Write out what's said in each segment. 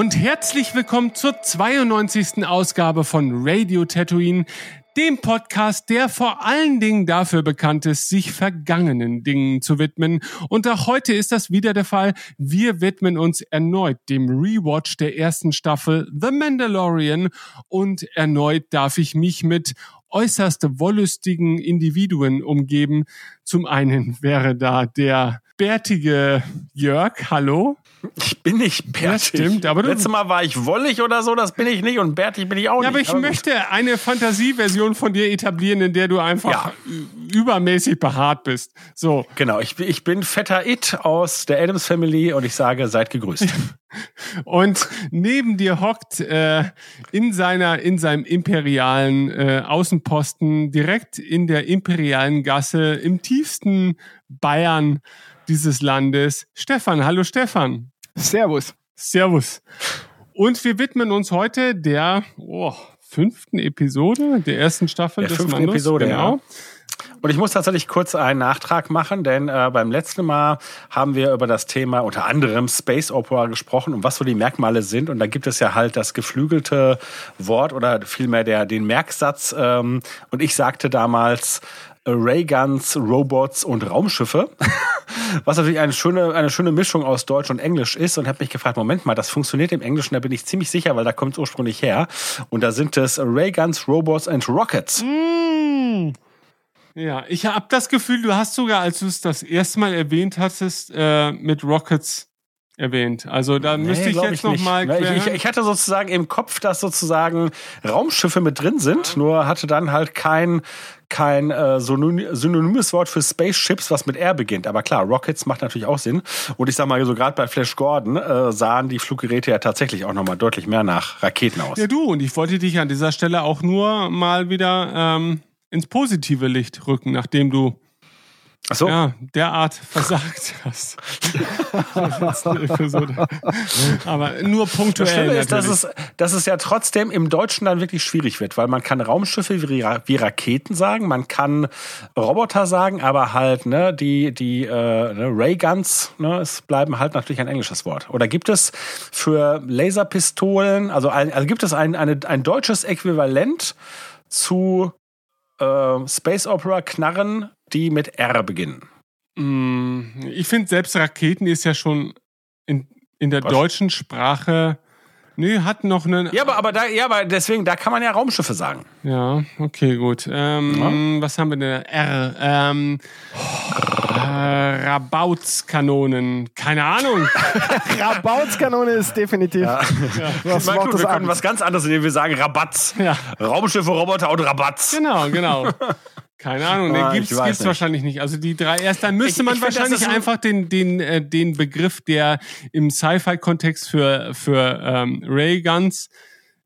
Und herzlich willkommen zur 92. Ausgabe von Radio Tatooine, dem Podcast, der vor allen Dingen dafür bekannt ist, sich vergangenen Dingen zu widmen. Und auch heute ist das wieder der Fall. Wir widmen uns erneut dem Rewatch der ersten Staffel The Mandalorian und erneut darf ich mich mit äußerst wollüstigen Individuen umgeben. Zum einen wäre da der bärtige Jörg, hallo. Ich bin nicht bärtig. Ja, stimmt, aber du, Letztes Mal war ich wollig oder so, das bin ich nicht und bärtig bin ich auch ja, nicht. Aber ich möchte eine Fantasieversion von dir etablieren, in der du einfach ja. übermäßig behaart bist. So. Genau, ich, ich bin fetter It aus der Adams Family und ich sage, seid gegrüßt. und neben dir hockt äh, in seiner in seinem imperialen äh, Außenposten direkt in der imperialen Gasse im tiefsten Bayern dieses Landes. Stefan, hallo Stefan. Servus. Servus. Und wir widmen uns heute der oh, fünften Episode der ersten Staffel der des fünften Mandos. Episode, genau. Ja. Und ich muss tatsächlich kurz einen Nachtrag machen, denn äh, beim letzten Mal haben wir über das Thema unter anderem Space Opera gesprochen und was so die Merkmale sind. Und da gibt es ja halt das geflügelte Wort oder vielmehr der, den Merksatz. Ähm, und ich sagte damals, Rayguns, Robots und Raumschiffe, was natürlich eine schöne, eine schöne Mischung aus Deutsch und Englisch ist und habe mich gefragt, Moment mal, das funktioniert im Englischen, da bin ich ziemlich sicher, weil da kommt es ursprünglich her. Und da sind es Rayguns, Robots and Rockets. Mm. Ja, ich habe das Gefühl, du hast sogar, als du es das erste Mal erwähnt hattest, äh, mit Rockets erwähnt. Also da nee, müsste ich jetzt nochmal ich, ich, ich, hatte sozusagen im Kopf, dass sozusagen Raumschiffe mit drin sind, nur hatte dann halt kein kein äh, synonymes Wort für Spaceships, was mit R beginnt. Aber klar, Rockets macht natürlich auch Sinn. Und ich sag mal, so gerade bei Flash Gordon äh, sahen die Fluggeräte ja tatsächlich auch nochmal deutlich mehr nach Raketen aus. Ja, du, und ich wollte dich an dieser Stelle auch nur mal wieder ähm, ins positive Licht rücken, nachdem du Ach so. Ja, derart versagt hast. Aber nur punktuell. Das Schlimme ist, dass es, dass es ja trotzdem im Deutschen dann wirklich schwierig wird, weil man kann Raumschiffe wie, wie Raketen sagen, man kann Roboter sagen, aber halt ne, die, die äh, ne, Rayguns, ne, es bleiben halt natürlich ein englisches Wort. Oder gibt es für Laserpistolen, also, ein, also gibt es ein, eine, ein deutsches Äquivalent zu äh, Space Opera Knarren die mit R beginnen? Mm, ich finde, selbst Raketen ist ja schon in, in der Was? deutschen Sprache. Nee, hat noch einen. Ja, aber, aber da, ja, aber deswegen, da kann man ja Raumschiffe sagen. Ja, okay, gut. Ähm, ja. Was haben wir denn? R. Ähm, äh, Rabautskanonen. Keine Ahnung. Rabautskanonen ist definitiv. Ja. Ja. Was Mal, gut, wir können was ganz anderes nehmen. Wir sagen Rabatz. Ja. Raumschiffe, Roboter und Rabatz. Genau, genau. Keine Ahnung, den ah, gibt's, gibt's nicht. wahrscheinlich nicht. Also die drei erst, dann müsste ich, man ich wahrscheinlich find, einfach den den äh, den Begriff, der im Sci-Fi-Kontext für für ähm, Rayguns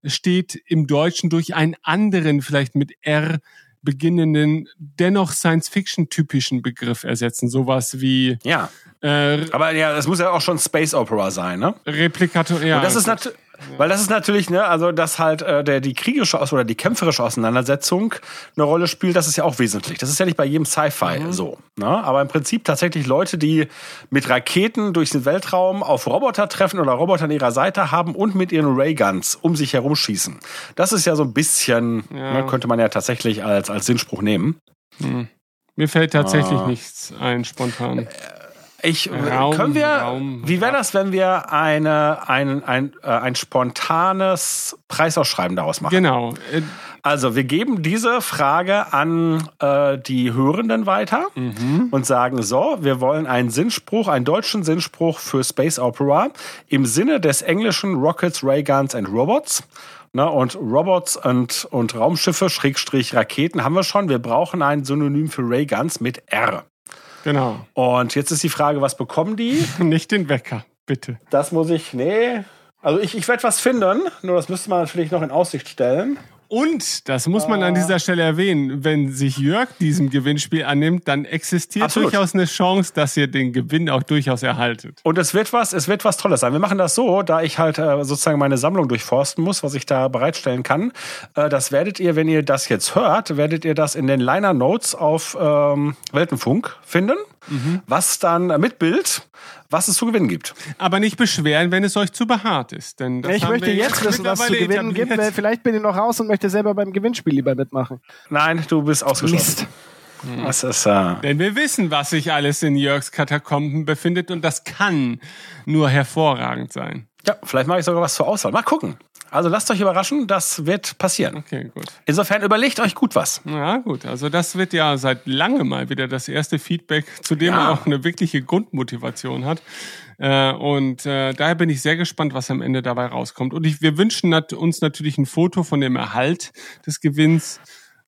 steht, im Deutschen durch einen anderen, vielleicht mit R beginnenden, dennoch Science-Fiction-typischen Begriff ersetzen. Sowas wie. Ja. Äh, Aber ja, das muss ja auch schon Space Opera sein, ne? Replikator, ja. Und das ist natürlich weil das ist natürlich, ne, also dass halt äh, der die kriegerische oder die kämpferische Auseinandersetzung eine Rolle spielt, das ist ja auch wesentlich. Das ist ja nicht bei jedem Sci-Fi mhm. so, ne? Aber im Prinzip tatsächlich Leute, die mit Raketen durch den Weltraum auf Roboter treffen oder Roboter an ihrer Seite haben und mit ihren Rayguns um sich herum schießen. Das ist ja so ein bisschen, ja. Ne, könnte man ja tatsächlich als als Sinnspruch nehmen. Mhm. Mir fällt tatsächlich ah. nichts ein spontan. Äh, ich, Raum, können wir, Raum, wie wäre das, wenn wir eine, ein, ein, äh, ein spontanes Preisausschreiben daraus machen? Genau. Also wir geben diese Frage an äh, die Hörenden weiter mhm. und sagen so, wir wollen einen Sinnspruch, einen deutschen Sinnspruch für Space Opera im Sinne des englischen Rockets, Rayguns and Robots. Na, und Robots und, und Raumschiffe, Schrägstrich Raketen haben wir schon. Wir brauchen ein Synonym für Rayguns mit R. Genau. Und jetzt ist die Frage, was bekommen die? Nicht den Wecker, bitte. Das muss ich, nee. Also ich, ich werde was finden, nur das müsste man natürlich noch in Aussicht stellen. Und, das muss man an dieser Stelle erwähnen, wenn sich Jörg diesem Gewinnspiel annimmt, dann existiert Absolut. durchaus eine Chance, dass ihr den Gewinn auch durchaus erhaltet. Und es wird was, es wird was Tolles sein. Wir machen das so, da ich halt äh, sozusagen meine Sammlung durchforsten muss, was ich da bereitstellen kann. Äh, das werdet ihr, wenn ihr das jetzt hört, werdet ihr das in den Liner Notes auf ähm, Weltenfunk finden. was dann mit Bild, was es zu gewinnen gibt. Aber nicht beschweren, wenn es euch zu behaart ist. Denn das ich haben möchte wir jetzt wissen, was es zu gewinnen gibt. etabliert. weil Vielleicht bin ich noch raus und möchte selber beim Gewinnspiel lieber mitmachen. Nein, du bist ausgeschlossen. Mist. Das ist, äh, Denn wir wissen, was sich alles in Jörgs Katakomben befindet und das kann nur hervorragend sein. ja, vielleicht mache ich sogar was zur Auswahl. Mal gucken. Also lasst euch überraschen, das wird passieren. Okay, gut. Insofern überlegt euch gut was. Ja, gut. Also das wird ja seit langem mal wieder das erste Feedback, zu dem Ja. man auch eine wirkliche Grundmotivation hat. Äh, und äh, daher bin ich sehr gespannt, was am Ende dabei rauskommt. Und ich, wir wünschen uns natürlich ein Foto von dem Erhalt des Gewinns.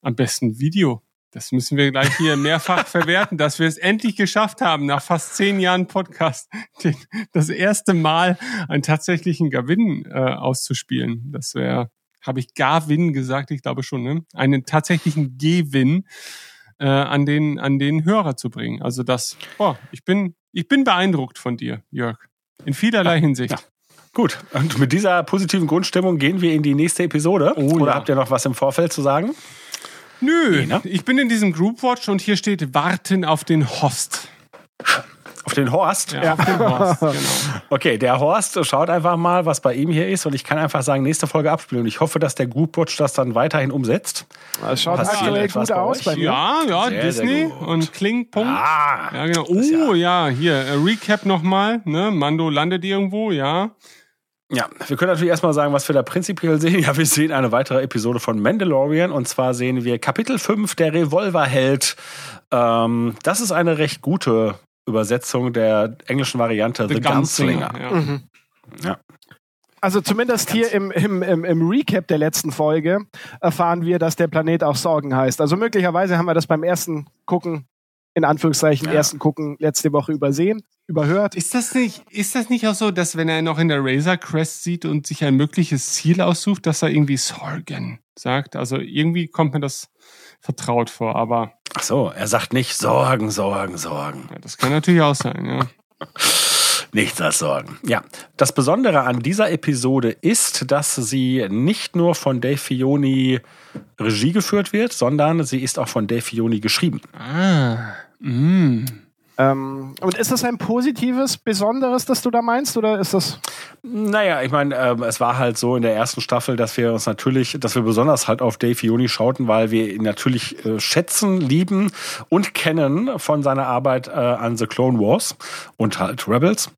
Am besten Video. Das müssen wir gleich hier mehrfach verwerten, dass wir es endlich geschafft haben, nach fast zehn Jahren Podcast den, das erste Mal einen tatsächlichen Gewinn äh, auszuspielen. Das wäre, habe ich Gawin gesagt, ich glaube schon, ne? einen tatsächlichen Gewinn äh, an den an den Hörer zu bringen. Also das, boah, ich bin ich bin beeindruckt von dir, Jörg, in vielerlei Hinsicht. ja. Gut, und mit dieser positiven Grundstimmung gehen wir in die nächste Episode. Oh, Oder ja. habt ihr noch was im Vorfeld zu sagen? Nö, Nee, ne? ich bin in diesem Groupwatch und hier steht Warten auf den Host. Auf den Horst? Ja, auf den Host, genau. Okay, der Horst schaut einfach mal, was bei ihm hier ist. Und ich kann einfach sagen, nächste Folge abspielen. Und ich hoffe, dass der Groupwatch das dann weiterhin umsetzt. Es schaut Passiert aktuell etwas gut bei aus euch? bei mir. Ja, ja, Sehr, Disney sehr und Kling, Punkt. Ah, Ja, genau. Oh, ja, hier, äh, Recap nochmal, ne? Mando landet irgendwo, ja. Ja, wir können natürlich erstmal sagen, was wir da prinzipiell sehen. Ja, wir sehen eine weitere Episode von Mandalorian und zwar sehen wir Kapitel 5, der Revolverheld. Ähm, das ist eine recht gute Übersetzung der englischen Variante The, Gunslinger. Ja. Ja. Also zumindest hier im, im, im, im Recap der letzten Folge erfahren wir, dass der Planet auch Sorgen heißt. Also möglicherweise haben wir das beim ersten Gucken, in Anführungszeichen, Ja. ersten Gucken letzte Woche übersehen, überhört. Ist das nicht, ist das nicht auch so, dass wenn er noch in der Razor Crest sieht und sich ein mögliches Ziel aussucht, dass er irgendwie Sorgen sagt? Also irgendwie kommt mir das vertraut vor, aber Ach so, er sagt nicht Sorgen, Sorgen, Sorgen. ja, das kann natürlich auch sein, ja. Nichts als Sorgen. Ja, das Besondere an dieser Episode ist, dass sie nicht nur von Dave Filoni Regie geführt wird, sondern sie ist auch von Dave Filoni geschrieben. Ah, mm. Ähm, und ist das ein positives, besonderes, das du da meinst, oder ist das? Naja, ich meine, ähm, es war halt so in der ersten Staffel, dass wir uns natürlich, dass wir besonders halt auf Dave Filoni schauten, weil wir ihn natürlich äh, schätzen, lieben und kennen von seiner Arbeit äh, an The Clone Wars und halt Rebels.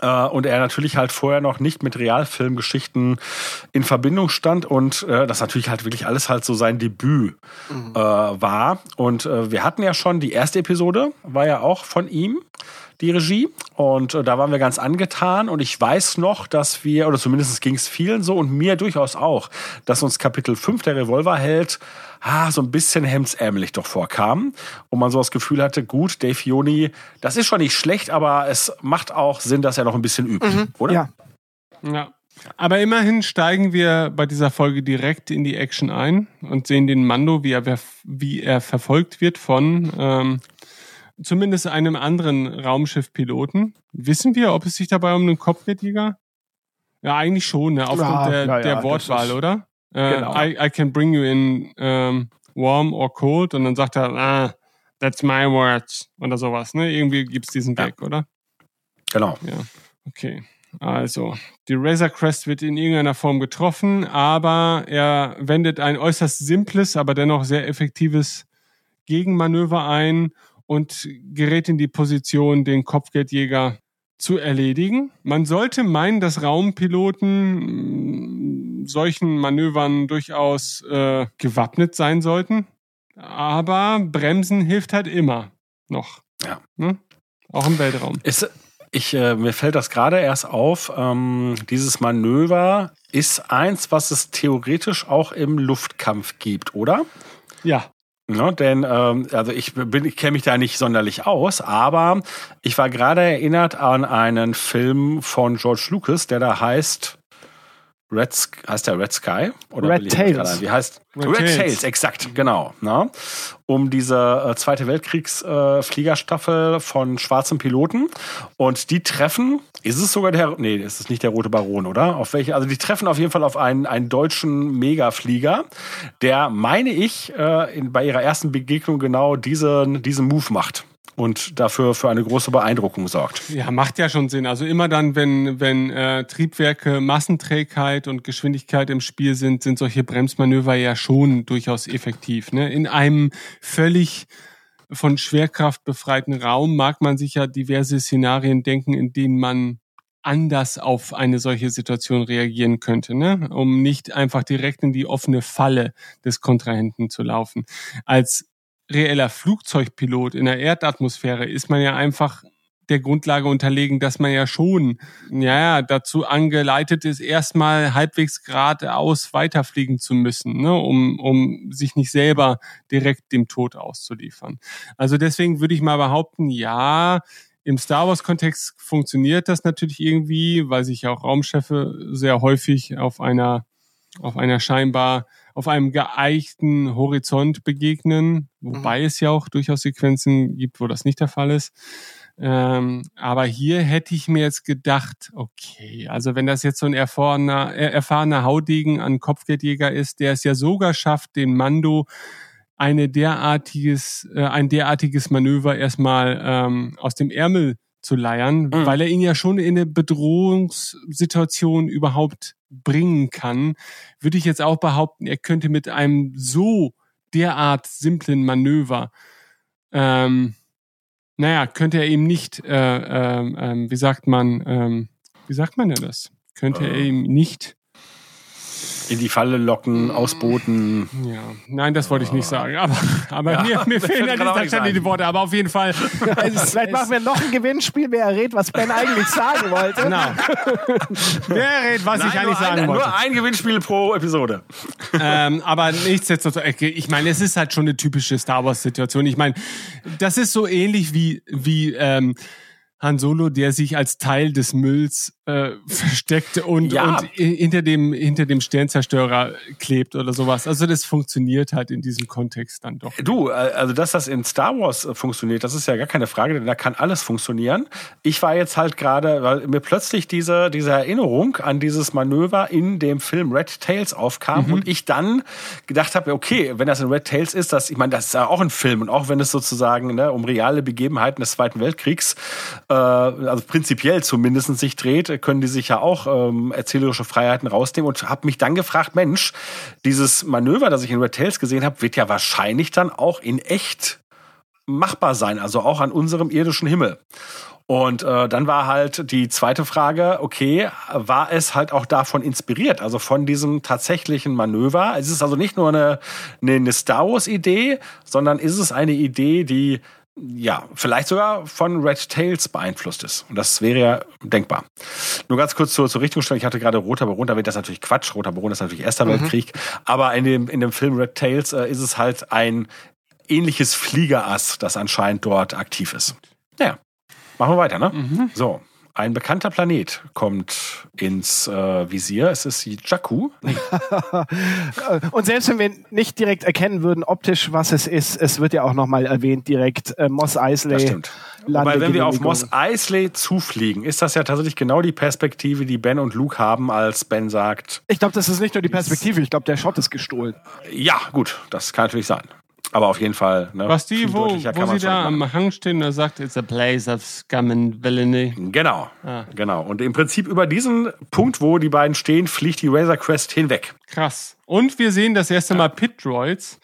Äh, und er natürlich halt vorher noch nicht mit Realfilmgeschichten in Verbindung stand und äh, das natürlich halt wirklich alles halt so sein Debüt äh, war. Und äh, wir hatten ja schon die erste Episode, war ja auch von ihm die Regie. Und äh, da waren wir ganz angetan. Und ich weiß noch, dass wir, oder zumindest ging es vielen so und mir durchaus auch, dass uns Kapitel 5 der Revolverheld ah, so ein bisschen hemdsärmelig doch vorkam. Und man so das Gefühl hatte, gut, Dave Filoni, das ist schon nicht schlecht, aber es macht auch Sinn, dass er noch ein bisschen übt, oder? Ja. Ja. Aber immerhin steigen wir bei dieser Folge direkt in die Action ein und sehen den Mando, wie er, wie er verfolgt wird von ähm, zumindest einem anderen Raumschiffpiloten. Wissen wir, ob es sich dabei um einen Kopfgeldjäger? Ja, eigentlich schon, ne? aufgrund Ja, der, ja, der Wortwahl, ist- oder? Äh, Genau. I, I can bring you in ähm, warm or cold und dann sagt er, ah, that's my words oder sowas. Ne? Irgendwie gibt's diesen Ja. Gag, oder? Genau. Ja, okay. Also, die Razor Crest wird in irgendeiner Form getroffen, aber er wendet ein äußerst simples, aber dennoch sehr effektives Gegenmanöver ein und gerät in die Position, den Kopfgeldjäger zu erledigen. Man sollte meinen, dass Raumpiloten mh, solchen Manövern durchaus äh, gewappnet sein sollten, aber Bremsen hilft halt immer noch. Ja. Ne? Auch im Weltraum. Ist, ich, äh, mir fällt das gerade erst auf. Ähm, dieses Manöver ist eins, was es theoretisch auch im Luftkampf gibt, oder? Ja. Ja, denn ähm, also ich bin, ich kenne mich da nicht sonderlich aus, aber ich war gerade erinnert an einen Film von George Lucas, der da heißt Red heißt der Red Sky oder Red Tails. Wie heißt Red Red, Tails. Tails. exakt, genau. Ne? Um diese äh, Zweite Weltkriegs äh, von schwarzen Piloten und die treffen, ist es sogar der, nee, ist es nicht der Rote Baron, oder? Auf welche? Also die treffen auf jeden Fall auf einen einen deutschen Megaflieger, der meine ich äh, in, bei ihrer ersten Begegnung genau diesen diesen Move macht und dafür für eine große Beeindruckung sorgt. Ja, macht ja schon Sinn. Also immer dann, wenn, wenn äh, Triebwerke, Massenträgheit und Geschwindigkeit im Spiel sind, sind solche Bremsmanöver ja schon durchaus effektiv. Ne? In einem völlig von Schwerkraft befreiten Raum mag man sich ja diverse Szenarien denken, in denen man anders auf eine solche Situation reagieren könnte, ne? um nicht einfach direkt in die offene Falle des Kontrahenten zu laufen. Als reeller Flugzeugpilot in der Erdatmosphäre ist man ja einfach der Grundlage unterlegen, dass man ja schon ja dazu angeleitet ist, erstmal halbwegs geradeaus weiterfliegen zu müssen, ne, um, um sich nicht selber direkt dem Tod auszuliefern. Also deswegen würde ich mal behaupten, ja, im Star Wars-Kontext funktioniert das natürlich irgendwie, weil sich auch Raumschiffe sehr häufig auf einer auf einer scheinbar auf einem geeichten Horizont begegnen, wobei mhm. es ja auch durchaus Sequenzen gibt, wo das nicht der Fall ist. Ähm, aber hier hätte ich mir jetzt gedacht, okay, also wenn das jetzt so ein erfahrener, erfahrener Haudegen an Kopfgeldjäger ist, der es ja sogar schafft, den Mando eine derartiges, äh, ein derartiges Manöver erstmal ähm, aus dem Ärmel zu leiern, mhm. weil er ihn ja schon in eine Bedrohungssituation überhaupt bringen kann, würde ich jetzt auch behaupten, er könnte mit einem so derart simplen Manöver, ähm, naja, könnte er ihm nicht, äh, äh, äh, wie sagt man, ähm, wie sagt man denn das? Könnte er ihm nicht in die Falle locken, ausboten. Ja, nein, das wollte ich nicht sagen. Aber, aber ja, mir, mir fehlen an dieser Stelle die Worte. Aber auf jeden Fall. Es, Vielleicht machen wir noch ein Gewinnspiel, wer errät, was Ben eigentlich sagen wollte. Genau. wer errät, was nein, ich eigentlich sagen ein, wollte. Nur ein Gewinnspiel pro Episode. Ähm, aber nichtsdestotrotz, ich meine, es ist halt schon eine typische Star Wars-Situation. Ich meine, das ist so ähnlich wie, wie ähm, Han Solo, der sich als Teil des Mülls äh, versteckt und, ja. und hinter dem hinter dem Sternzerstörer klebt oder sowas. Also das funktioniert halt in diesem Kontext dann doch. Du, äh, also dass das in Star Wars äh, funktioniert, das ist ja gar keine Frage, denn da kann alles funktionieren. Ich war jetzt halt gerade, weil mir plötzlich diese diese Erinnerung an dieses Manöver in dem Film Red Tails aufkam mhm. und ich dann gedacht habe, okay, wenn das in Red Tails ist, das ich meine, das ist ja auch ein Film und auch wenn es sozusagen ne, um reale Begebenheiten des Zweiten Weltkriegs äh, also prinzipiell zumindest sich dreht, können die sich ja auch ähm, erzählerische Freiheiten rausnehmen und habe mich dann gefragt, Mensch, dieses Manöver, das ich in Red Tails gesehen habe, wird ja wahrscheinlich dann auch in echt machbar sein, also auch an unserem irdischen Himmel. Und äh, dann war halt die zweite Frage, okay, war es halt auch davon inspiriert, also von diesem tatsächlichen Manöver? Es ist also nicht nur eine, eine Star Wars-Idee, sondern ist es eine Idee, die ja, vielleicht sogar von Red Tails beeinflusst ist. Und das wäre ja denkbar. Nur ganz kurz zur, zur Richtungsstellung. Ich hatte gerade Roter Baron, da wird das natürlich Quatsch. Roter Baron ist natürlich Erster mhm. Weltkrieg. Aber in dem, in dem Film Red Tails äh, ist es halt ein ähnliches Fliegerass, das anscheinend dort aktiv ist. Naja, machen wir weiter, ne? Mhm. So, ein bekannter Planet kommt ins äh, Visier. Es ist Jakku. Nee. Und selbst wenn wir nicht direkt erkennen würden, optisch, was es ist, es wird ja auch nochmal erwähnt, direkt äh, Moss Eisley. Das stimmt. Wobei, wenn wir auf Moss Eisley zufliegen, ist das ja tatsächlich genau die Perspektive, die Ben und Luke haben, als Ben sagt. Ich glaube, das ist nicht nur die Perspektive, ich glaube, der Shot ist gestohlen. Ja, gut, das kann natürlich sein. Aber auf jeden Fall. Ne, Was die, wo, wo sie da am Hang stehen, da sagt, it's a place of scum and villainy. Genau, ah. genau. Und im Prinzip über diesen Punkt, wo die beiden stehen, fliegt die Razor Crest hinweg. Krass. Und wir sehen das erste Mal Pit Droids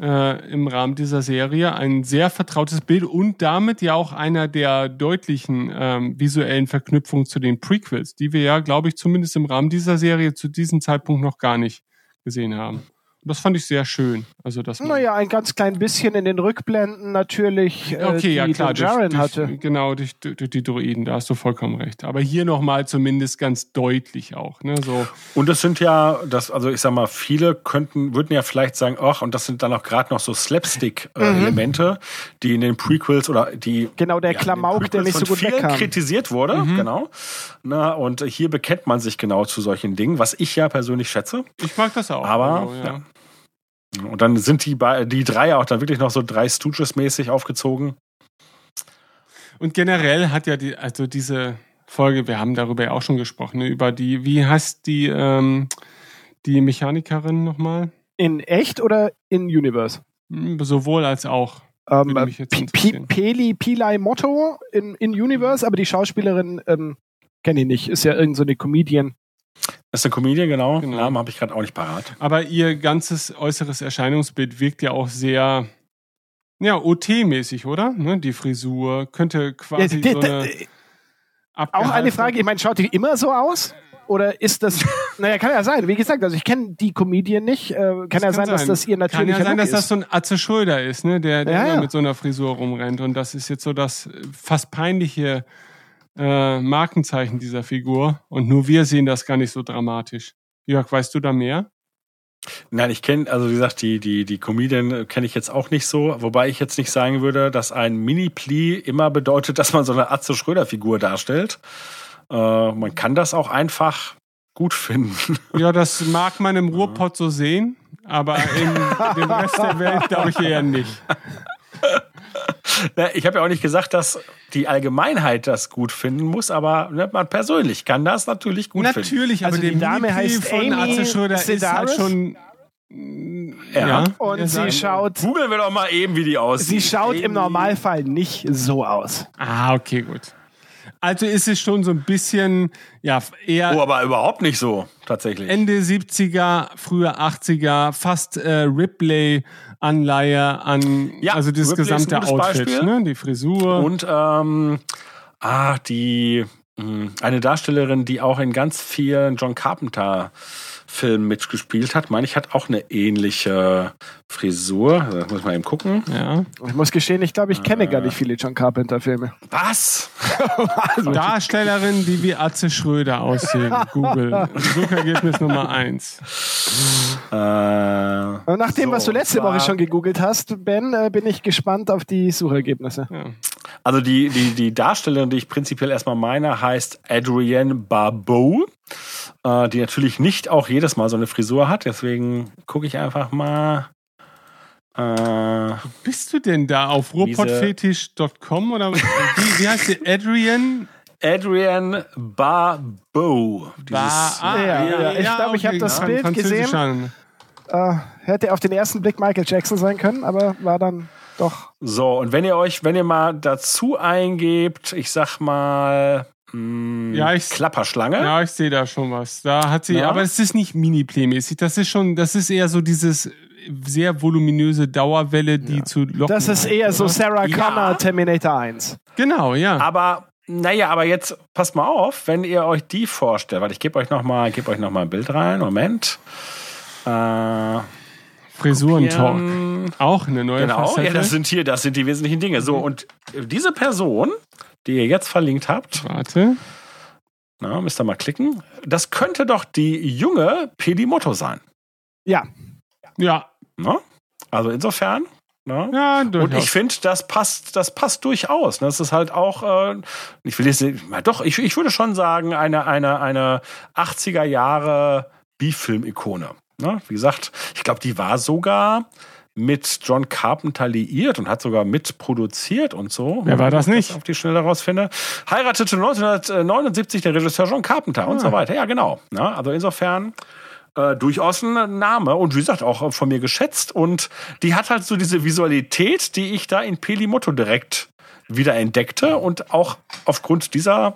äh, im Rahmen dieser Serie. Ein sehr vertrautes Bild und damit ja auch einer der deutlichen ähm, visuellen Verknüpfungen zu den Prequels, die wir ja, glaube ich, zumindest im Rahmen dieser Serie zu diesem Zeitpunkt noch gar nicht gesehen haben das fand ich sehr schön. Also das naja, ein ganz klein bisschen in den Rückblenden natürlich. Äh, okay, ja klar, durch, durch, hatte. genau, durch, durch, die Droiden, da hast du vollkommen recht. Aber hier nochmal zumindest ganz deutlich auch. Ne, so. Und das sind ja, das, also ich sag mal, viele könnten, würden ja vielleicht sagen, ach, und das sind dann auch gerade noch so Slapstick-Elemente, äh, mhm. die in den Prequels oder die. Genau, der ja, Klamauk, der nicht so gut wegkam. kritisiert wurde, mhm. genau. Na, und hier bekennt man sich genau zu solchen Dingen, was ich ja persönlich schätze. Ich mag das auch. Aber, also, ja. ja. Und dann sind die, die drei auch dann wirklich noch so drei Stooges-mäßig aufgezogen. Und generell hat ja die, also diese Folge, wir haben darüber ja auch schon gesprochen, ne, über die, wie heißt die, ähm, die Mechanikerin nochmal? In echt oder in Universe? Hm, sowohl als auch. Ähm, Peli, Pilai Motto in, in Universe, aber die Schauspielerin ähm, kenne ich nicht. Ist ja irgendeine so eine Comedian. Das ist eine Comedian, genau. genau. Namen habe ich gerade auch nicht parat. Aber ihr ganzes äußeres Erscheinungsbild wirkt ja auch sehr, ja, OT-mäßig, oder? Ne? Die Frisur könnte quasi ja, die, so eine Auch eine Frage, ich meine, schaut die immer so aus? Oder ist das, naja, kann ja sein. Wie gesagt, also ich kenne die Comedian nicht. Äh, kann das ja kann sein, sein, dass das ihr natürlich Kann ja sein, dass das so ein Atze Schröder ist, ne? der, der ja, ja. mit so einer Frisur rumrennt. Und das ist jetzt so das fast peinliche äh, Markenzeichen dieser Figur. Und nur wir sehen das gar nicht so dramatisch. Jörg, weißt du da mehr? Nein, ich kenne, also wie gesagt, die, die, die Comedian kenne ich jetzt auch nicht so, wobei ich jetzt nicht sagen würde, dass ein Mini-Pli immer bedeutet, dass man so eine Atze Schröder-Figur darstellt. Äh, man kann das auch einfach gut finden. Ja, das mag man im Ruhrpott so sehen, aber in dem Rest der Welt glaube ich eher nicht. Ich habe ja auch nicht gesagt, dass die Allgemeinheit das gut finden muss, aber ne, man persönlich kann das natürlich gut natürlich, finden. Natürlich, aber also die Dame heißt von Amy Schröder ist halt schon ja. ja. Und sie schaut. Googeln wir doch mal eben, wie die aussieht. Sie schaut Amy. im Normalfall nicht so aus. Ah, okay, gut. Also ist es schon so ein bisschen, ja, eher. Oh, aber überhaupt nicht so, tatsächlich. Ende 70er, frühe 80er, fast äh, Ripley-Anleihe an, ja, also das gesamte Outfit, ne? Die Frisur. Und, ähm, ah, die, mh, hm, eine Darstellerin, die auch in ganz vielen John Carpenter Film mitgespielt hat. Meine ich hat auch eine ähnliche Frisur. Also, muss man eben gucken. Ja. Ich muss gestehen, ich glaube, ich kenne äh. gar nicht viele John Carpenter Filme. Was? also, Darstellerin, die wie Atze Schröder aussehen. Google. Suchergebnis Nummer eins. Äh, nach dem, so, was du letzte Woche schon gegoogelt hast, Ben, äh, bin ich gespannt auf die Suchergebnisse. Ja. Also die, die, die Darstellerin, die ich prinzipiell erstmal meine, heißt Adrienne Barbeau äh, die natürlich nicht auch jedes Mal so eine Frisur hat. Deswegen gucke ich einfach mal. Äh, Wo bist du denn da? Auf ruhrpottfetisch.com oder wie, wie heißt die? Adrian? Adrian Barbeau. Bar ah, ja, ja, Ich glaube, ich habe das Bild gesehen. Äh, hätte auf den ersten Blick Michael Jackson sein können, aber war dann doch. So, und wenn ihr euch, wenn ihr mal dazu eingebt, ich sag mal, Mm, ja, ich, Klapperschlange. Ja, ich sehe da schon was. Da hat sie, ja. aber es ist nicht Mini-Play-mäßig. Das ist schon, das ist eher so dieses sehr voluminöse Dauerwelle, die ja. zu locken. Das ist eher so Sarah Connor ja. Terminator 1. Genau, ja. Aber naja, aber jetzt passt mal auf, wenn ihr euch die vorstellt, weil ich gebe euch noch mal, gebe euch noch mal ein Bild rein. Moment. Äh, Frisurentalk. Auch eine neue genau, Facette. Ja, das sind hier, das sind die wesentlichen Dinge. So, mhm. und diese Person die ihr jetzt verlinkt habt. Warte. Na, müsst ihr mal klicken. Das könnte doch die junge Pedimotto sein. Ja. Ja. Na? Also insofern. Na? Ja, Und ich finde, das passt, das passt durchaus. Das ist halt auch, äh, ich will jetzt nicht, doch, ich, ich würde schon sagen, eine, eine, eine 80er Jahre B-Film-Ikone. Wie gesagt, ich glaube, die war sogar mit John Carpenter liiert und hat sogar mitproduziert und so. Wer war das nicht? Das auf die Schnelle rausfinde. Heiratete 1979 der Regisseur John Carpenter ah. und so weiter. Ja, genau. Ja, also insofern äh, durchaus ein Name und wie gesagt auch von mir geschätzt und die hat halt so diese Visualität, die ich da in Pelimoto direkt wieder entdeckte und auch aufgrund dieser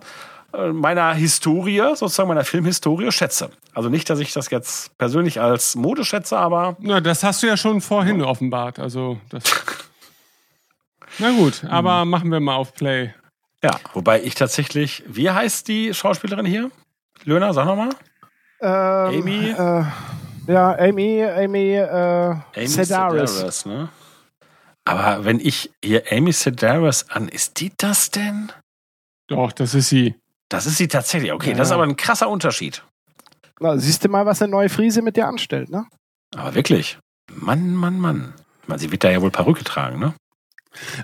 meiner Historie, sozusagen meiner Filmhistorie, schätze. Also nicht, dass ich das jetzt persönlich als Mode schätze, aber. Na, das hast du ja schon vorhin ja. offenbart. Also das. Na gut, aber mhm. machen wir mal auf Play. Ja, wobei ich tatsächlich. Wie heißt die Schauspielerin hier? Löhner, sag nochmal. Ähm, Amy. Äh, ja, Amy, Amy, äh, Amy Sedaris. Sedaris ne? Aber wenn ich hier Amy Sedaris an, ist die das denn? Doch, das ist sie. Das ist sie tatsächlich. Okay, ja. das ist aber ein krasser Unterschied. Na, siehst du mal, was eine neue Friese mit dir anstellt, ne? Aber wirklich. Mann, Mann, Mann. Man, sie wird da ja wohl Perücke tragen, ne?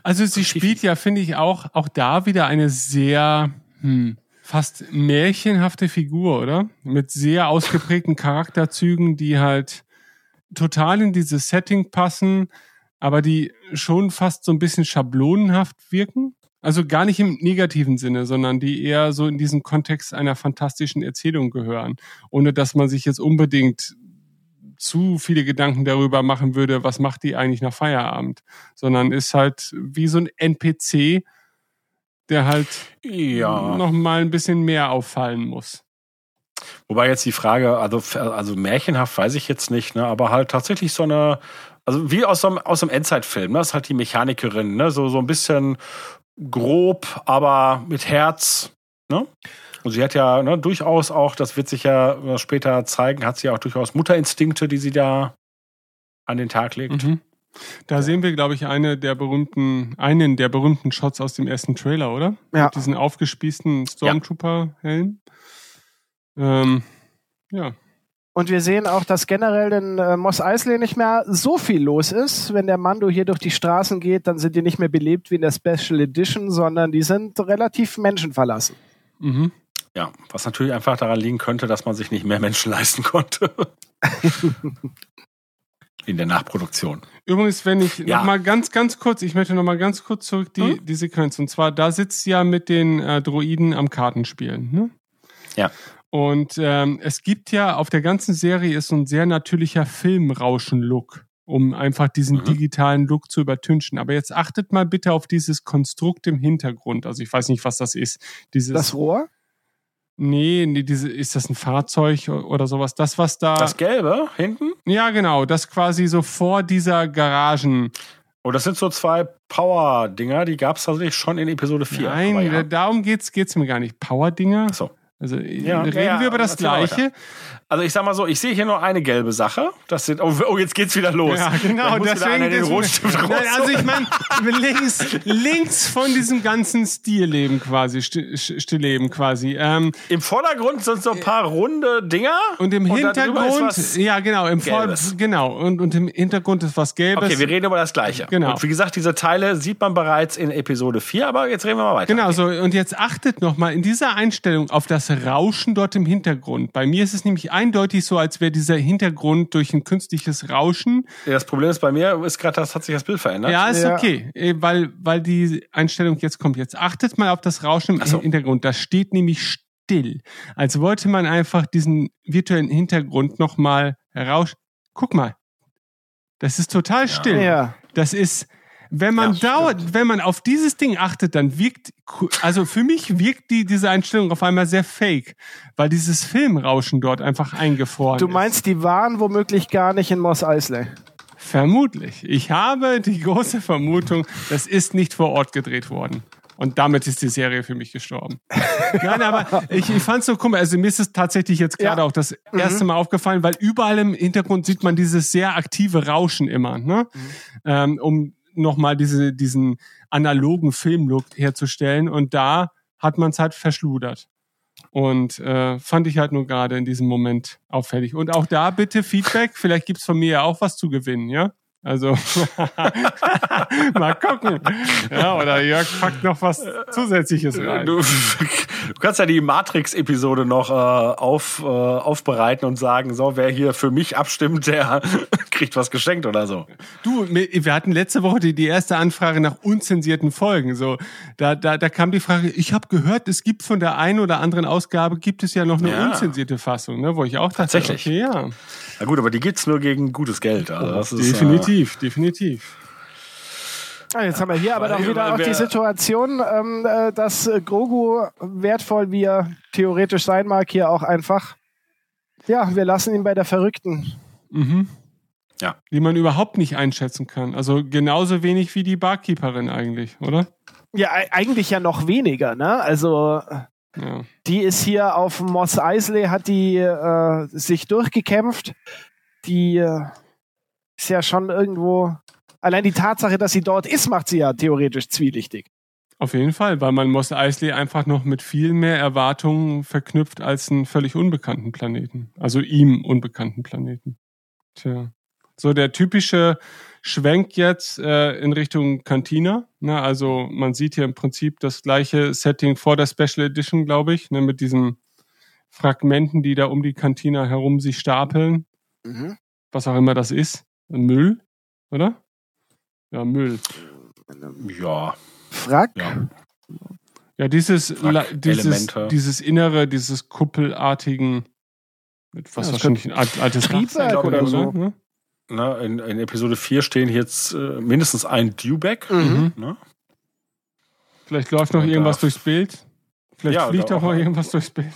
Also sie spielt ja, finde ich, auch, auch da wieder eine sehr hm, fast märchenhafte Figur, oder? Mit sehr ausgeprägten Charakterzügen, die halt total in dieses Setting passen, aber die schon fast so ein bisschen schablonenhaft wirken. Also gar nicht im negativen Sinne, sondern die eher so in diesen Kontext einer fantastischen Erzählung gehören, ohne dass man sich jetzt unbedingt zu viele Gedanken darüber machen würde, was macht die eigentlich nach Feierabend, sondern ist halt wie so ein NPC, der halt Ja. noch mal ein bisschen mehr auffallen muss. Wobei jetzt die Frage, also, also märchenhaft weiß ich jetzt nicht, ne, aber halt tatsächlich so eine, also wie aus so einem, aus einem Endzeitfilm, ne, das ist halt die Mechanikerin, ne, so, so ein bisschen grob, aber mit Herz, ne? Und sie hat ja ne, durchaus auch, das wird sich ja äh, später zeigen, hat sie auch durchaus Mutterinstinkte, die sie da an den Tag legt. Mhm. Da sehen wir, glaube ich, eine der berühmten, einen der berühmten Shots aus dem ersten Trailer, oder? Ja. Mit diesen aufgespießten Stormtrooper-Helm. Ähm, ja. Und wir sehen auch, dass generell in äh, Moss Eisley nicht mehr so viel los ist. Wenn der Mando hier durch die Straßen geht, dann sind die nicht mehr belebt wie in der Special Edition, sondern die sind relativ menschenverlassen. Mhm. Ja, was natürlich einfach daran liegen könnte, dass man sich nicht mehr Menschen leisten konnte. In der Nachproduktion. Übrigens, wenn ich Ja. noch mal ganz, ganz kurz, ich möchte noch mal ganz kurz zurück die, Hm? die Sequenz. Und zwar, da sitzt sie ja mit den äh, Droiden am Kartenspielen. Ne? Ja. Und ähm, es gibt ja auf der ganzen Serie ist so ein sehr natürlicher Filmrauschen-Look, um einfach diesen Mhm. digitalen Look zu übertünchen. Aber jetzt achtet mal bitte auf dieses Konstrukt im Hintergrund. Also ich weiß nicht, was das ist. Dieses, Das Rohr? nee, nee, diese, ist das ein Fahrzeug oder sowas? Das, was da. Das Gelbe hinten? ja, genau, das quasi so vor dieser Garagen. Oh, das sind so zwei Power-Dinger, die gab es tatsächlich schon in Episode 4. Nein, ja. darum geht's, geht's mir gar nicht. Power-Dinger? Achso. Also Ja, reden ja, wir über das Gleiche. Also ich sag mal so, ich sehe hier nur eine gelbe Sache. Das sind, oh, oh jetzt geht's wieder los. Ja, genau. Einer den deswegen- Rotstift Nein, also ich meine, links, links von diesem ganzen Stilleben quasi, Stillleben quasi. Ähm, Im Vordergrund sind so ein paar runde Dinger. und im drüber Hintergrund, ist was- ja genau, im Vor Gelbes. genau, und, und im Hintergrund ist was Gelbes. Okay, wir reden über das Gleiche. Genau. Und wie gesagt, diese Teile sieht man bereits in Episode 4, aber jetzt reden wir mal weiter. Genau, so, und jetzt achtet nochmal in dieser Einstellung auf das Rauschen dort im Hintergrund. Bei mir ist es nämlich eindeutig so, als wäre dieser Hintergrund durch ein künstliches Rauschen Das Problem ist bei mir, ist gerade, das hat sich das Bild verändert. Ja, ist Ja. okay, eh, weil, weil die Einstellung jetzt kommt. Jetzt achtet mal auf das Rauschen im so. Hintergrund. Das steht nämlich still. Als wollte man einfach diesen virtuellen Hintergrund nochmal heraus. Guck mal. Das ist total still. Ja. Das ist, wenn man Ja, dauert, wenn man auf dieses Ding achtet, dann wirkt, also für mich wirkt die, diese Einstellung auf einmal sehr fake, weil dieses Filmrauschen dort einfach eingefroren Du ist. meinst, die waren womöglich gar nicht in Moss Eisley. Vermutlich. Ich habe die große Vermutung, das ist nicht vor Ort gedreht worden. Und damit ist die Serie für mich gestorben. Nein, aber ich, ich fand es so komisch. Also mir ist es tatsächlich jetzt gerade Ja. auch das erste Mal aufgefallen, weil überall im Hintergrund sieht man dieses sehr aktive Rauschen immer, ne? Ähm, um nochmal diese, diesen analogen Filmlook herzustellen. Und da hat man es halt verschludert. Und äh, fand ich halt nur gerade in diesem Moment auffällig. Und auch da bitte Feedback. Vielleicht gibt's von mir ja auch was zu gewinnen, ja? Also mal gucken. Ja, oder Jörg packt noch was Zusätzliches rein. Du, du kannst ja die Matrix-Episode noch äh, auf, äh, aufbereiten und sagen, so, wer hier für mich abstimmt, der kriegt was geschenkt oder so. Du, wir hatten letzte Woche die, die erste Anfrage nach unzensierten Folgen. So, da, da, da kam die Frage, ich habe gehört, es gibt von der einen oder anderen Ausgabe gibt es ja noch eine Ja. unzensierte Fassung, ne, wo ich auch dachte, Tatsächlich. okay, ja, Na gut, aber die gibt's nur gegen gutes Geld. Also das ist, definitiv, definitiv. Ah, Jetzt haben wir hier aber doch wieder auch die Situation, ähm, äh, dass äh, Grogu, wertvoll wie er theoretisch sein mag, hier auch einfach, ja, wir lassen ihn bei der Verrückten. Mhm. Ja. Die man überhaupt nicht einschätzen kann. Also genauso wenig wie die Barkeeperin eigentlich, oder? Ja, eigentlich ja noch weniger, ne? Also äh, Ja. die ist hier auf Moss Eisley, hat die äh, sich durchgekämpft. Die äh, ist ja schon irgendwo. Allein die Tatsache, dass sie dort ist, macht sie ja theoretisch zwielichtig. Auf jeden Fall, weil man Moss Eisley einfach noch mit viel mehr Erwartungen verknüpft als einen völlig unbekannten Planeten. Also ihm unbekannten Planeten. Tja. So der typische Schwenk jetzt äh, in Richtung Cantina. Ne? Also man sieht hier im Prinzip das gleiche Setting vor der Special Edition, glaube ich, ne? mit diesen Fragmenten, die da um die Cantina herum sich stapeln. Was auch immer das ist. Müll, oder? Ja, Müll. Ja, Frack? ja. Ja, dieses, dieses, dieses Innere, dieses kuppelartigen Mit was Ja, wahrscheinlich ein alt- altes Triebwerk oder könnte, so. Ne? Ne, in, in Episode 4 stehen jetzt äh, mindestens ein Dewback. Mhm. Ne? Vielleicht läuft noch Und irgendwas da- durchs Bild. Vielleicht Ja, fliegt da auch noch irgendwas durchs Bild.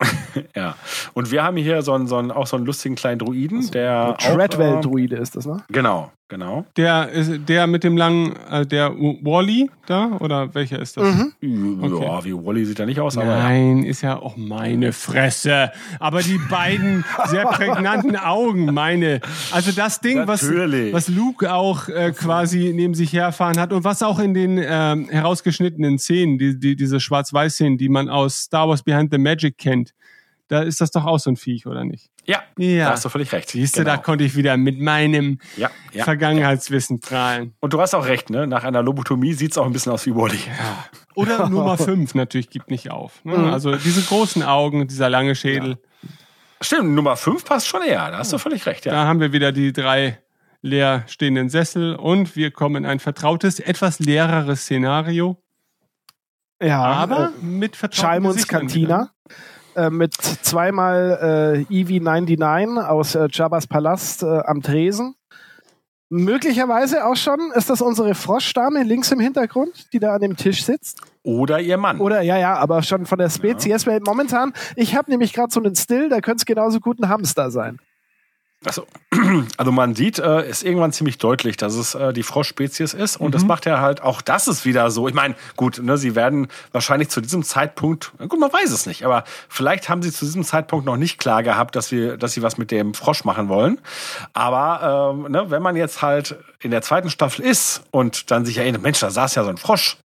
Ja. Und wir haben hier so einen, so einen, auch so einen lustigen kleinen Druiden, der. auch, Treadwell-Druide ist das, ne? Genau, genau. Der, ist, der mit dem langen, äh, der Wally da? Oder welcher ist das? Mhm. Ja, wie Wally sieht er nicht aus, aber. Ja. Nein, ist ja auch meine Fresse. Aber die beiden sehr prägnanten Augen, meine. Also das Ding, was, Natürlich. was Luke auch äh, quasi neben sich herfahren hat und was auch in den ähm, herausgeschnittenen Szenen, die, die, diese Schwarz-Weiß-Szenen, die man aus Star Wars Behind the Magic kennt, da ist das doch auch so ein Viech, oder nicht? Ja, Ja. da hast du völlig recht. Siehst du, Genau. da konnte ich wieder mit meinem Ja, ja. Vergangenheitswissen prahlen. Und du hast auch recht, ne? Nach einer Lobotomie sieht's auch ein bisschen aus wie Wally. Oder Nummer 5 natürlich gibt nicht auf. Ne? Mhm. Also diese großen Augen, dieser lange Schädel. Stimmt, Nummer 5 passt schon eher. Da hast du völlig recht, ja. Da haben wir wieder die drei leer stehenden Sessel und wir kommen in ein vertrautes, etwas leereres Szenario, Ja, aber äh, mit vertrauten Chalmunds Gesichtern Cantina. Äh, mit zweimal äh, EV99 aus äh, Jabba's Palast äh, am Tresen. Möglicherweise auch schon, ist das unsere Froschdame links im Hintergrund, die da an dem Tisch sitzt? Oder ihr Mann. Oder ja, ja, aber schon von der Spezies, weil momentan, ich habe nämlich gerade so einen Still, da könnte es genauso gut ein Hamster sein. Also, also man sieht, äh, ist irgendwann ziemlich deutlich, dass es äh, die Froschspezies ist. Und das macht ja halt, auch das ist wieder so. Ich meine, gut, ne, sie werden wahrscheinlich zu diesem Zeitpunkt, gut, man weiß es nicht, aber vielleicht haben sie zu diesem Zeitpunkt noch nicht klar gehabt, dass wir, dass sie was mit dem Frosch machen wollen. Aber ähm, ne, wenn man jetzt halt in der zweiten Staffel ist und dann sich erinnert, Mensch, da saß ja so ein Frosch.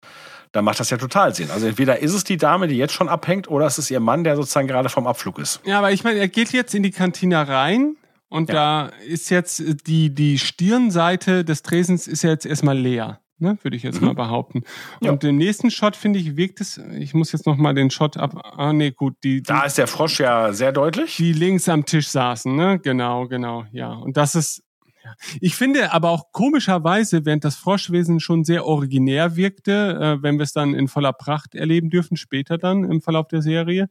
Dann macht das ja total Sinn. Also entweder ist es die Dame, die jetzt schon abhängt, oder es ist ihr Mann, der sozusagen gerade vom Abflug ist. Ja, aber ich meine, er geht jetzt in die Kantina rein und Ja. da ist jetzt äh, die, die Stirnseite des Tresens ist ja jetzt erstmal leer. Ne, würde ich jetzt mal behaupten. Mhm. Ja. Und im nächsten Shot, finde ich, wirkt es, ich muss jetzt noch mal den Shot ab, ah nee, gut, die, die, Da ist der Frosch ja sehr deutlich. die links am Tisch saßen, ne? Genau, genau, ja. Und das ist, ja. ich finde aber auch komischerweise, während das Froschwesen schon sehr originär wirkte, äh, wenn wir es dann in voller Pracht erleben dürfen, später dann im Verlauf der Serie,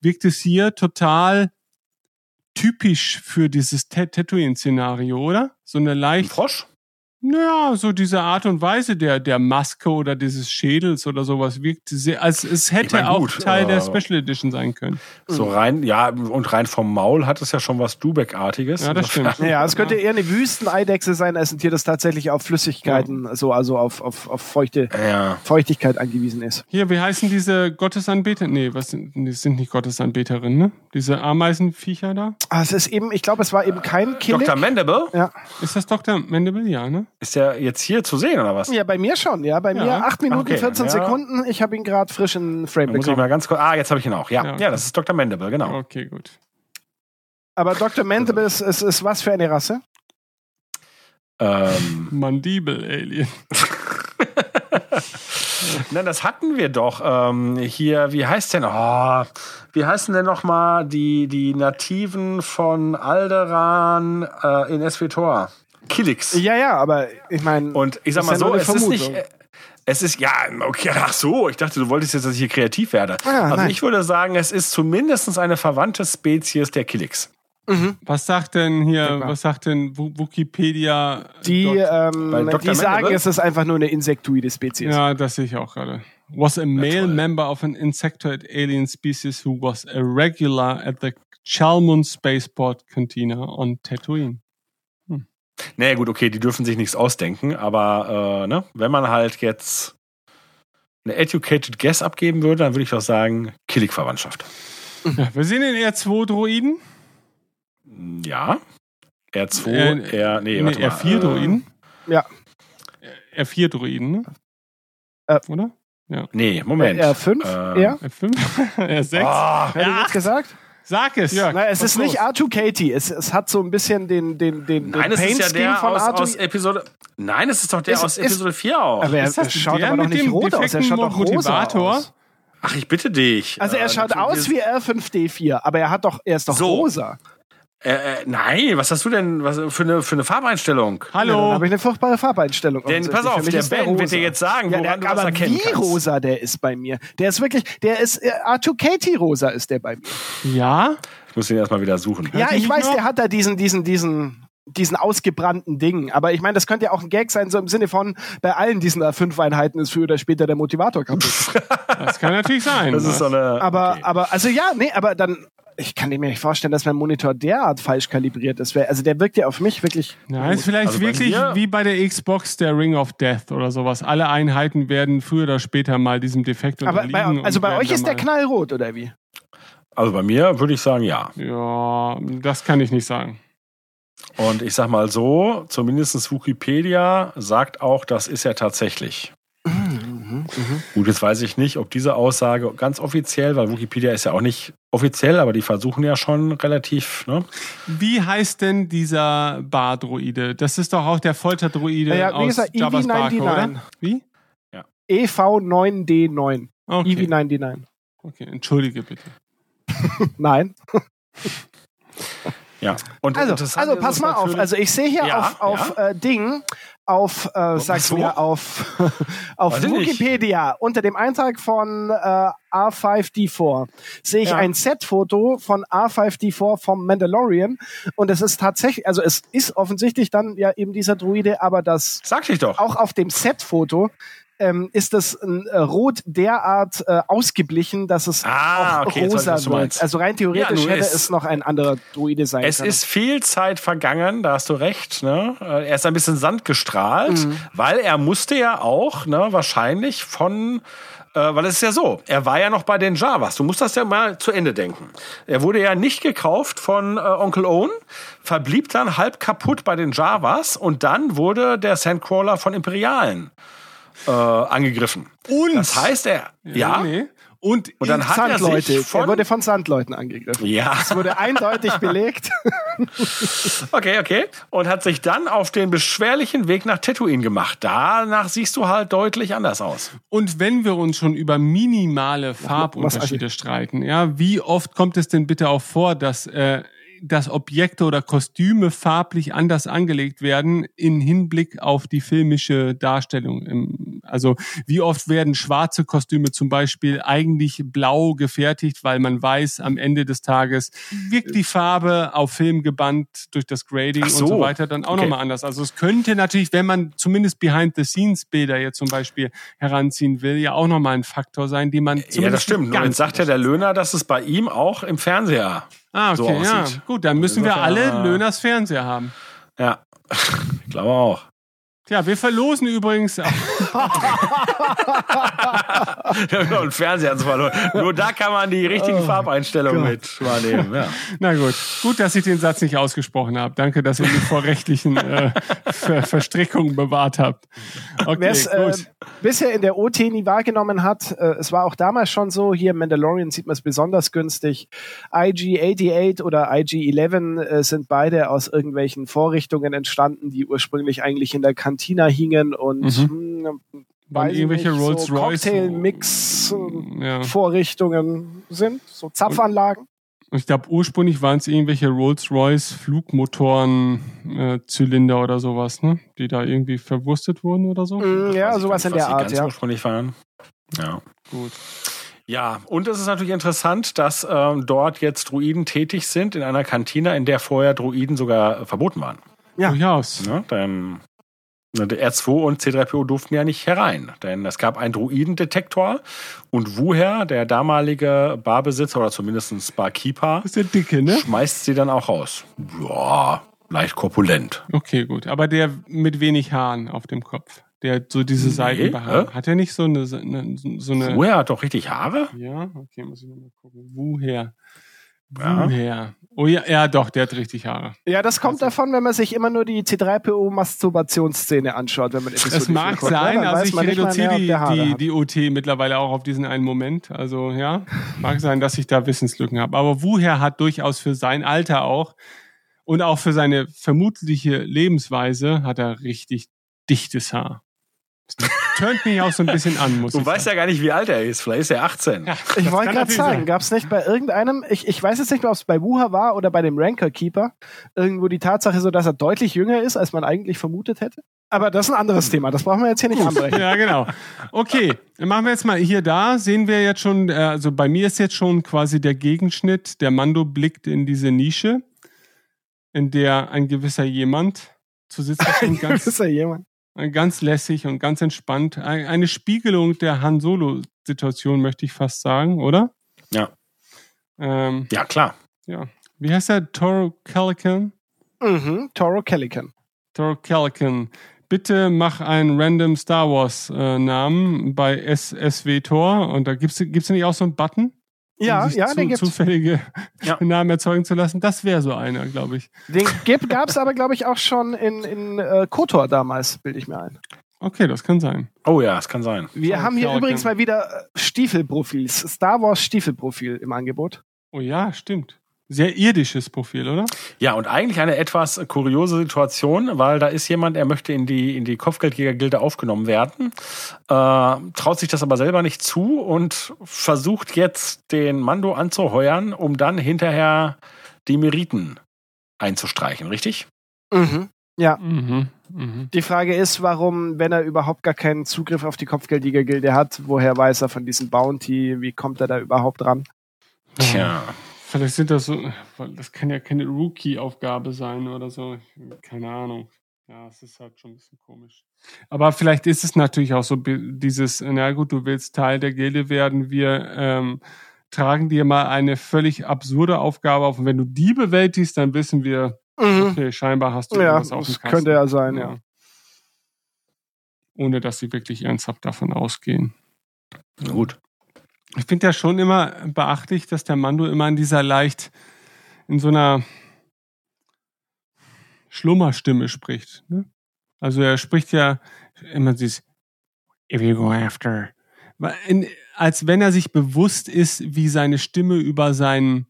wirkt es hier total typisch für dieses Tat- Tatooine-Szenario, oder? So eine Ein leicht, Frosch? Naja, so diese Art und Weise der, der Maske oder dieses Schädels oder sowas wirkt sehr, als es hätte Ich mein, auch gut, Teil der Special Edition sein können. So rein, ja, und rein vom Maul hat es ja schon was Dubeck-artiges. Ja, das stimmt. Ja, es könnte eher eine Wüsteneidechse sein, als ein Tier, das tatsächlich auf Flüssigkeiten, so, also auf, auf, auf feuchte Ja. Feuchtigkeit angewiesen ist. Hier, wie heißen diese Gottesanbeter? Nee, was sind, die sind nicht Gottesanbeterinnen, ne? Diese Ameisenviecher da? Ah, es ist eben, ich glaube, es war eben kein Killing. Dr. Mandible? Ja. Ist das Dr. Mandible? Ja, ne? Ist der jetzt hier zu sehen, oder was? ja, bei mir schon, ja. Bei Ja. mir 8 Minuten, Okay, 14 ja. Sekunden. Ich habe ihn gerade frisch in Frame muss ich mal ganz kurz. Ah, jetzt habe ich ihn auch. Ja, Ja, ja, okay. das ist Dr. Mandible, genau. Okay, gut. Aber Dr. Mandible ist, ist, ist was für eine Rasse? Ähm, Mandibel-Alien. na, das hatten wir doch. Ähm, hier, wie heißt denn? Oh, wie heißen denn noch mal die, die Nativen von Alderan äh, in SWTOR? Killix. Ja, ja, aber ich meine. Und ich sag mal ja so, es ist nicht. Äh, Es ist, ja, okay, ach so, ich dachte, du wolltest jetzt, dass ich hier kreativ werde. Ah, also nein. ich würde sagen, es ist zumindest eine verwandte Spezies der Killix. Was sagt denn hier, was sagt denn Wikipedia? die, ähm, die sagen, es ist einfach nur eine insektoide Spezies. ja, das sehe ich auch gerade. Was a male member of an insectoid alien species who was a regular at the Chalmund Spaceport Cantina on Tatooine. Naja, gut, okay, die dürfen sich nichts ausdenken, aber äh, ne, wenn man halt jetzt eine educated guess abgeben würde, dann würde ich doch sagen, Killig-Verwandtschaft. Ja, wir sehen den R2-Droiden. Ja. R2, Äh, R, nee, Nee, warte mal. R4-Droiden. Ja. R4-Droiden, ne? Äh, Oder? Nee, Moment. R5? Äh, ja? R5? R6? Ah, Hätte ich Ja. jetzt gesagt? Sag es! Na, es ist nicht los? R2Katie. Es, es hat so ein bisschen den, den, den, nein, den es ist ja von aus, R2. aus Episode. Nein, es ist doch der Ist- aus ist- Episode 4 auch. aber er Ist das schaut aber noch mit nicht dem rot aus. Er defekten schaut doch rosa aus. Ach, ich bitte dich. Also er Äh, schaut aus wie R5D4, aber er hat doch, er ist doch So. rosa. Äh, äh, nein, was hast du denn was, für, eine, für eine Farbeinstellung? Ja, dann Hallo! habe ich eine furchtbare Farbeinstellung. Denn offensichtlich. pass auf, der Ben wird dir jetzt sagen, ja, woran der, du das aber erkennen wie kannst. rosa der ist bei mir. Der ist wirklich, der ist äh, R2Katie rosa ist der bei mir. ja? Ich muss ihn erstmal wieder suchen. Ja, ich weiß, noch? der hat da diesen, diesen, diesen, diesen ausgebrannten Ding. Aber ich meine, das könnte ja auch ein Gag sein, so im Sinne von, bei allen diesen A5-Einheiten ist früher oder später der Motivator kaputt. Das kann natürlich sein. Das ist so eine. aber, okay. aber, also ja, nee, aber dann, ich kann mir nicht vorstellen, dass mein Monitor derart falsch kalibriert ist. Also der wirkt ja auf mich wirklich. Ja, ist vielleicht Also bei wirklich mir- wie bei der Xbox der Ring of Death oder sowas. Alle Einheiten werden früher oder später mal diesem Defekt Aber unterliegen. bei, also bei euch ist der knallrot, oder wie? Also bei mir würde ich sagen, ja. Ja, das kann ich nicht sagen. Und ich sag mal so, zumindest Wikipedia sagt auch, das ist ja tatsächlich. Gut, jetzt weiß ich nicht, ob diese Aussage ganz offiziell, weil Wikipedia ist ja auch nicht offiziell, aber die versuchen ja schon relativ, ne? Wie heißt denn dieser Bar-Droide? Das ist doch auch der Folterdroide Ja, ja, aus gesagt, Jabba's Barke, EV99. oder? Wie? E EV9D9. Okay. EV99. okay, entschuldige bitte. Nein. Ja. Und Also, also pass mal auf. Also ich sehe hier Ja, auf, auf äh, Ding, auf, äh, sag's mir, auf, auf Weiß. Wikipedia unter dem Eintrag von äh, R5D4 sehe ich Ja. ein Set-Foto von R5D4 vom Mandalorian und es ist tatsächlich, also es ist offensichtlich dann ja eben dieser Druide, aber das Sag ich doch. auch auf dem Set-Foto ähm, ist das äh, Rot derart äh, ausgeblichen, dass es Ah, auch okay, weiß rosa du wird. Also rein theoretisch Ja, hätte es- es noch ein anderer Druide sein Es können. ist viel Zeit vergangen, da hast du recht. Ne? Äh, Er ist ein bisschen Sand gestrahlt, Mhm. weil er musste ja auch ne, wahrscheinlich von, äh, weil es ist ja so, er war ja noch bei den Javas. Du musst das ja mal zu Ende denken. Er wurde ja nicht gekauft von äh, Onkel Owen, verblieb dann halb kaputt bei den Javas und dann wurde der Sandcrawler von Imperialen äh, angegriffen. Und Das heißt, er, ja, nee. Und, und dann hat er Sandleute. sich er von, wurde von Sandleuten angegriffen. ja, Es wurde eindeutig belegt. Okay, okay. Und hat sich dann auf den beschwerlichen Weg nach Tatooine gemacht. Danach siehst du halt deutlich anders aus. Und wenn wir uns schon über minimale Farbunterschiede streiten, ja, wie oft kommt es denn bitte auch vor, dass, äh, dass Objekte oder Kostüme farblich anders angelegt werden in Hinblick auf die filmische Darstellung? Also wie oft werden schwarze Kostüme zum Beispiel eigentlich blau gefertigt, weil man weiß, am Ende des Tages wirkt die Farbe auf Film gebannt durch das Grading so. und so weiter dann auch Okay. nochmal anders. Also es könnte natürlich, wenn man zumindest Behind-the-Scenes-Bilder jetzt zum Beispiel heranziehen will, ja auch nochmal ein Faktor sein, den man zumindest ja, das stimmt. nicht Nur ganz jetzt sagt ja der Löhner, dass es bei ihm auch im Fernseher. Ah, so okay, ja. aussieht. Gut, dann müssen wir Insofern, alle Löhners Fernseher haben. Ja, ich glaube auch. Ja, wir verlosen übrigens. Wir haben noch einen Fernseher zu verloren. Nur da kann man die richtigen Farbeinstellungen mit wahrnehmen. Ja. Na gut, gut, dass ich den Satz nicht ausgesprochen habe. Danke, dass ihr mich vor rechtlichen äh, Ver Verstrickungen bewahrt habt. Okay, Wer es äh, bisher in der OT nie wahrgenommen hat, äh, es war auch damals schon so, hier im Mandalorian sieht man es besonders günstig. IG-88 oder IG-11 äh, sind beide aus irgendwelchen Vorrichtungen entstanden, die ursprünglich eigentlich in der Kantina hingen und Mhm. hm, Waren weiß ich irgendwelche nicht, Rolls so Royce. Cocktail-Mix äh, Ja. Vorrichtungen sind, so Zapfanlagen. Ich glaube, ursprünglich waren es irgendwelche Rolls-Royce Flugmotoren, äh, Zylinder oder sowas, ne? Die da irgendwie verwurstet wurden oder so. Mm, ja, sowas gar in nicht, der Art, ganz ja. ursprünglich waren. Ja. Gut. Ja, und es ist natürlich interessant, dass ähm, dort jetzt Druiden tätig sind in einer Kantine, in der vorher Druiden sogar verboten waren. Ja. Ne? Durchaus. Denn ne, der R2 und C3PO durften ja nicht herein, denn es gab einen Druidendetektor und Wuher, der damalige Barbesitzer oder zumindest Barkeeper, ist der Dicke, ne? schmeißt sie dann auch raus. Ja, leicht korpulent. Okay, gut. Aber der mit wenig Haaren auf dem Kopf. Der so diese Seitenbehaarung. hä? Hat er nicht so eine, so eine. Wuher hat doch richtig Haare? Ja, okay, muss ich nochmal gucken. Woher? Ja. Oh ja, ja, doch, der hat richtig Haare. Ja, das kommt davon, wenn man sich immer nur die C3PO-Masturbationsszene anschaut, wenn man Episode Es mag 4 guckt, ne? sein, Dann also ich reduziere die, die, die OT mittlerweile auch auf diesen einen Moment. Also ja, mag sein, dass ich da Wissenslücken habe. Aber woher hat durchaus für sein Alter auch und auch für seine vermutliche Lebensweise hat er richtig dichtes Haar. Turnt mich auch so ein bisschen an, muss Du ich weißt sagen. ja gar nicht, wie alt er ist. Vielleicht ist er 18. Ja, Ich wollte gerade sagen, gab es nicht bei irgendeinem, ich, ich weiß jetzt nicht mehr, ob es bei Wuha war oder bei dem Ranker Keeper, irgendwo die Tatsache so, dass er deutlich jünger ist, als man eigentlich vermutet hätte. Aber das ist ein anderes Thema, das brauchen wir jetzt hier nicht anbrechen. Ja, genau. Okay, dann machen wir jetzt mal hier da, sehen wir jetzt schon, äh, also bei mir ist jetzt schon quasi der Gegenschnitt, der Mando blickt in diese Nische, in der ein gewisser jemand zu sitzen ganz, ist ja jemand. Ganz lässig und ganz entspannt. Ein- Eine Spiegelung der Han Solo-Situation, möchte ich fast sagen, oder? Ja. Ähm, Ja, klar. ja. Wie heißt der? Toro Calican? Mhm, Toro Calican. Toro Calican. Bitte mach einen random Star Wars äh, Namen bei SSW Tor und da gibt's gibt's nicht auch so einen Button, Ja, um sich ja, zu, den gibt's. zufällige Ja. Namen erzeugen zu lassen. Das wäre so einer, glaube ich. Den gibt, gab's aber, glaube ich, auch schon in, in äh, Kotor damals, bilde ich mir ein. Okay, das kann sein. Oh ja, es kann sein. Wir Toro haben hier übrigens mal wieder äh, Stiefelprofils, Star Wars Stiefelprofil im Angebot. Oh ja, stimmt. Sehr irdisches Profil, oder? Ja, und eigentlich eine etwas kuriose Situation, weil da ist jemand, er möchte in die, in die Kopfgeldjäger-Gilde aufgenommen werden, äh, traut sich das aber selber nicht zu und versucht jetzt den Mando anzuheuern, um dann hinterher die Meriten einzustreichen, richtig? Mhm. Ja, Mhm. Mhm. die Frage ist, warum, wenn er überhaupt gar keinen Zugriff auf die Kopfgeldjäger-Gilde hat, woher weiß er von diesem Bounty, wie kommt er da überhaupt ran? Tja. Vielleicht sind das so, weil das kann ja keine Rookie-Aufgabe sein oder so. Keine Ahnung. Ja, es ist halt schon ein bisschen komisch. Aber vielleicht ist es natürlich auch so dieses, na gut, du willst Teil der Gilde werden, wir ähm, tragen dir mal eine völlig absurde Aufgabe auf und wenn du die bewältigst, dann wissen wir, Mhm. okay, scheinbar hast du Ja, irgendwas auf dem das Kasten. könnte ja sein, ja. Ohne dass sie wirklich ernsthaft davon ausgehen. Gut. Ich finde ja schon immer beachtlich, dass der Mando immer in dieser leicht, in so einer Schlummerstimme spricht. Ne? Also er spricht ja immer dieses If you go after. In, als wenn er sich bewusst ist, wie seine Stimme über sein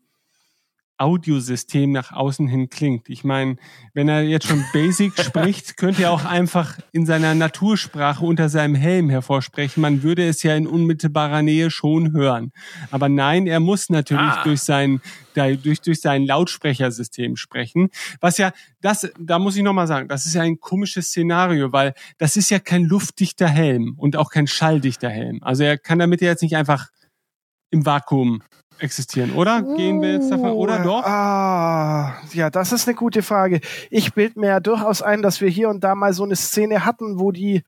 Audiosystem nach außen hin klingt. Ich meine, wenn er jetzt schon Basic spricht, könnte er auch einfach in seiner Natursprache unter seinem Helm hervorsprechen. Man würde es ja in unmittelbarer Nähe schon hören. Aber nein, er muss natürlich Ah. durch sein durch durch sein Lautsprechersystem sprechen. Was ja das, da muss ich noch mal sagen, das ist ja ein komisches Szenario, weil das ist ja kein luftdichter Helm und auch kein schalldichter Helm. Also er kann damit ja jetzt nicht einfach im Vakuum existieren, oder? Gehen wir jetzt davon, oder doch? Ah, ja, das ist eine gute Frage. Ich bild mir ja durchaus ein, dass wir hier und da mal so eine Szene hatten, wo die,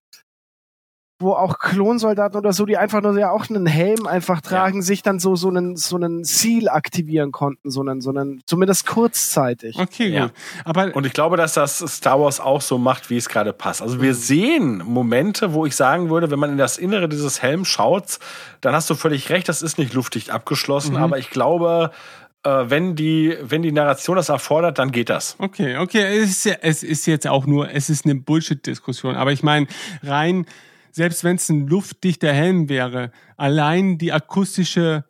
wo auch Klonsoldaten oder so, die einfach nur ja auch einen Helm einfach tragen, sich dann so, so einen, so einen Seal aktivieren konnten, so einen, so einen, zumindest kurzzeitig. Okay, Ja. gut. Aber Und ich glaube, dass das Star Wars auch so macht, wie es gerade passt. Also wir sehen Momente, wo ich sagen würde, wenn man in das Innere dieses Helms schaut, dann hast du völlig recht, das ist nicht luftdicht abgeschlossen, aber ich glaube, äh, wenn die, wenn die Narration das erfordert, dann geht das. Okay, okay, es ist, ja, es ist jetzt auch nur, es ist eine Bullshit-Diskussion. Aber ich meine, rein, selbst wenn es ein luftdichter Helm wäre, allein die akustische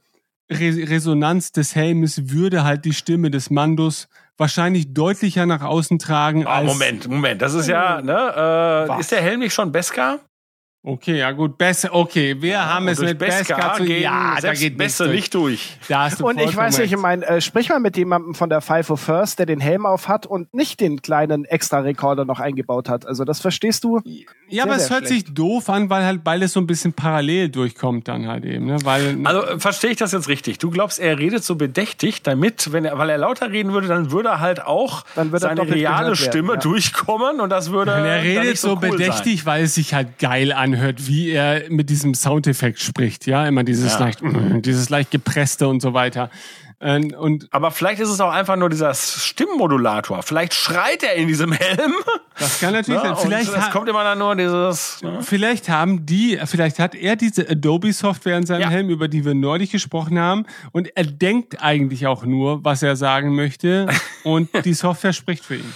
Re Resonanz des Helmes würde halt die Stimme des Mandos wahrscheinlich deutlicher nach außen tragen Ah, als. Moment, Moment, das ist ja, ne, äh, ist der Helm nicht schon Beskar? Okay, ja gut, besser, okay, wir haben es mit Beskar zu, gehen ja, da geht nichts Beste durch. nicht durch. Da hast du Und ich weiß nicht, ich meine, äh, sprich mal mit jemandem von der Five of First, der den Helm auf hat und nicht den kleinen Extra-Rekorder noch eingebaut hat. Also das verstehst du? Ja, aber sehr, es sehr hört sich doof an, weil halt beides so ein bisschen parallel durchkommt dann halt eben, ne? Weil Also äh, verstehe ich das jetzt richtig? Du glaubst, er redet so bedächtig, damit, wenn er, weil er lauter reden würde, dann würde er halt auch Dann würde er seine reale gehört werden, Stimme ja. durchkommen und das würde. Und er dann redet nicht so, cool Sein. bedächtig, weil es sich halt geil anhört, wie er mit diesem Soundeffekt spricht. Ja, immer dieses Ja. leicht, dieses leicht gepresste und so weiter. Ähm, Und Aber vielleicht ist es auch einfach nur dieser Stimmmodulator. Vielleicht schreit er in diesem Helm. das kann natürlich Ja, sein. und Vielleicht, es kommt immer dann nur dieses. Ne? vielleicht haben die, vielleicht hat er diese Adobe-Software in seinem Ja. Helm, über die wir neulich gesprochen haben, und er denkt eigentlich auch nur, was er sagen möchte, und die Software spricht für ihn.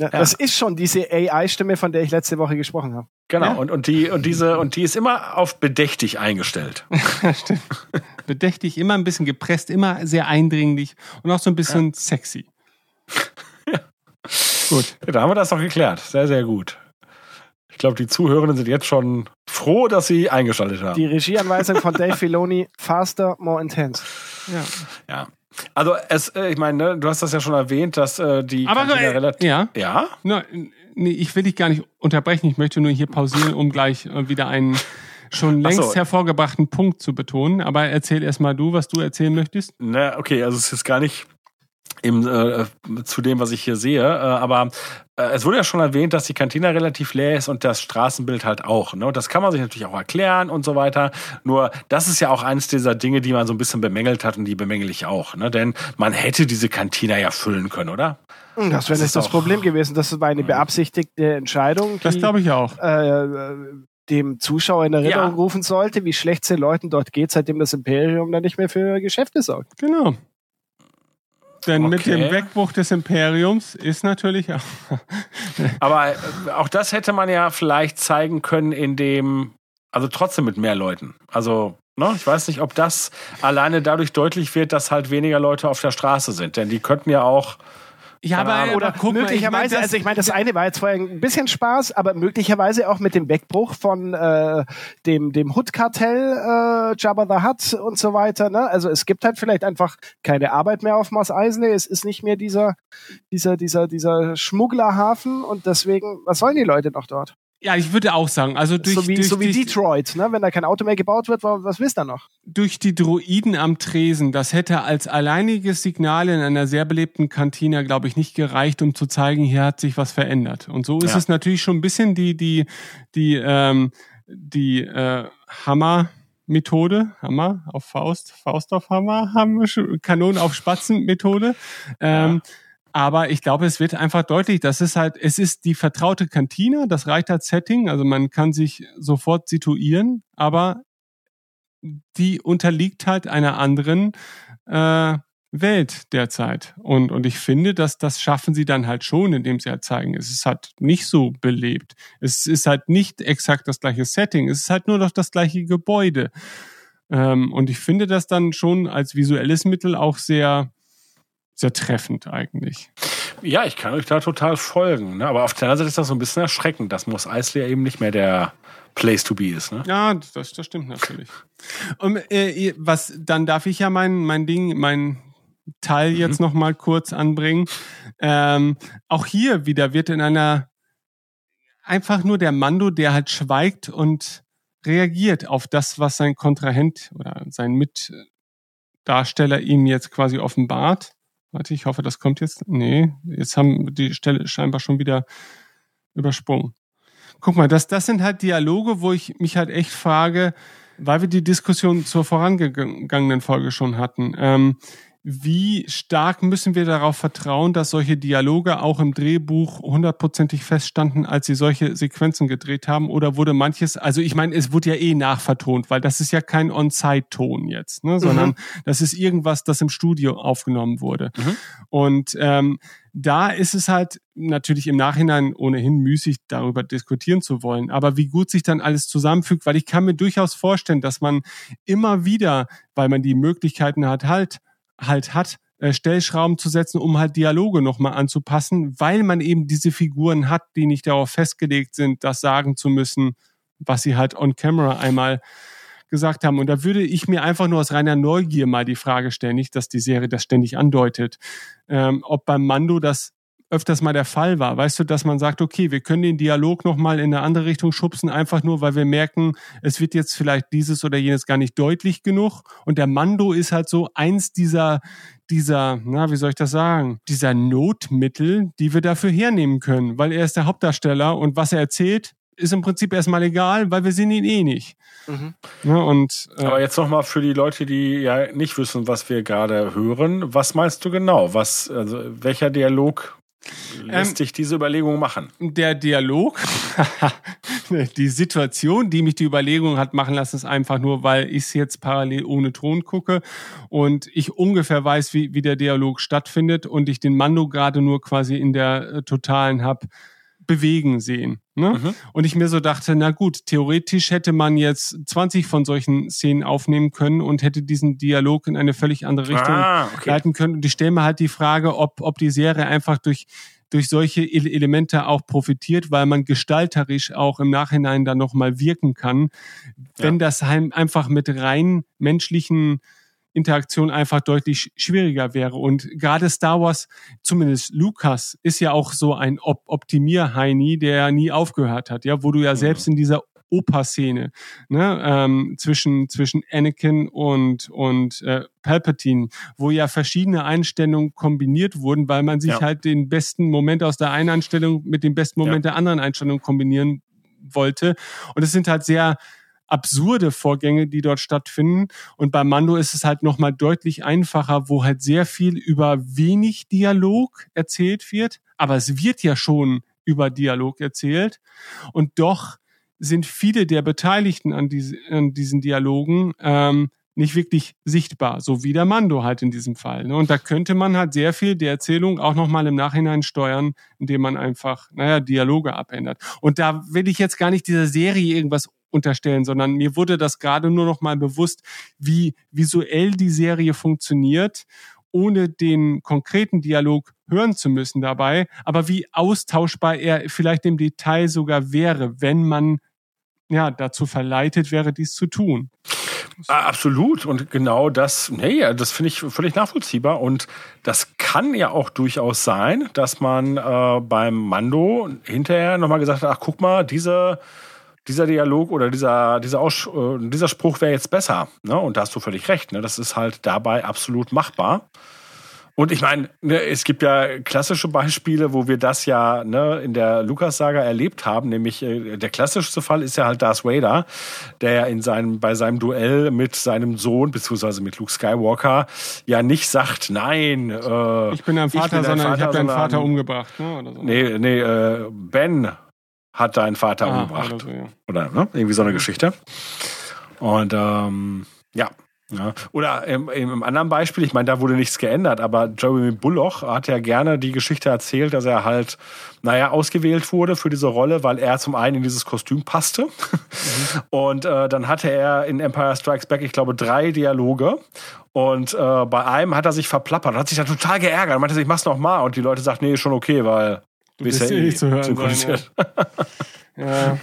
Ja, Das ist schon diese AI-Stimme, von der ich letzte Woche gesprochen habe. Genau. Ja. Und, und die und diese und die ist immer auf bedächtig eingestellt. Stimmt. Bedächtig, immer ein bisschen gepresst, immer sehr eindringlich und auch so ein bisschen sexy. Gut. Ja, da haben wir das doch geklärt. Sehr, sehr gut. Ich glaube, die Zuhörenden sind jetzt schon froh, dass sie eingeschaltet haben. Die Regieanweisung von Dave Filoni, faster, more intense. Ja. Ja. Also es, äh, ich meine, ne, du hast das ja schon erwähnt, dass äh, die Aber Kantine äh, relativ. ja. Ja? Na, nee, ich will dich gar nicht unterbrechen. Ich möchte nur hier pausieren, um gleich äh, wieder einen schon Ach so. längst hervorgebrachten Punkt zu betonen. Aber erzähl erst mal du, was du erzählen möchtest. Ne, okay, also es ist gar nicht im, äh, zu dem, was ich hier sehe, äh, aber äh, es wurde ja schon erwähnt, dass die Kantine relativ leer ist und das Straßenbild halt auch. Ne? Und das kann man sich natürlich auch erklären und so weiter. Nur das ist ja auch eines dieser Dinge, die man so ein bisschen bemängelt hat und die bemängel ich auch. Ne? Denn man hätte diese Kantine ja füllen können, oder? Hm, Das wäre nicht das auch- Problem gewesen. Das war eine beabsichtigte Entscheidung, Das die glaube ich auch. äh, äh, dem Zuschauer in Erinnerung Ja. rufen sollte, wie schlecht es den Leuten dort geht, seitdem das Imperium dann nicht mehr für Geschäfte sorgt. Genau. Denn mit Okay. dem Wegbruch des Imperiums ist natürlich auch. Aber äh, auch das hätte man ja vielleicht zeigen können, indem, also trotzdem mit mehr Leuten. Also, ne, ich weiß nicht, ob das alleine dadurch deutlich wird, dass halt weniger Leute auf der Straße sind. Denn die könnten ja auch Ja, Keine Ahnung. Oder guck mal, ich möglicherweise, mein, also ich meine, das eine war jetzt vorher ein bisschen Spaß, aber möglicherweise auch mit dem Wegbruch von äh, dem, dem Hood-Kartell, äh, Jabba the Hutt und so weiter. Ne? Also es gibt halt vielleicht einfach keine Arbeit mehr auf Mos Eisley. Es ist nicht mehr dieser, dieser, dieser, dieser Schmugglerhafen und deswegen, was sollen die Leute noch dort? Ja, ich würde auch sagen, also durch, so wie, durch, so wie durch, Detroit, ne? wenn da kein Auto mehr gebaut wird, wa- was willst du da noch? durch die Droiden am Tresen, das hätte als alleiniges Signal in einer sehr belebten Kantine, glaube ich, nicht gereicht, um zu zeigen, hier hat sich was verändert. Und so ist Ja. es natürlich schon ein bisschen die, die, die, ähm, die äh, Hammer. Methode, Hammer auf Faust, Faust auf Hammer, Hammer, Kanonen auf Spatzen Methode. Ähm, aber ich glaube, es wird einfach deutlich, das ist halt, es ist die vertraute Kantine, das reicht als Setting, also man kann sich sofort situieren, aber die unterliegt halt einer anderen äh, Welt derzeit. Und, und ich finde, dass das schaffen sie dann halt schon, indem sie halt zeigen, es ist halt nicht so belebt. Es ist halt nicht exakt das gleiche Setting, es ist halt nur noch das gleiche Gebäude. Ähm, und ich finde das dann schon als visuelles Mittel auch sehr, sehr treffend eigentlich. Ja, ich kann euch da total folgen. Ne? Aber auf der anderen Seite ist das so ein bisschen erschreckend, dass Mos Eisley eben nicht mehr der Place to be ist. Ne? Ja, das, das stimmt natürlich. Und äh, was, dann darf ich ja mein, mein Ding, mein Teil jetzt noch mal kurz anbringen. Ähm, auch hier wieder wird in einer einfach nur der Mando, der halt schweigt und reagiert auf das, was sein Kontrahent oder sein Mitdarsteller ihm jetzt quasi offenbart. Warte, ich hoffe, das kommt jetzt. Nee, jetzt haben die Stelle scheinbar schon wieder übersprungen. Guck mal, das, das sind halt Dialoge, wo ich mich halt echt frage, weil wir die Diskussion zur vorangegangenen Folge schon hatten. Ähm, wie stark müssen wir darauf vertrauen, dass solche Dialoge auch im Drehbuch hundertprozentig feststanden, als sie solche Sequenzen gedreht haben? Oder wurde manches, also ich meine, es wurde ja eh nachvertont, weil das ist ja kein On-Site-Ton jetzt, ne? sondern das ist irgendwas, das im Studio aufgenommen wurde. Und ähm, da ist es halt natürlich im Nachhinein ohnehin müßig, darüber diskutieren zu wollen. Aber wie gut sich dann alles zusammenfügt, weil ich kann mir durchaus vorstellen, dass man immer wieder, weil man die Möglichkeiten hat, halt, halt hat, äh, Stellschrauben zu setzen, um halt Dialoge nochmal anzupassen, weil man eben diese Figuren hat, die nicht darauf festgelegt sind, das sagen zu müssen, was sie halt on camera einmal gesagt haben. Und da würde ich mir einfach nur aus reiner Neugier mal die Frage stellen, nicht, dass die Serie das ständig andeutet, ähm, ob beim Mando das öfters mal der Fall war. Weißt du, dass man sagt, okay, wir können den Dialog nochmal in eine andere Richtung schubsen, einfach nur, weil wir merken, es wird jetzt vielleicht dieses oder jenes gar nicht deutlich genug. Und der Mando ist halt so eins dieser, dieser, na, wie soll ich das sagen, dieser Notmittel, die wir dafür hernehmen können, weil er ist der Hauptdarsteller und was er erzählt, ist im Prinzip erstmal egal, weil wir sehen ihn eh nicht. Ja, und äh, Aber jetzt nochmal für die Leute, die ja nicht wissen, was wir gerade hören. Was meinst du genau? Was, also, welcher Dialog lässt Ähm, dich diese Überlegung machen? der Dialog, die Situation, die mich die Überlegung hat machen lassen, ist einfach nur, weil ich es jetzt parallel ohne Ton gucke und ich ungefähr weiß, wie, wie der Dialog stattfindet und ich den Mando gerade nur quasi in der äh, totalen hab bewegen sehen. Ne? Mhm. Und ich mir so dachte, na gut, theoretisch hätte man jetzt 20 von solchen Szenen aufnehmen können und hätte diesen Dialog in eine völlig andere Richtung Ah, okay. leiten können. Und ich stelle mir halt die Frage, ob, ob die Serie einfach durch, durch solche Ele Elemente auch profitiert, weil man gestalterisch auch im Nachhinein dann nochmal wirken kann. Wenn Ja. das einfach mit rein menschlichen Interaktion einfach deutlich schwieriger wäre. Und gerade Star Wars, zumindest Lucas, ist ja auch so ein Op Optimier-Heini, der nie aufgehört hat, ja, wo du ja selbst in dieser Oper-Szene ne, ähm, zwischen zwischen Anakin und und äh, Palpatine, wo ja verschiedene Einstellungen kombiniert wurden, weil man sich Ja. halt den besten Moment aus der einen Einstellung mit dem besten Moment der anderen Einstellung kombinieren wollte. Und es sind halt sehr absurde Vorgänge, die dort stattfinden. Und bei Mando ist es halt nochmal deutlich einfacher, wo halt sehr viel über wenig Dialog erzählt wird. Aber es wird ja schon über Dialog erzählt. Und doch sind viele der Beteiligten an, diese, an diesen Dialogen ähm, nicht wirklich sichtbar, so wie der Mando halt in diesem Fall. Ne? Und da könnte man halt sehr viel der Erzählung auch nochmal im Nachhinein steuern, indem man einfach, naja, Dialoge abändert. Und da will ich jetzt gar nicht dieser Serie irgendwas unterstellen, sondern mir wurde das gerade nur noch mal bewusst, wie visuell die Serie funktioniert, ohne den konkreten Dialog hören zu müssen dabei, aber wie austauschbar er vielleicht im Detail sogar wäre, wenn man ja dazu verleitet wäre, dies zu tun. Absolut. Und genau das, nee, das finde ich völlig nachvollziehbar. Und das kann ja auch durchaus sein, dass man äh, beim Mando hinterher nochmal gesagt hat, ach guck mal, diese, dieser Dialog oder dieser, dieser, Aus, äh, dieser Spruch wäre jetzt besser. Ne? Und da hast du völlig recht. Ne? Das ist halt dabei absolut machbar. Und ich meine, ne, es gibt ja klassische Beispiele, wo wir das ja ne, in der Lukas-Saga erlebt haben. Nämlich äh, der klassischste Fall ist ja halt Darth Vader, der ja in seinem, bei seinem Duell mit seinem Sohn, beziehungsweise mit Luke Skywalker, ja nicht sagt, nein, äh, Ich bin dein Vater, bin dein sondern ich habe deinen Vater umgebracht. Ne? Oder so. Nee, nee, äh, Ben hat deinen Vater Ah, umgebracht. oder so, ja. Oder ne? irgendwie so eine Geschichte. Und ähm, ja. Ja. Oder im, im anderen Beispiel, ich meine, da wurde nichts geändert, aber Jeremy Bulloch hat ja gerne die Geschichte erzählt, dass er halt, naja, ausgewählt wurde für diese Rolle, weil er zum einen in dieses Kostüm passte. Und äh, dann hatte er in Empire Strikes Back, ich glaube, drei Dialoge. Und äh, bei einem hat er sich verplappert, hat sich da total geärgert. Er meinte, sich, ich mach's noch mal. Und die Leute sagten, nee, ist schon okay, weil Du bist eh nicht zu hören sein, synchronisiert. Ja, ja,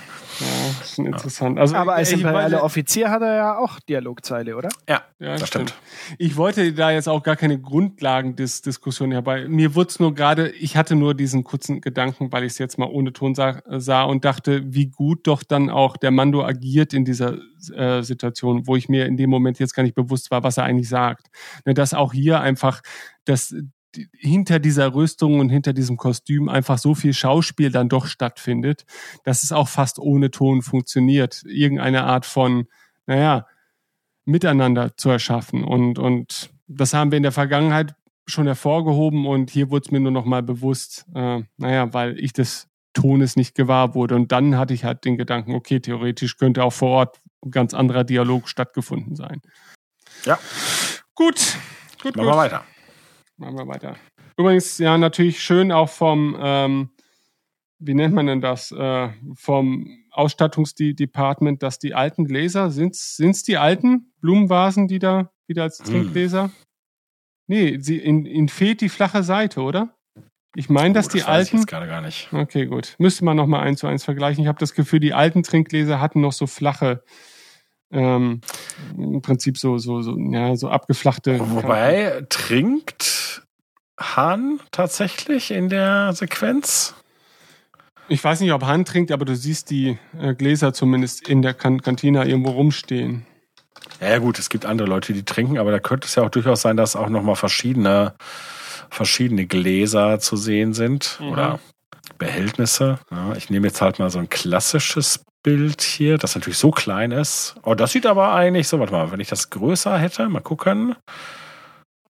ist schon interessant. Also, Aber als imperialer Offizier hat er ja auch Dialogzeile, oder? Ja, Ja, das stimmt. Ich wollte da jetzt auch gar keine Grundlagendiskussion herbei. Mir wurde es nur gerade, ich hatte nur diesen kurzen Gedanken, weil ich es jetzt mal ohne Ton sah, sah und dachte, wie gut doch dann auch der Mando agiert in dieser äh, Situation, wo ich mir in dem Moment jetzt gar nicht bewusst war, was er eigentlich sagt. Ne, dass auch hier einfach das die- hinter dieser Rüstung und hinter diesem Kostüm einfach so viel Schauspiel dann doch stattfindet, dass es auch fast ohne Ton funktioniert. Irgendeine Art von, naja, miteinander zu erschaffen. Und, und das haben wir in der Vergangenheit schon hervorgehoben und hier wurde es mir nur noch mal bewusst, äh, naja, weil ich des Tones nicht gewahr wurde. Und dann hatte ich halt den Gedanken, okay, theoretisch könnte auch vor Ort ein ganz anderer Dialog stattgefunden sein. Ja. Gut, gut, Machen wir weiter. Machen wir weiter. Übrigens, ja, natürlich schön auch vom, ähm, wie nennt man denn das, äh, vom Ausstattungsdepartment, dass die alten Gläser, sind's, sind's die alten Blumenvasen, die da wieder als Hm. Trinkgläser? Nee, sie, in, in fehlt die flache Seite, oder? Ich meine, dass Oh, die das weiß ich alten. jetzt gerade gar nicht. Okay, gut. Müsste man nochmal eins zu eins vergleichen. Ich habe das Gefühl, die alten Trinkgläser hatten noch so flache, ähm, im Prinzip so, so, so, ja, so abgeflachte. Wobei, trinkt Han tatsächlich in der Sequenz? Ich weiß nicht, ob Han trinkt, aber du siehst die äh, Gläser zumindest in der kan Kantina irgendwo rumstehen. Ja, ja, gut, es gibt andere Leute, die trinken, aber da könnte es ja auch durchaus sein, dass auch nochmal verschiedene, verschiedene Gläser zu sehen sind Mhm. oder Behältnisse. Ja, ich nehme jetzt halt mal so ein klassisches Bild hier, das natürlich so klein ist. Oh, das sieht aber eigentlich so, warte mal, wenn ich das größer hätte, mal gucken.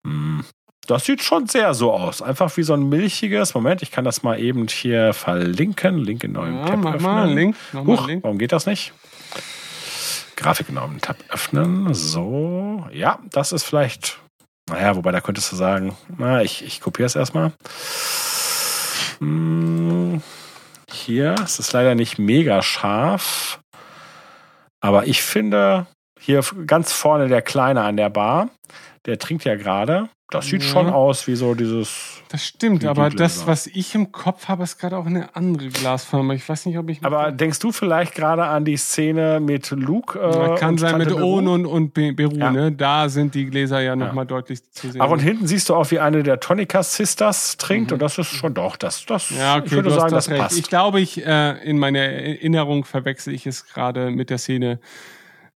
Hm, Das sieht schon sehr so aus. Einfach wie so ein milchiges. Moment, ich kann das mal eben hier verlinken. Link in neuem Ja, Tab mach öffnen. mal Link. Mach Huch, Link. warum geht das nicht? Grafik in neuem Tab öffnen. So, ja, das ist vielleicht. Naja, wobei da könntest du sagen, na, ich, ich kopiere es erstmal. Hm, hier, es ist leider nicht mega scharf. Aber ich finde, hier ganz vorne der Kleine an der Bar, der trinkt ja gerade. Das sieht ja. schon aus wie so dieses. Das stimmt, aber das, was ich im Kopf habe, ist gerade auch eine andere Glasform. Ich weiß nicht, ob ich. Aber denkst du vielleicht gerade an die Szene mit Luke? Äh, kann sein mit Owen und, und Beru, ja. ne? Da sind die Gläser ja nochmal ja. deutlich zu sehen. Aber und hinten siehst du auch, wie eine der Tonica Sisters trinkt. Mhm. Und das ist schon doch, das, das ja, okay, ich würde sagen, das, das passt. Ich glaube, ich äh, in meiner Erinnerung verwechsel ich es gerade mit der Szene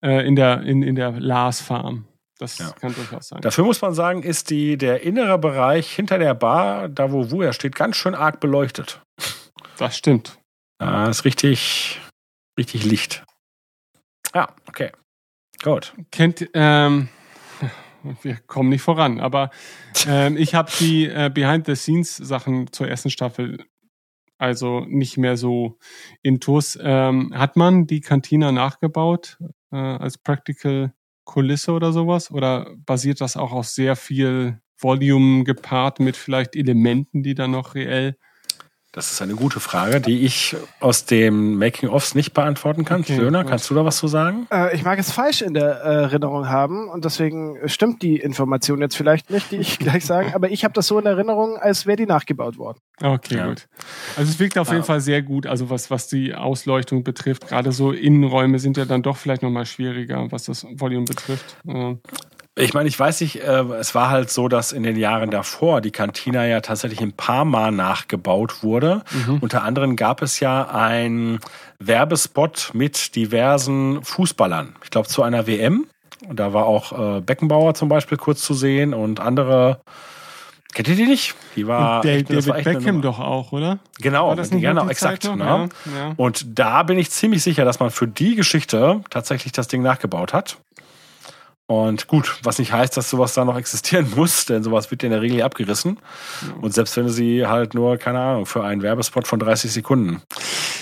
äh, in der in, in der Lars Farm. Das ja. kann durchaus sein. Dafür muss man sagen, ist die, der innere Bereich hinter der Bar, da wo Wuja steht, ganz schön arg beleuchtet. Das stimmt. Da ist richtig, richtig Licht. Ja, okay. Gut. Kennt, ähm, wir kommen nicht voran, aber ähm, ich habe die äh, Behind-the-Scenes-Sachen zur ersten Staffel also nicht mehr so intus. Ähm, hat man die Kantina nachgebaut äh, als Practical Kulisse oder sowas? Oder basiert das auch auf sehr viel Volume gepaart mit vielleicht Elementen, die dann noch reell das ist eine gute Frage, die ich aus dem Making-ofs nicht beantworten kann. Okay, Fiona, kannst du da was zu sagen? Äh, ich mag es falsch in der äh, Erinnerung haben und deswegen stimmt die Information jetzt vielleicht nicht, die ich gleich sage, aber ich habe das so in Erinnerung, als wäre die nachgebaut worden. Okay, ja. gut. Also es wirkt auf ja. jeden Fall sehr gut, also was, was die Ausleuchtung betrifft. Gerade so Innenräume sind ja dann doch vielleicht nochmal schwieriger, was das Volume betrifft. Äh, ich meine, ich weiß nicht, äh, es war halt so, dass in den Jahren davor die Cantina ja tatsächlich ein paar Mal nachgebaut wurde. Mhm. Unter anderem gab es ja ein Werbespot mit diversen Fußballern. Ich glaube, zu einer WM. Und da war auch äh, Beckenbauer zum Beispiel kurz zu sehen und andere. Kennt ihr die nicht? Die war und David, echt, echt Beckham doch auch, oder? Genau, war das nicht genau, exakt. Ne? Ja, ja. Und da bin ich ziemlich sicher, dass man für die Geschichte tatsächlich das Ding nachgebaut hat. Und gut, was nicht heißt, dass sowas da noch existieren muss, denn sowas wird ja in der Regel abgerissen. Und selbst wenn sie halt nur, keine Ahnung, für einen Werbespot von 30 Sekunden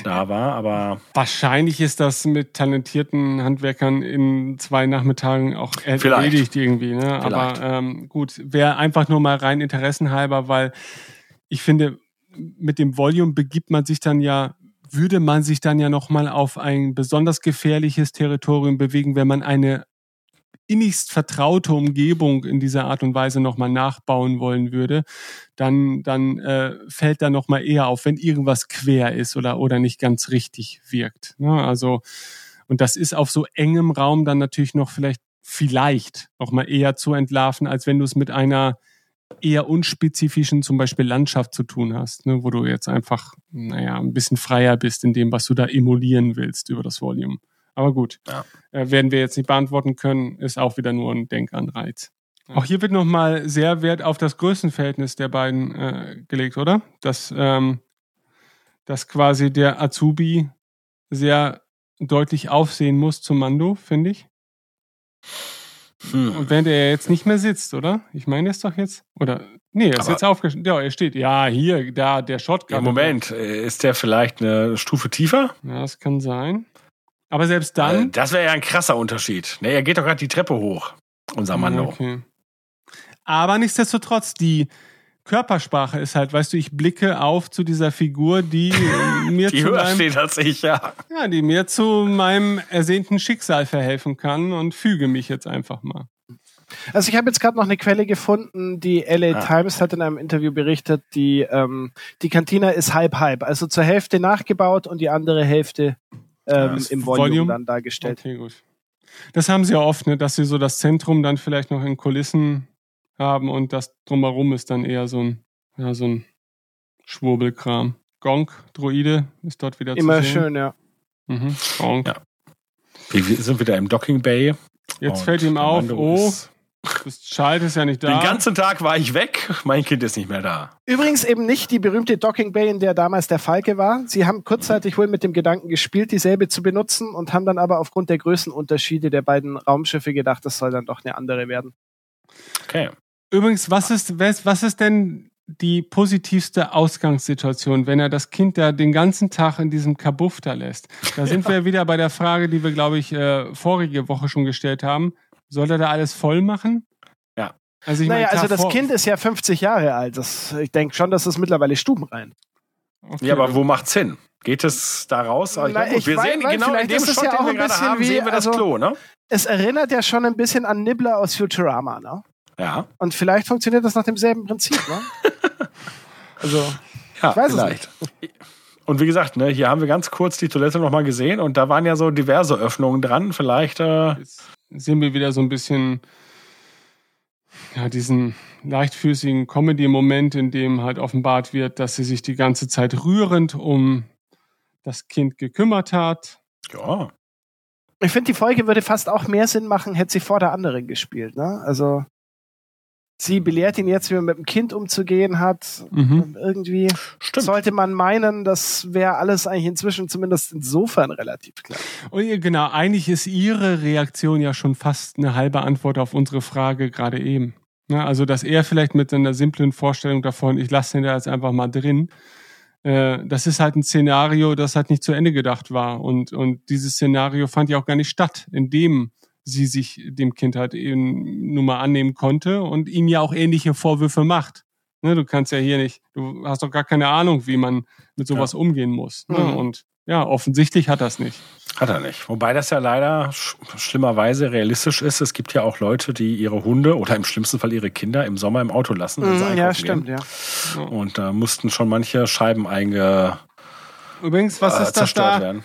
da war, aber. Wahrscheinlich ist das mit talentierten Handwerkern in zwei Nachmittagen auch erledigt irgendwie, ne? Aber ähm, gut, wäre einfach nur mal rein interessenhalber, weil ich finde, mit dem Volume begibt man sich dann ja würde man sich dann ja nochmal auf ein besonders gefährliches Territorium bewegen, wenn man eine innigst vertraute Umgebung in dieser Art und Weise nochmal nachbauen wollen würde, dann, dann äh, fällt da nochmal eher auf, wenn irgendwas quer ist oder, oder nicht ganz richtig wirkt. Ne? Also, und das ist auf so engem Raum dann natürlich noch vielleicht, vielleicht nochmal eher zu entlarven, als wenn du es mit einer eher unspezifischen zum Beispiel Landschaft zu tun hast, ne, wo du jetzt einfach, naja, ein bisschen freier bist in dem, was du da emulieren willst über das Volume. Aber gut, ja. äh, werden wir jetzt nicht beantworten können, ist auch wieder nur ein Denkanreiz. Ja. Auch hier wird nochmal sehr Wert auf das Größenverhältnis der beiden äh, gelegt, oder? Dass, ähm, dass quasi der Azubi sehr deutlich aufsehen muss zum Mando, finde ich. Hm. Und während er jetzt nicht mehr sitzt, oder? Ich meine es doch jetzt. Oder nee, er ist Aber jetzt aufgestellt. Ja, er steht. Ja, hier, da, der Shotgun. Im Moment, ist der vielleicht eine Stufe tiefer? Ja, das kann sein. Aber selbst dann. Äh, das wäre ja ein krasser Unterschied. Ne, er geht doch gerade die Treppe hoch, unser Mann. Okay. Aber nichtsdestotrotz, die Körpersprache ist halt, weißt du, ich blicke auf zu dieser Figur, die mir die zu höher meinem, steht als ich, ja. Ja, die mir zu meinem ersehnten Schicksal verhelfen kann und füge mich jetzt einfach mal. Also ich habe jetzt gerade noch eine Quelle gefunden, die LA ah. Times hat in einem Interview berichtet, die ähm, die Kantina ist halb halb, also zur Hälfte nachgebaut und die andere Hälfte ähm, ja, im Volume, Volume, dann dargestellt. Okay, gut. Das haben sie ja oft, ne, dass sie so das Zentrum dann vielleicht noch in Kulissen haben und das drumherum ist dann eher so ein, ja, so ein Schwurbelkram. Gonk, Droide ist dort wieder Immer zu sehen. Immer schön, ja. Mhm, Gonk. Ja. Wir sind wieder im Docking Bay. Jetzt fällt ihm auf, oh, das Child ist ja nicht da. Den ganzen Tag war ich weg, mein Kind ist nicht mehr da. Übrigens eben nicht die berühmte Docking Bay, in der damals der Falke war. Sie haben kurzzeitig wohl mit dem Gedanken gespielt, dieselbe zu benutzen und haben dann aber aufgrund der Größenunterschiede der beiden Raumschiffe gedacht, das soll dann doch eine andere werden. Okay. Übrigens, was ist, was ist denn die positivste Ausgangssituation, wenn er das Kind da den ganzen Tag in diesem Kabuff da lässt? Da sind ja. wir wieder bei der Frage, die wir, glaube ich, äh, vorige Woche schon gestellt haben. Soll er da alles voll machen? Ja. Also ich naja, mein, also das Kind ist ja 50 Jahre alt. Das, ich denke schon, dass das mittlerweile stubenrein. Okay, ja, aber wo macht's hin? Geht es da raus? Na, ich, ich wir weiß, sehen genau in dem Shot, ja den wir gerade haben, wie, sehen wir das also, Klo, ne? Es erinnert ja schon ein bisschen an Nibbler aus Futurama, ne? Ja. Und vielleicht funktioniert das nach demselben Prinzip, ne? also, ja, ich weiß vielleicht. es nicht. Und wie gesagt, ne, hier haben wir ganz kurz die Toilette nochmal gesehen und da waren ja so diverse Öffnungen dran. Vielleicht äh sehen wir wieder so ein bisschen ja, diesen leichtfüßigen Comedy-Moment, in dem halt offenbart wird, dass sie sich die ganze Zeit rührend um das Kind gekümmert hat. Ja. Ich finde, die Folge würde fast auch mehr Sinn machen, hätte sie vor der anderen gespielt. Ne? Also sie belehrt ihn jetzt, wie man mit dem Kind umzugehen hat. Mhm. Irgendwie Stimmt. sollte man meinen, das wäre alles eigentlich inzwischen zumindest insofern relativ klar. Und genau, eigentlich ist ihre Reaktion ja schon fast eine halbe Antwort auf unsere Frage gerade eben. Ne? Also, dass er vielleicht mit einer simplen Vorstellung davon, ich lasse den da jetzt einfach mal drin, äh, das ist halt ein Szenario, das halt nicht zu Ende gedacht war. Und, und dieses Szenario fand ja auch gar nicht statt, in dem sie sich dem Kind halt eben nun mal annehmen konnte und ihm ja auch ähnliche Vorwürfe macht. Ne, du kannst ja hier nicht, du hast doch gar keine Ahnung, wie man mit sowas ja. umgehen muss. Ne? Mhm. Und ja, offensichtlich hat er es nicht. Hat er nicht. Wobei das ja leider sch schlimmerweise realistisch ist. Es gibt ja auch Leute, die ihre Hunde oder im schlimmsten Fall ihre Kinder im Sommer im Auto lassen. Mm, ja, stimmt, gehen. ja. Und da mussten schon manche Scheiben einge Übrigens, was äh, ist das da? Werden.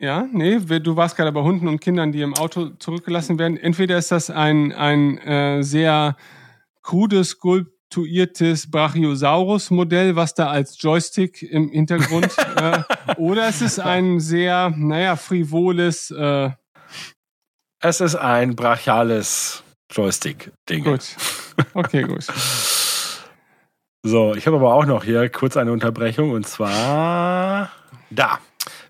Ja, nee, du warst gerade bei Hunden und Kindern, die im Auto zurückgelassen werden. Entweder ist das ein, ein äh, sehr krudes Skulpt konstruiertes Brachiosaurus-Modell, was da als Joystick im Hintergrund, äh, oder es ist ein sehr, naja, frivoles. Äh, es ist ein brachiales Joystick-Ding. Gut. Okay, gut. so, ich habe aber auch noch hier kurz eine Unterbrechung und zwar da.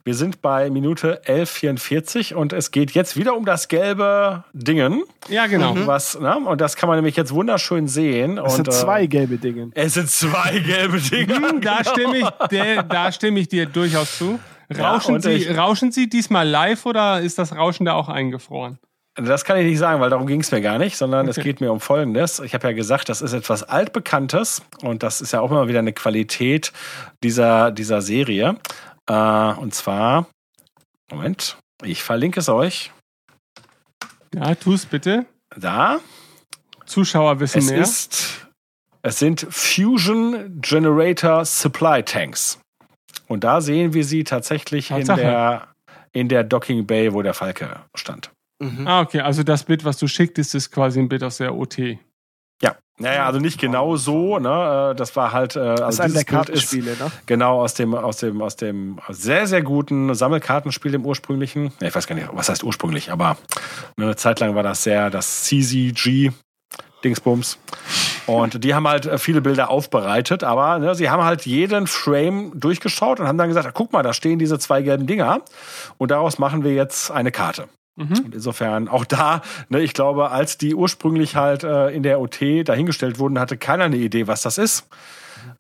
Wir sind bei Minute 11,44 und es geht jetzt wieder um das gelbe Dingen. Ja, genau. Mhm. Was, ne? Und das kann man nämlich jetzt wunderschön sehen. Es sind äh, zwei gelbe Dinge. Es sind zwei gelbe Dinge. Hm, da, genau. stimme ich, der, da stimme ich dir durchaus zu. Rauschen, ja, Sie, ich, rauschen Sie diesmal live oder ist das Rauschen da auch eingefroren? Das kann ich nicht sagen, weil darum ging es mir gar nicht, sondern okay. es geht mir um Folgendes. Ich habe ja gesagt, das ist etwas altbekanntes und das ist ja auch immer wieder eine Qualität dieser, dieser Serie. Äh, und zwar, Moment, ich verlinke es euch. Ja, tu es bitte. Da. Zuschauer wissen es mehr. Ist, es sind Fusion Generator Supply Tanks. Und da sehen wir sie tatsächlich in der, in der Docking Bay, wo der Falke stand. Mhm. Ah, okay. Also das Bild, was du schicktest, ist quasi ein Bild aus der OT. Naja, also nicht genau so, ne? Äh, das war halt äh, also das ist der Kartenspiele, ne? Genau aus dem aus dem aus dem sehr sehr guten Sammelkartenspiel im ursprünglichen. Ich weiß gar nicht, was heißt ursprünglich, aber eine Zeit lang war das sehr das CZG Dingsbums. Und die haben halt äh, viele Bilder aufbereitet, aber ne, sie haben halt jeden Frame durchgeschaut und haben dann gesagt, guck mal, da stehen diese zwei gelben Dinger und daraus machen wir jetzt eine Karte. Mhm. Und insofern auch da, ne, ich glaube, als die ursprünglich halt äh, in der OT dahingestellt wurden, hatte keiner eine Idee, was das ist.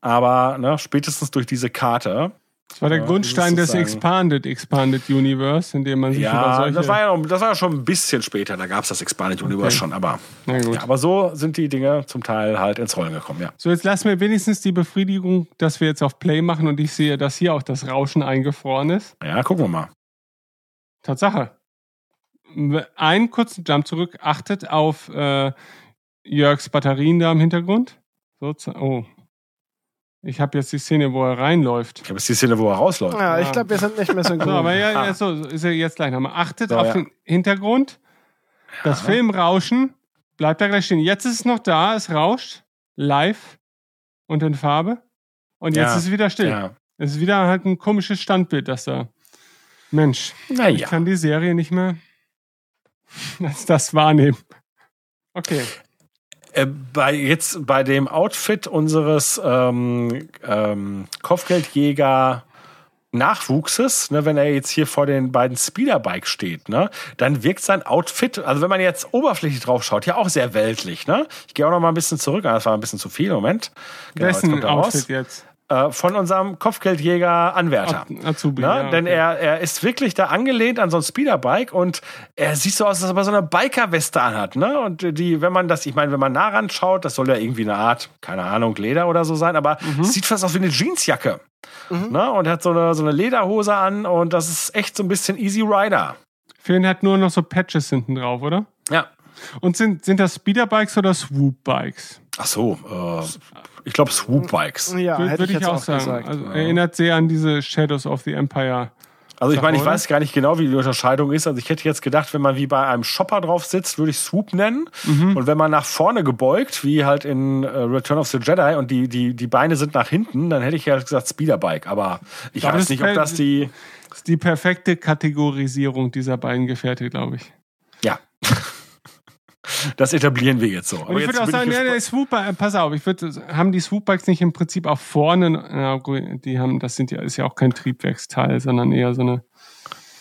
Aber ne, spätestens durch diese Karte. Das war der äh, Grundstein des Expanded Expanded Universe, in dem man sich ja, über solche... Das war ja, noch, das war ja schon ein bisschen später, da gab es das Expanded okay. Universe schon, aber, ja, aber so sind die Dinge zum Teil halt ins Rollen gekommen, ja. So, jetzt lassen wir wenigstens die Befriedigung, dass wir jetzt auf Play machen und ich sehe, dass hier auch das Rauschen eingefroren ist. Ja, gucken wir mal. Tatsache einen kurzen Jump zurück. Achtet auf äh, Jörgs Batterien da im Hintergrund. So, oh. Ich habe jetzt die Szene, wo er reinläuft. Ich habe jetzt die Szene, wo er rausläuft. Ja, ich glaube, wir sind nicht mehr so gut. So, aber ja, ja, so ist er jetzt gleich nochmal. Achtet so, auf ja. den Hintergrund. Das ja. Filmrauschen bleibt da gleich stehen. Jetzt ist es noch da, es rauscht. Live und in Farbe. Und jetzt ja. ist es wieder still. Ja. Es ist wieder halt ein komisches Standbild, das da. Mensch, naja. ich kann die Serie nicht mehr als das wahrnehmen. Okay. Äh, bei jetzt bei dem Outfit unseres ähm, ähm, Kopfgeldjäger Nachwuchses, ne, wenn er jetzt hier vor den beiden Speederbikes steht, ne, dann wirkt sein Outfit, also wenn man jetzt oberflächlich drauf schaut, ja auch sehr weltlich, ne? Ich gehe auch noch mal ein bisschen zurück, das war ein bisschen zu viel, Moment. Genau, Wessen jetzt Outfit jetzt? Äh, von unserem Kopfgeldjäger Anwärter. Azubi, Ne? ja, Denn okay. er, er ist wirklich da angelehnt an so ein Speederbike und er sieht so aus, als ob er so eine Bikerweste anhat. Ne? Und die, wenn man das, ich meine, wenn man nah ran schaut, das soll ja irgendwie eine Art, keine Ahnung, Leder oder so sein, aber Mhm. es sieht fast aus wie eine Jeansjacke. Ne? Und er hat so eine, so eine Lederhose an und das ist echt so ein bisschen Easy Rider. Finn hat nur noch so Patches hinten drauf, oder? Ja. Und sind, sind das Speederbikes oder Swoop-Bikes? Ach so, äh, ich glaube Swoop-Bikes. Ja, Würde ich ich jetzt auch, sagen. gesagt. Also erinnert sehr an diese Shadows of the Empire. Also ich meine, ich weiß gar nicht genau, wie die Unterscheidung ist. Also ich hätte jetzt gedacht, wenn man wie bei einem Shopper drauf sitzt, würde ich Swoop nennen. Mhm. Und wenn man nach vorne gebeugt, wie halt in äh, Return of the Jedi und die, die, die Beine sind nach hinten, dann hätte ich ja gesagt Speederbike. Aber ich Aber weiß nicht, ob das die... Das ist die perfekte Kategorisierung dieser beiden Gefährte, glaube ich. Ja. Das etablieren wir jetzt so. Und ich würde auch sagen, ja, der Swoop, äh, pass auf, ich würde, haben die Swoopbikes nicht im Prinzip auch vorne, na gut, die haben, das sind ja, ist ja auch kein Triebwerksteil, sondern eher so eine,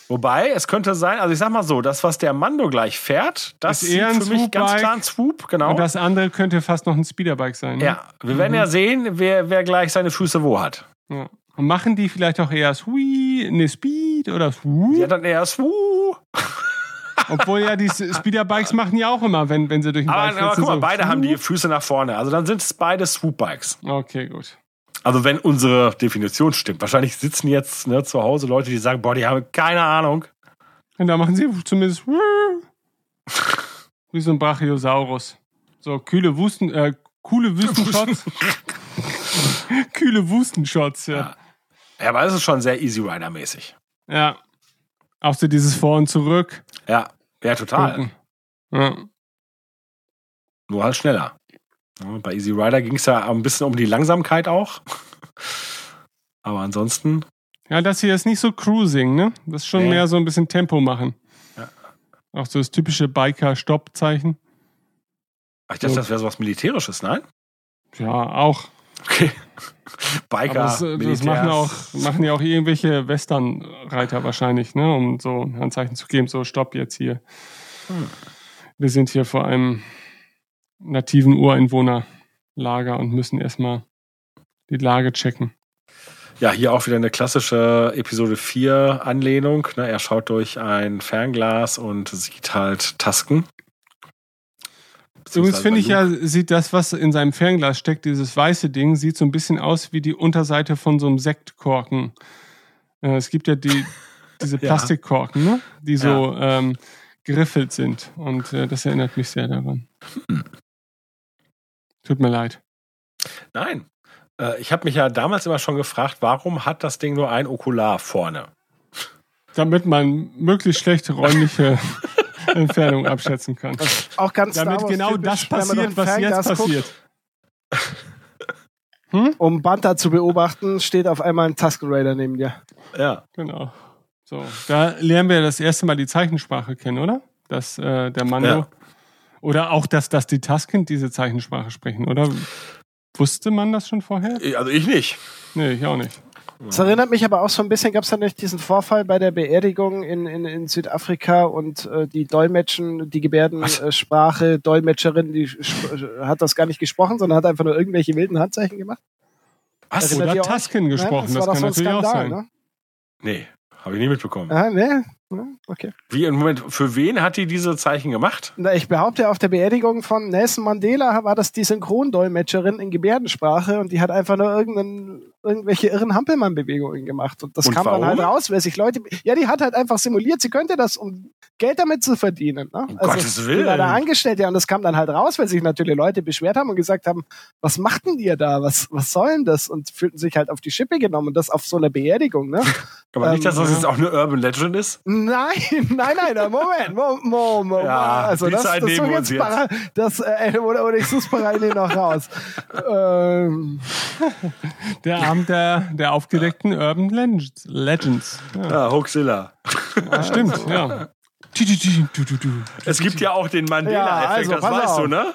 Wobei, es könnte sein, also ich sag mal so, das, was der Mando gleich fährt, das Ist eher ein für mich ganz klar ein Swoop, genau. und das andere könnte fast noch ein Speederbike sein. Ne? ja, wir werden ja sehen, wer, wer gleich seine Füße wo hat. ja. Und machen die vielleicht auch eher Sweet, ne Speed oder Swoop? Die hat dann eher Swoop. Obwohl ja die Speederbikes machen ja auch immer, wenn, wenn sie durch den Aber, Wald aber guck mal, so, beide haben die Swoop. Füße nach vorne. Also dann sind es beide Swoop-Bikes. Okay, gut. Also wenn unsere Definition stimmt. Wahrscheinlich sitzen jetzt ne, zu Hause Leute, die sagen, boah, die haben keine Ahnung. Und da machen sie zumindest wie so ein Brachiosaurus. So kühle Wüsten, äh, coole Wüstenshots. kühle Wüstenshots, ja. Ja, aber das ist schon sehr Easy Rider-mäßig. Ja. Auch so dieses Vor und Zurück. Ja, ja, total. Ja. Nur halt schneller. Bei Easy Rider ging es ja ein bisschen um die Langsamkeit auch. Aber ansonsten, ja, das hier ist nicht so Cruising, ne? Das ist schon Nee. mehr so ein bisschen Tempo machen. Ja. Auch so das typische Biker-Stopp-Zeichen. ich dachte, das wäre sowas Militärisches, nein? Ja, auch. Okay. Biker, das, das Militär. machen, auch, machen ja auch irgendwelche Western-Reiter wahrscheinlich, ne? um so ein Handzeichen zu geben, so stopp jetzt hier. Hm. Wir sind hier vor einem nativen Ureinwohnerlager und müssen erstmal die Lage checken. Ja, hier auch wieder eine klassische Episode 4 Anlehnung. Ne, er schaut durch ein Fernglas und sieht halt Tasken. Übrigens finde ich ja, sieht das, was in seinem Fernglas steckt, dieses weiße Ding, sieht so ein bisschen aus wie die Unterseite von so einem Sektkorken. Äh, es gibt ja die, diese Ja. Plastikkorken, ne? die so ähm, geriffelt sind. Und äh, das erinnert mich sehr daran. Hm. Tut mir leid. Nein. Äh, ich habe mich ja damals immer schon gefragt, warum hat das Ding nur ein Okular vorne? Damit man möglichst schlechte räumliche Entfernung abschätzen kann. Auch ganz Damit genau das passiert, was jetzt Fernglas passiert. Um Banta zu beobachten, steht auf einmal ein Tusken Raider neben dir. Ja. Genau. So, da lernen wir das erste Mal die Zeichensprache kennen, oder? Dass äh, der Mando. Ja. Oder auch, dass, dass die Tusken diese Zeichensprache sprechen, oder? Wusste man das schon vorher? Also ich nicht. Nee, ich auch nicht. Das erinnert mich aber auch so ein bisschen, gab es da nicht diesen Vorfall bei der Beerdigung in, in, in Südafrika und äh, die Dolmetschen, die Gebärdensprache, Dolmetscherin, die sp- hat das gar nicht gesprochen, sondern hat einfach nur irgendwelche wilden Handzeichen gemacht. Was? Oder euch? Tusken gesprochen, Ja, das, kann war doch so natürlich auch Skandal, sein. ne? Nee, habe ich nie mitbekommen. Ah, ne? Ja, Okay. Wie im Moment, für wen hat die diese Zeichen gemacht? Na, ich behaupte, auf der Beerdigung von Nelson Mandela war das die Synchrondolmetscherin in Gebärdensprache und die hat einfach nur irgendwelche irren Hampelmann-Bewegungen gemacht. Und das Und kam dann warum? halt raus, weil sich Leute, ja, die hat halt einfach simuliert, sie könnte das, um Geld damit zu verdienen. Ne? Um Gottes Willen. Die war da angestellt, ja, und das kam dann halt raus, weil sich natürlich Leute beschwert haben und gesagt haben, was macht denn ihr da? Was, was soll denn das? Und fühlten sich halt auf die Schippe genommen und das auf so einer Beerdigung, ne? Aber nicht, dass das Ähm, jetzt auch eine Urban Legend ist? Nein, nein, nein, Moment, Moment, Moment. Ja, also die das, Zeit das nehmen uns jetzt para, das, äh, oder, oder ich such's parallel noch raus. ähm, Der Abend der, der aufgedeckten Urban Legends. Legends. Ja, Ja, Hoaxilla. stimmt, ja. Tu, tu. Es gibt ja auch den Ja, Mandela-Effekt, also, das weißt auf. du, ne?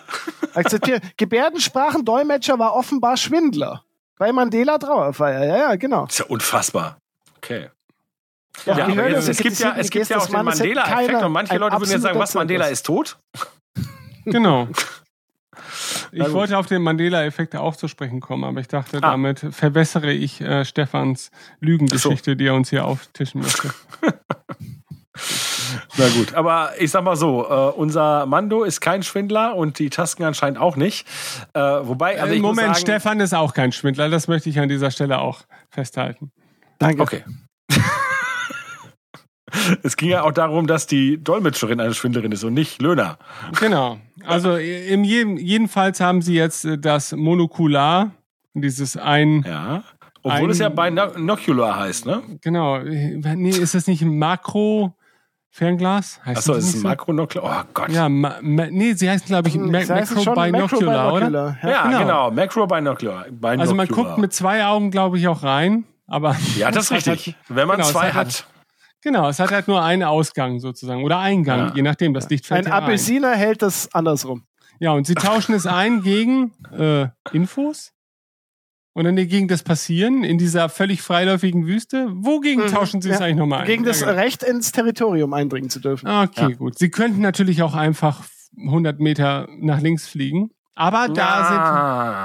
akzeptiere. Gebärdensprachendolmetscher war offenbar Schwindler. Bei Mandela Trauerfeier, ja, ja, genau. ist ja unfassbar. Okay. Ja, Ja, jetzt, es gibt ja, es gibt ja auch den Mandela-Effekt und manche Leute würden jetzt sagen, was, Mandela ist tot? Genau. Ich wollte auf den Mandela-Effekt auch zu sprechen kommen, aber ich dachte, damit verwässere ich äh, Stefans Lügengeschichte, die er uns hier auftischen möchte. Na gut, aber ich sag mal so, äh, unser Mando ist kein Schwindler und die Tasken anscheinend auch nicht. Äh, wobei, also Im ich muss Moment, sagen, Stefan ist auch kein Schwindler, das möchte ich an dieser Stelle auch festhalten. Danke. Okay. es ging ja auch darum, dass die Dolmetscherin eine Schwindlerin ist und nicht Löhner. Genau. Also im jeden, jedenfalls haben sie jetzt äh, das Monokular, dieses ein, Ja. Obwohl Ein- es ja Binocular heißt, ne? genau, nee, ist das nicht ein Makro-Fernglas? Heißt Achso, das es ist nicht ein Makronocular. Oh Gott. Ja, ma, ma, nee, sie heißen, glaube ich, Ma Das heißt Macro schon Binocular, oder? Macrobinocular, Ja. Ja, genau. genau. Macrobinocular. Binocular. Also man guckt mit zwei Augen, glaube ich, auch rein, aber Ja, das ist es hat richtig. Wenn man genau, es zwei hat hat. Genau, es hat halt nur einen Ausgang sozusagen oder Eingang, Ja. je nachdem, das Licht fällt Ein ja rein. Apelsiner hält das andersrum. Ja, und sie tauschen es ein gegen äh, Infos. Und dann gegen das Passieren in dieser völlig freiläufigen Wüste. Wogegen Mhm, tauschen sie es ja. eigentlich nochmal ein? Gegen das Ja, genau. Recht ins Territorium eindringen zu dürfen. Okay, Ja. gut. Sie könnten natürlich auch einfach 100 Meter nach links fliegen. Aber da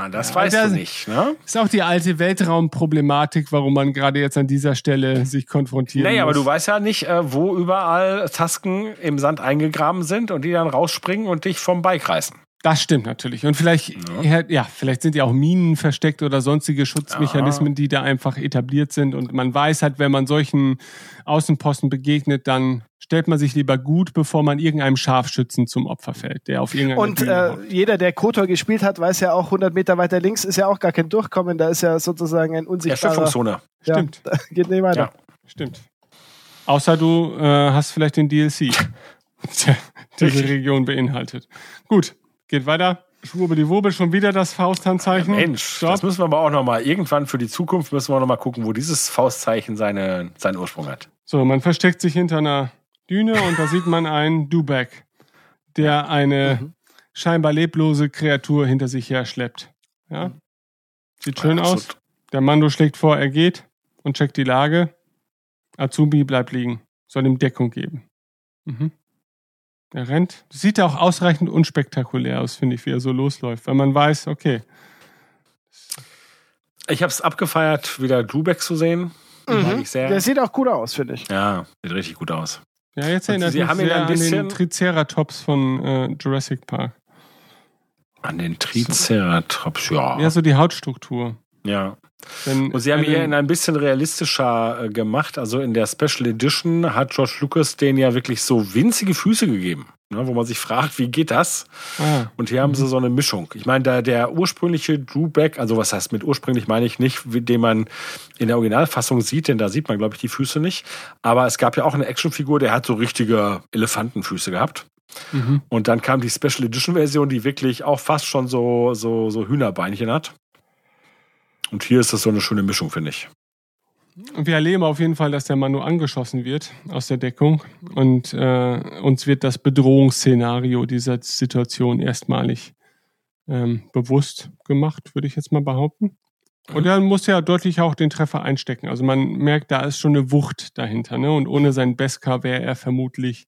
Ah, das Ja, weißt da du sind- nicht, ne? sind, ist auch die alte Weltraumproblematik, warum man gerade jetzt an dieser Stelle sich konfrontieren Naja, aber muss. du weißt ja nicht, äh, wo überall Tasken im Sand eingegraben sind und die dann rausspringen und dich vom Bike reißen. Das stimmt natürlich. Und vielleicht, ja. ja, vielleicht sind ja auch Minen versteckt oder sonstige Schutzmechanismen, die da einfach etabliert sind. Und man weiß halt, wenn man solchen Außenposten begegnet, dann stellt man sich lieber gut, bevor man irgendeinem Scharfschützen zum Opfer fällt, der auf irgendeiner Und äh, jeder, der Kotor gespielt hat, weiß ja auch, 100 Meter weiter links ist ja auch gar kein Durchkommen. Da ist ja sozusagen ein unsichtbarer... Erschöpfungszone. Ja, Stimmt. da geht nicht weiter. Ja. Stimmt. Außer du äh, hast vielleicht den DLC, der diese Region beinhaltet. Gut, geht weiter. Schwurbeli Wurbel, schon wieder das Fausthandzeichen. Mensch, So. das müssen wir aber auch nochmal, irgendwann für die Zukunft müssen wir nochmal gucken, wo dieses Faustzeichen seine, seinen Ursprung hat. So, man versteckt sich hinter einer Düne und da sieht man einen Dubek, der eine Mhm. scheinbar leblose Kreatur hinter sich her schleppt. Ja? Sieht schön Ja, aus. Der Mando schlägt vor, er geht und checkt die Lage. Azubi bleibt liegen, soll ihm Deckung geben. Mhm. Er rennt. Sieht ja auch ausreichend unspektakulär aus, finde ich, wie er so losläuft, weil man weiß, okay, Ich habe es abgefeiert, wieder Dubeck zu sehen. Mhm. Mag ich sehr. Der sieht auch gut aus, finde ich. Ja, sieht richtig gut aus. Ja, jetzt Und erinnert sie mich haben ihn ein an den bisschen- Triceratops von äh, Jurassic Park. An den Triceratops, ja. Ja, so die Hautstruktur. ja. Denn Und sie haben ihn ein bisschen realistischer äh, gemacht. Also in der Special Edition hat George Lucas denen ja wirklich so winzige Füße gegeben. Ne, wo man sich fragt, wie geht das? Ah, Und hier haben sie so eine Mischung. Ich meine, da der ursprüngliche Drew Beck, also was heißt mit ursprünglich meine ich nicht, den man in der Originalfassung sieht, denn da sieht man, glaube ich, die Füße nicht. Aber es gab ja auch eine Actionfigur, der hat so richtige Elefantenfüße gehabt. mhm. Und dann kam die Special Edition Version, die wirklich auch fast schon so, so, so Hühnerbeinchen hat. Und hier ist das so eine schöne Mischung, finde ich. Wir erleben auf jeden Fall, dass der Manu angeschossen wird aus der Deckung. Und äh, uns wird das Bedrohungsszenario dieser Situation erstmalig ähm, bewusst gemacht, würde ich jetzt mal behaupten. Und er muss ja deutlich auch den Treffer einstecken. Also man merkt, da ist schon eine Wucht dahinter. Ne? Und ohne seinen Beskar wäre er vermutlich,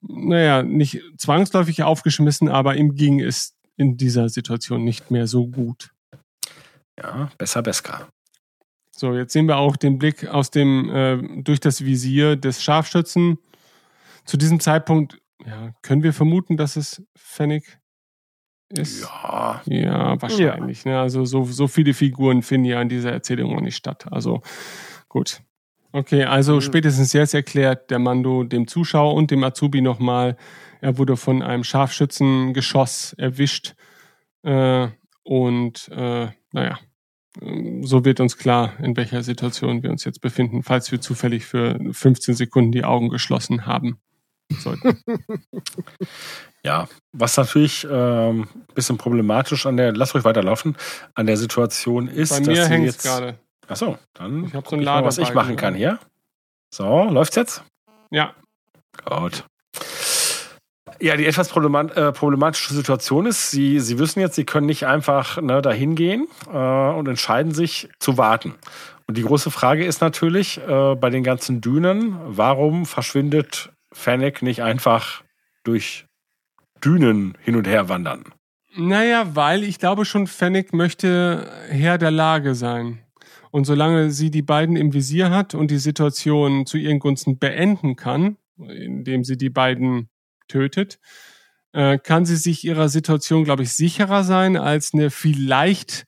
naja, nicht zwangsläufig aufgeschmissen, aber ihm ging es in dieser Situation nicht mehr so gut. Ja, besser Beska. So, jetzt sehen wir auch den Blick aus dem, äh, durch das Visier des Scharfschützen. Zu diesem Zeitpunkt, ja, können wir vermuten, dass es Fennec ist? Ja, Ja, wahrscheinlich. Ne? Also so, so viele Figuren finden ja in dieser Erzählung auch nicht statt. Also gut. Okay, also Mhm. spätestens jetzt erklärt der Mando dem Zuschauer und dem Azubi nochmal, er wurde von einem Scharfschützengeschoss erwischt. Äh, und äh, naja, so wird uns klar, in welcher Situation wir uns jetzt befinden, falls wir zufällig für 15 Sekunden die Augen geschlossen haben sollten. ja. Was natürlich ähm, bisschen problematisch an der, lass ruhig weiterlaufen, an der Situation ist, Bei dass mir sie es jetzt. gerade. Achso, dann Ich hab so einen mal, was ich machen kann hier. So, läuft's jetzt? Ja, Gut. Ja, die etwas äh, problematische Situation ist, sie, sie wissen jetzt, sie können nicht einfach ne, dahin gehen äh, und entscheiden sich zu warten. Und die große Frage ist natürlich äh, bei den ganzen Dünen, warum verschwindet Fennec nicht einfach durch Dünen hin und her wandern? Naja, weil ich glaube schon, Fennec möchte Herr der Lage sein. Und solange sie die beiden im Visier hat und die Situation zu ihren Gunsten beenden kann, indem sie die beiden tötet, äh, kann sie sich ihrer Situation, glaube ich, sicherer sein, als eine vielleicht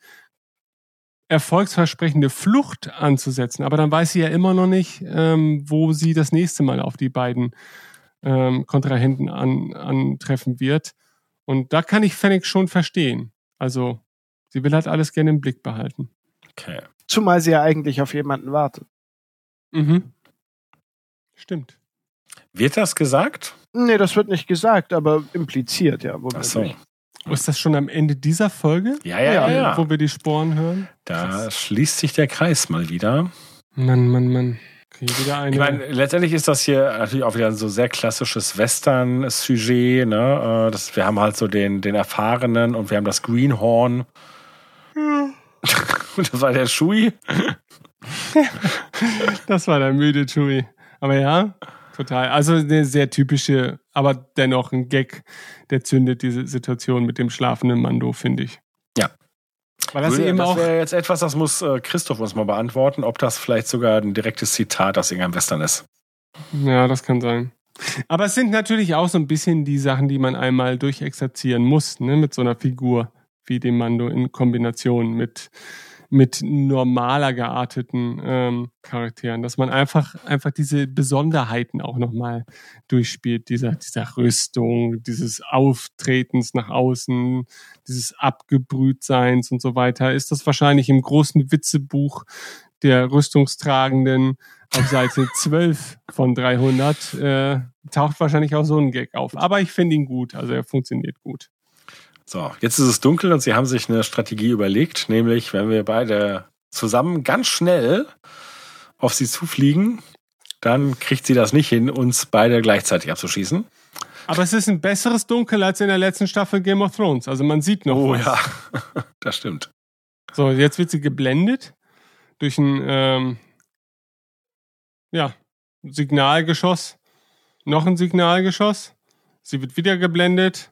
erfolgsversprechende Flucht anzusetzen. Aber dann weiß sie ja immer noch nicht, ähm, wo sie das nächste Mal auf die beiden ähm, Kontrahenten an, antreffen wird. Und da kann ich Fennec schon verstehen. Also, sie will halt alles gerne im Blick behalten. Okay. Zumal sie ja eigentlich auf jemanden wartet. Mhm. Stimmt. Wird das gesagt? Nee, das wird nicht gesagt, aber impliziert, ja. Ach so. Ist das schon am Ende dieser Folge? Ja, ja, ja. ja. Wo wir die Sporen hören? Da Krass. schließt sich der Kreis mal wieder. Mann, Mann, Mann. Okay, wieder eine. Ich meine, letztendlich ist das hier natürlich auch wieder ein so sehr klassisches Western-Sujet. Ne? Äh, das, wir haben halt so den, den Erfahrenen und wir haben das Greenhorn. Hm. das war der Schui. das war der müde Schui. Aber ja, total. Also eine sehr typische, aber dennoch ein Gag, der zündet diese Situation mit dem schlafenden Mando, finde ich. Ja. Weil das, eben das wäre jetzt etwas, das muss äh, Christoph uns mal beantworten, ob das vielleicht sogar ein direktes Zitat aus irgendeinem Western ist. Ja, das kann sein. Aber es sind natürlich auch so ein bisschen die Sachen, die man einmal durchexerzieren muss, ne, mit so einer Figur wie dem Mando in Kombination mit mit normaler gearteten ähm, Charakteren, dass man einfach einfach diese Besonderheiten auch nochmal durchspielt, dieser dieser Rüstung, dieses Auftretens nach außen, dieses Abgebrühtseins und so weiter, ist das wahrscheinlich im großen Witzebuch der Rüstungstragenden auf Seite 12 von 300 äh, taucht wahrscheinlich auch so ein Gag auf. Aber ich finde ihn gut, also er funktioniert gut. So, jetzt ist es dunkel und sie haben sich eine Strategie überlegt, nämlich wenn wir beide zusammen ganz schnell auf sie zufliegen, dann kriegt sie das nicht hin, uns beide gleichzeitig abzuschießen. Aber es ist ein besseres Dunkel als in der letzten Staffel Game of Thrones. Also man sieht noch. Oh was. ja, das stimmt. So, jetzt wird sie geblendet durch ein ähm, ja, Signalgeschoss. Noch ein Signalgeschoss. Sie wird wieder geblendet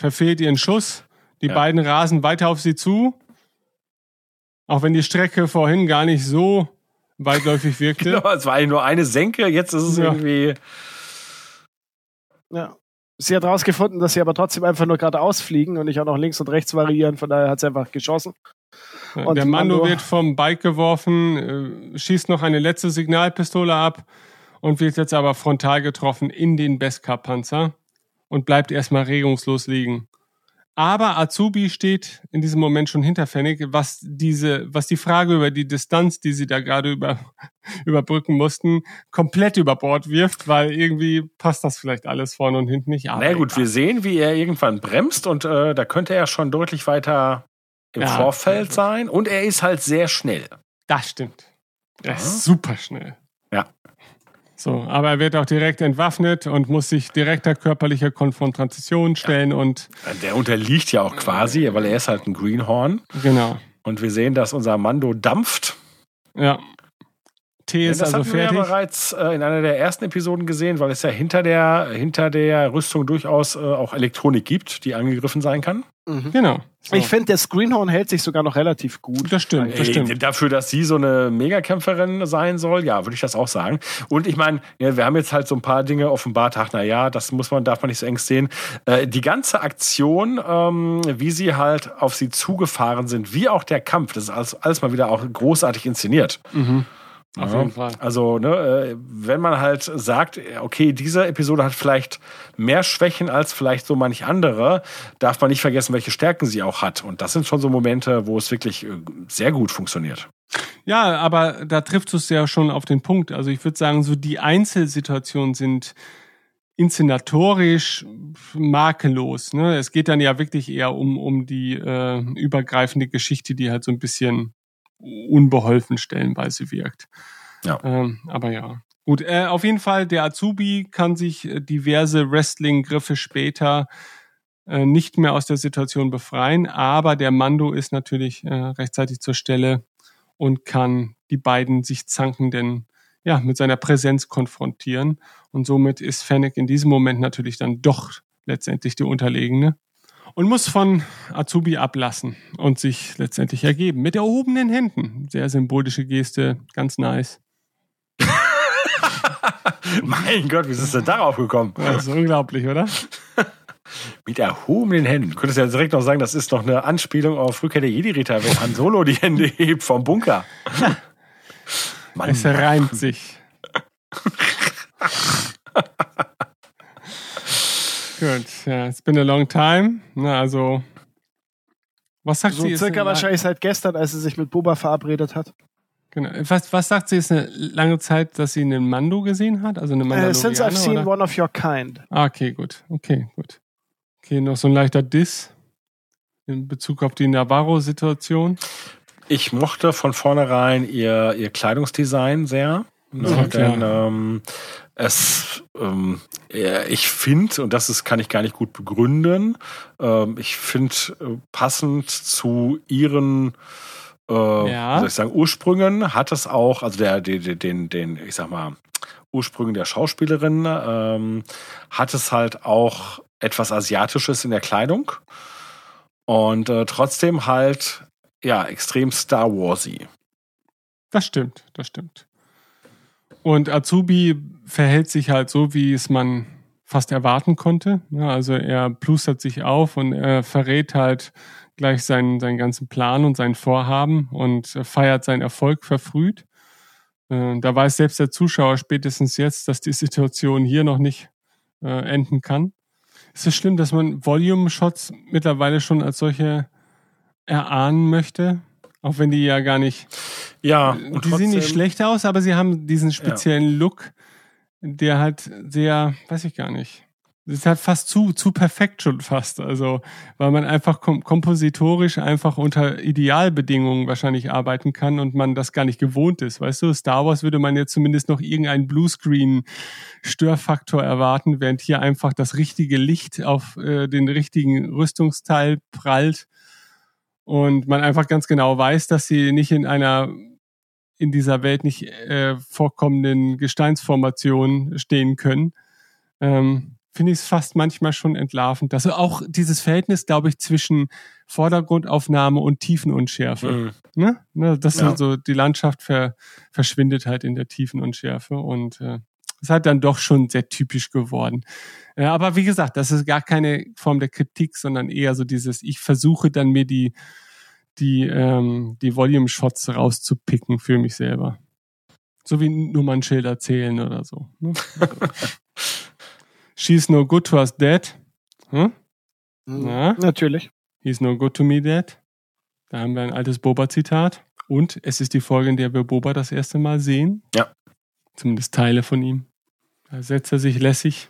verfehlt ihren Schuss. Die ja. beiden rasen weiter auf sie zu. Auch wenn die Strecke vorhin gar nicht so weitläufig wirkte. genau, es war eigentlich nur eine Senke, jetzt ist es ja. irgendwie. Ja. Sie hat herausgefunden, dass sie aber trotzdem einfach nur geradeaus fliegen und nicht auch noch links und rechts variieren, von daher hat sie einfach geschossen. Und der Mando wird vom Bike geworfen, äh, schießt noch eine letzte Signalpistole ab und wird jetzt aber frontal getroffen in den Beskar-Panzer und bleibt erstmal regungslos liegen. Aber Azubi steht in diesem Moment schon hinter Fennec, was diese, was die Frage über die Distanz, die sie da gerade über, überbrücken mussten, komplett über Bord wirft, weil irgendwie passt das vielleicht alles vorne und hinten nicht. Na gut, wir sehen, wie er irgendwann bremst und äh, da könnte er schon deutlich weiter im ja, Vorfeld sein und er ist halt sehr schnell. Das stimmt. Er ist super schnell. Ja. So, aber er wird auch direkt entwaffnet und muss sich direkter körperlicher Konfrontation stellen ja. und. Der unterliegt ja auch quasi, weil er ist halt ein Greenhorn. Genau. Und wir sehen, dass unser Mando dampft. Ja. Tee ist das also hatten fertig. wir ja bereits äh, in einer der ersten Episoden gesehen, weil es ja hinter der, hinter der Rüstung durchaus äh, auch Elektronik gibt, die angegriffen sein kann. Mhm. Genau. So. Ich finde, der Screenhorn hält sich sogar noch relativ gut. Das stimmt, das stimmt. Dafür, dass sie so eine Megakämpferin sein soll, ja, würde ich das auch sagen. Und ich meine, ja, wir haben jetzt halt so ein paar Dinge offenbart, ach na ja, das muss man, darf man nicht so eng sehen. Äh, die ganze Aktion, ähm, wie sie halt auf sie zugefahren sind, wie auch der Kampf, das ist alles, alles mal wieder auch großartig inszeniert. Mhm. Auf jeden Fall. Also, ne, äh, wenn man halt sagt, okay, diese Episode hat vielleicht mehr Schwächen als vielleicht so manch andere, darf man nicht vergessen, welche Stärken sie auch hat. Und das sind schon so Momente, wo es wirklich äh, sehr gut funktioniert. Ja, aber da trifft es ja schon auf den Punkt. Also ich würde sagen, so die Einzelsituationen sind inszenatorisch makellos. Ne? Es geht dann ja wirklich eher um, um die äh, übergreifende Geschichte, die halt so ein bisschen unbeholfen stellenweise wirkt. Ja. Ähm, aber ja. Gut, äh, auf jeden Fall, der Azubi kann sich äh, diverse Wrestling-Griffe später äh, nicht mehr aus der Situation befreien, aber der Mando ist natürlich äh, rechtzeitig zur Stelle und kann die beiden sich zankenden ja, mit seiner Präsenz konfrontieren. Und somit ist Fennec in diesem Moment natürlich dann doch letztendlich die Unterlegene. Und muss von Azubi ablassen und sich letztendlich ergeben. Mit erhobenen Händen. Sehr symbolische Geste, ganz nice. mein Gott, wie ist es denn darauf gekommen? Das ist unglaublich, oder? Mit erhobenen Händen. Du könntest ja direkt noch sagen, das ist noch eine Anspielung auf Rückkehr der Jedi-Ritter, wenn Han Solo die Hände hebt vom Bunker. Mann. Es reimt sich. Gut, ja, it's been a long time. Na, also, was sagt so sie? circa wahrscheinlich seit gestern, als sie sich mit Boba verabredet hat. Genau. Was, was sagt sie? Ist eine lange Zeit, dass sie einen Mando gesehen hat? Also eine Mandalorianer, uh, Since I've seen oder? one of your kind. Ah, okay, gut. Okay, gut. Okay, noch so ein leichter Diss in Bezug auf die Navarro-Situation. Ich mochte von vornherein ihr, ihr Kleidungsdesign sehr. Ne, denn ähm, es, ähm, ich finde, und das ist, kann ich gar nicht gut begründen, ähm, ich finde äh, passend zu ihren äh, ja. soll ich sagen, Ursprüngen hat es auch, also der, den, den, den, ich sag mal, Ursprüngen der Schauspielerin, ähm, hat es halt auch etwas Asiatisches in der Kleidung. Und äh, trotzdem halt, ja, extrem Star Warsy. Das stimmt, das stimmt. Und Azubi verhält sich halt so, wie es man fast erwarten konnte. Also er plustert sich auf und er verrät halt gleich seinen, seinen ganzen Plan und sein Vorhaben und feiert seinen Erfolg verfrüht. Äh, da weiß selbst der Zuschauer spätestens jetzt, dass die Situation hier noch nicht äh, enden kann. Ist es schlimm, dass man Volume-Shots mittlerweile schon als solche erahnen möchte? Auch wenn die ja gar nicht. Ja, und die trotzdem, sehen nicht schlecht aus, aber sie haben diesen speziellen ja. Look, der halt sehr, weiß ich gar nicht. Das ist halt fast zu, zu perfekt schon fast. Also, weil man einfach kom kompositorisch einfach unter Idealbedingungen wahrscheinlich arbeiten kann und man das gar nicht gewohnt ist. Weißt du, Star Wars würde man jetzt zumindest noch irgendeinen Bluescreen-Störfaktor erwarten, während hier einfach das richtige Licht auf äh, den richtigen Rüstungsteil prallt und man einfach ganz genau weiß, dass sie nicht in einer in dieser Welt nicht äh, vorkommenden Gesteinsformation stehen können, ähm, finde ich es fast manchmal schon entlarvend. Also auch dieses Verhältnis, glaube ich, zwischen Vordergrundaufnahme und Tiefenunschärfe. Mhm. Ne? ne? Das ja. so, die Landschaft ver, verschwindet halt in der Tiefenunschärfe und äh, ist halt dann doch schon sehr typisch geworden. Äh, aber wie gesagt, das ist gar keine Form der Kritik, sondern eher so dieses, ich versuche dann mir die, die, ähm, die Volume-Shots rauszupicken für mich selber. So wie Nummernschilder zählen oder so. Ne? She's no good to us dead. Hm? Ja. Natürlich. He's no good to me dead. Da haben wir ein altes Boba-Zitat. Und es ist die Folge, in der wir Boba das erste Mal sehen. Ja. Zumindest Teile von ihm. Da setzt er sich lässig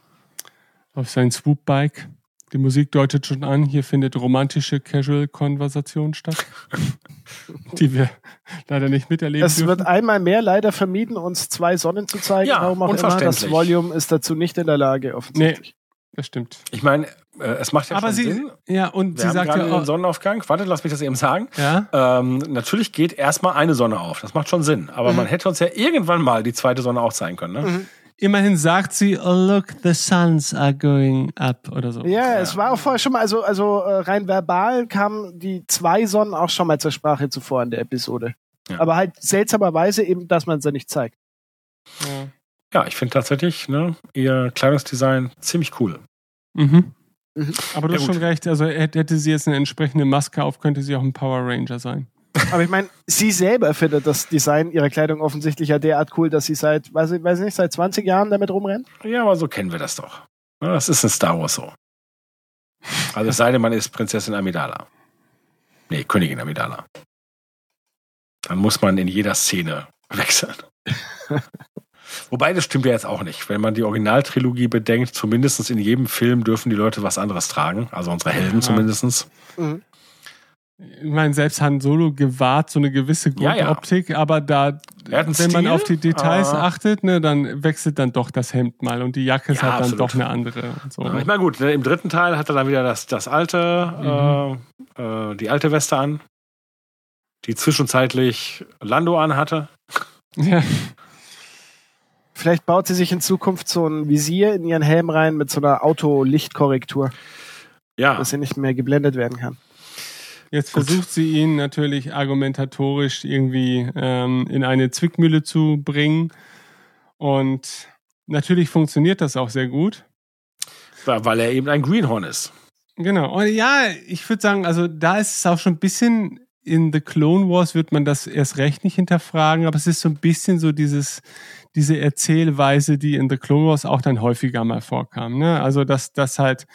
auf sein Swoop-Bike. Die Musik deutet schon an, hier findet romantische Casual-Konversation statt, die wir leider nicht miterleben Es dürfen. wird einmal mehr leider vermieden, uns zwei Sonnen zu zeigen. Ja, Warum auch immer. Das Volume ist dazu nicht in der Lage, offensichtlich. Nee, das stimmt. Ich meine, äh, es macht ja Aber schon sie, Sinn. Ja, und wir sie haben sagt gerade ja den Sonnenaufgang. Warte, lass mich das eben sagen. Ja? Ähm, natürlich geht erstmal eine Sonne auf. Das macht schon Sinn. Aber mhm. man hätte uns ja irgendwann mal die zweite Sonne auch zeigen können. Ne? Mhm immerhin sagt sie, oh look, the suns are going up oder so. Ja, ja. es war auch vorher schon mal, also, also äh, rein verbal kamen die zwei Sonnen auch schon mal zur Sprache zuvor in der Episode. Ja. Aber halt seltsamerweise eben, dass man sie nicht zeigt. Ja, ja ich finde tatsächlich ne, ihr Kleidungsdesign ziemlich cool. Mhm. Mhm. Aber du ja, hast schon recht, also hätte sie jetzt eine entsprechende Maske auf, könnte sie auch ein Power Ranger sein. Aber ich meine, sie selber findet das Design ihrer Kleidung offensichtlich ja derart cool, dass sie seit, weiß ich, weiß ich nicht, seit 20 Jahren damit rumrennt. Ja, aber so kennen wir das doch. Das ist in Star Wars so. Also es sei denn, man ist Prinzessin Amidala. Nee, Königin Amidala. Dann muss man in jeder Szene wechseln. Wobei, das stimmt ja jetzt auch nicht. Wenn man die Originaltrilogie bedenkt, zumindest in jedem Film dürfen die Leute was anderes tragen. Also unsere Helden ja. zumindest. Mhm ich meine, selbst Han Solo gewahrt so eine gewisse Grundoptik, ja, ja. aber da, wenn Stil, man auf die Details ah. achtet, ne, dann wechselt dann doch das Hemd mal und die Jacke ist ja, halt dann doch eine andere. So. ich meine, gut, ne, im dritten Teil hat er dann wieder das, das alte, mhm. äh, äh, die alte Weste an, die zwischenzeitlich Lando anhatte. Ja. Vielleicht baut sie sich in Zukunft so ein Visier in ihren Helm rein mit so einer Autolichtkorrektur. Ja. dass sie nicht mehr geblendet werden kann. Jetzt versucht sie ihn natürlich argumentatorisch irgendwie ähm, in eine Zwickmühle zu bringen. Und natürlich funktioniert das auch sehr gut. Weil er eben ein Greenhorn ist. Genau. Und ja, ich würde sagen, also da ist es auch schon ein bisschen in The Clone Wars wird man das erst recht nicht hinterfragen, aber es ist so ein bisschen so dieses, diese Erzählweise, die in The Clone Wars auch dann häufiger mal vorkam. Ne? Also, dass das halt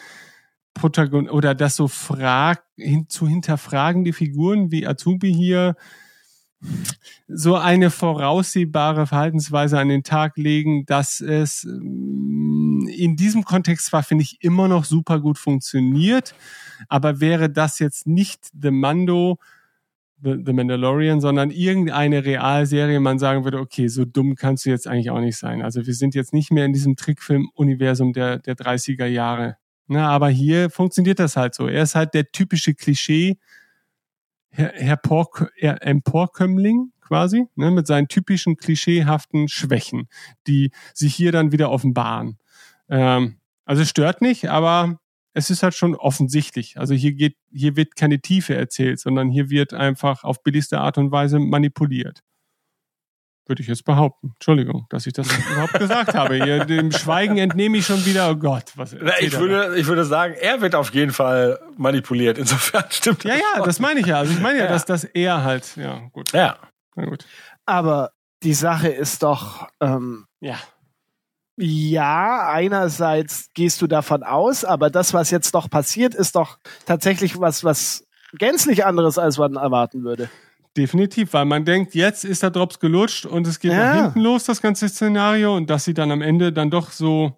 Protagon oder das so frag, hin, zu hinterfragen die Figuren wie Azubi hier so eine voraussehbare Verhaltensweise an den Tag legen, dass es mm, in diesem Kontext zwar, finde ich, immer noch super gut funktioniert, aber wäre das jetzt nicht The Mando, The, Mandalorian, sondern irgendeine Realserie, man sagen würde, okay, so dumm kannst du jetzt eigentlich auch nicht sein. Also wir sind jetzt nicht mehr in diesem Trickfilm-Universum der, der 30er Jahre. Na, aber hier funktioniert das halt so. Er ist halt der typische Klischee, Herr, Herr Pork, er, Emporkömmling quasi, ne, mit seinen typischen klischeehaften Schwächen, die sich hier dann wieder offenbaren. Ähm, also stört nicht, aber es ist halt schon offensichtlich. Also hier geht, hier wird keine Tiefe erzählt, sondern hier wird einfach auf billigste Art und Weise manipuliert. Würde ich jetzt behaupten. Entschuldigung, dass ich das überhaupt gesagt habe. Hier, dem Schweigen entnehme ich schon wieder, oh Gott, was Na, ich würde, ich würde sagen, er wird auf jeden Fall manipuliert. Insofern stimmt Ja, das ja, schon. das meine ich ja. Also ich meine ja, Ja. dass das er halt, ja, gut. Ja. Na gut. Aber die Sache ist doch, ähm, Ja. ja, einerseits gehst du davon aus, aber das, was jetzt noch passiert, ist doch tatsächlich was, was gänzlich anderes, als man erwarten würde. Definitiv, weil man denkt, jetzt ist der Drops gelutscht und es geht Ja. nach hinten los, das ganze Szenario, und dass sie dann am Ende dann doch so,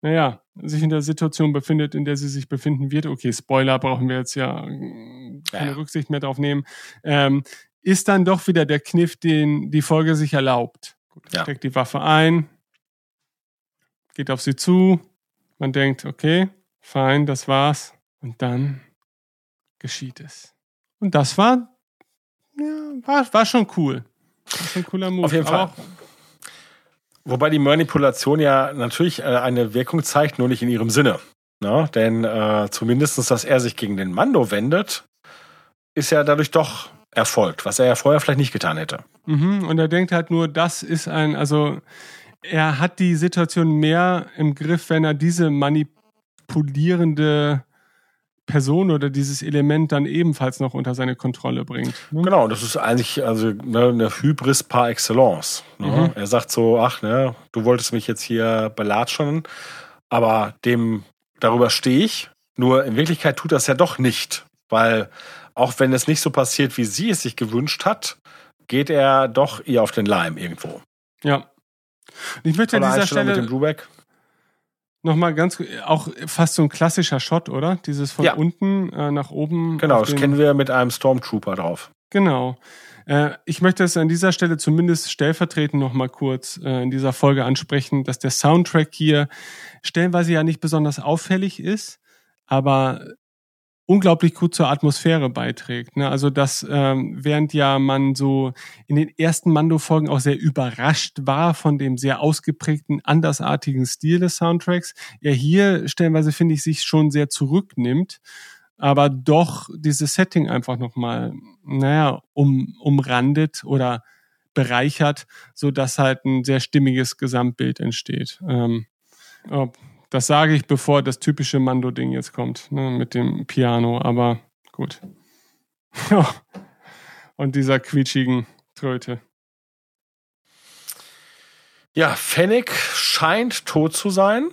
naja, sich in der Situation befindet, in der sie sich befinden wird. Okay, Spoiler brauchen wir jetzt ja äh, keine Ja. Rücksicht mehr drauf nehmen. Ähm, ist dann doch wieder der Kniff, den die Folge sich erlaubt. Ja. steckt die Waffe ein, geht auf sie zu, man denkt, okay, fein, das war's. Und dann geschieht es. Und das war, ja, war, war schon cool. War schon ein cooler Move. Auf jeden Fall. Wobei die Manipulation ja natürlich äh, eine Wirkung zeigt, nur nicht in ihrem Sinne. Ne? Denn äh, zumindest, dass er sich gegen den Mando wendet, ist ja dadurch doch erfolgt, was er ja vorher vielleicht nicht getan hätte. Mhm, und er denkt halt nur, das ist ein, also er hat die Situation mehr im Griff, wenn er diese manipulierende Person oder dieses Element dann ebenfalls noch unter seine Kontrolle bringt. ne? Genau, das ist eigentlich also ne, eine Hybris par excellence. Ne? Mhm. Er sagt so, ach, ne, du wolltest mich jetzt hier belatschern, aber dem darüber stehe ich. Nur in Wirklichkeit tut das ja doch nicht, weil auch wenn es nicht so passiert, wie sie es sich gewünscht hat, geht er doch ihr auf den Leim irgendwo. Ja. Ich möchte an dieser Einstellung mit dem Stelle Brubeck. Nochmal ganz, auch fast so ein klassischer Shot, oder? Dieses von Ja. unten äh, nach oben. Genau, das kennen wir mit einem Stormtrooper drauf. Genau. Äh, ich möchte es an dieser Stelle zumindest stellvertretend noch mal kurz äh, in dieser Folge ansprechen, dass der Soundtrack hier stellenweise ja nicht besonders auffällig ist, aber unglaublich gut zur Atmosphäre beiträgt. Ne? Also dass ähm, während ja man so in den ersten Mando-Folgen auch sehr überrascht war von dem sehr ausgeprägten, andersartigen Stil des Soundtracks, er hier stellenweise finde ich sich schon sehr zurücknimmt aber doch dieses Setting einfach nochmal, naja, um, umrandet oder bereichert, so dass halt ein sehr stimmiges Gesamtbild entsteht. Ähm, ob- das sage ich, bevor das typische Mando-Ding jetzt kommt, ne, mit dem Piano, aber gut. Und dieser quietschigen Tröte. Ja, Fennec scheint tot zu sein,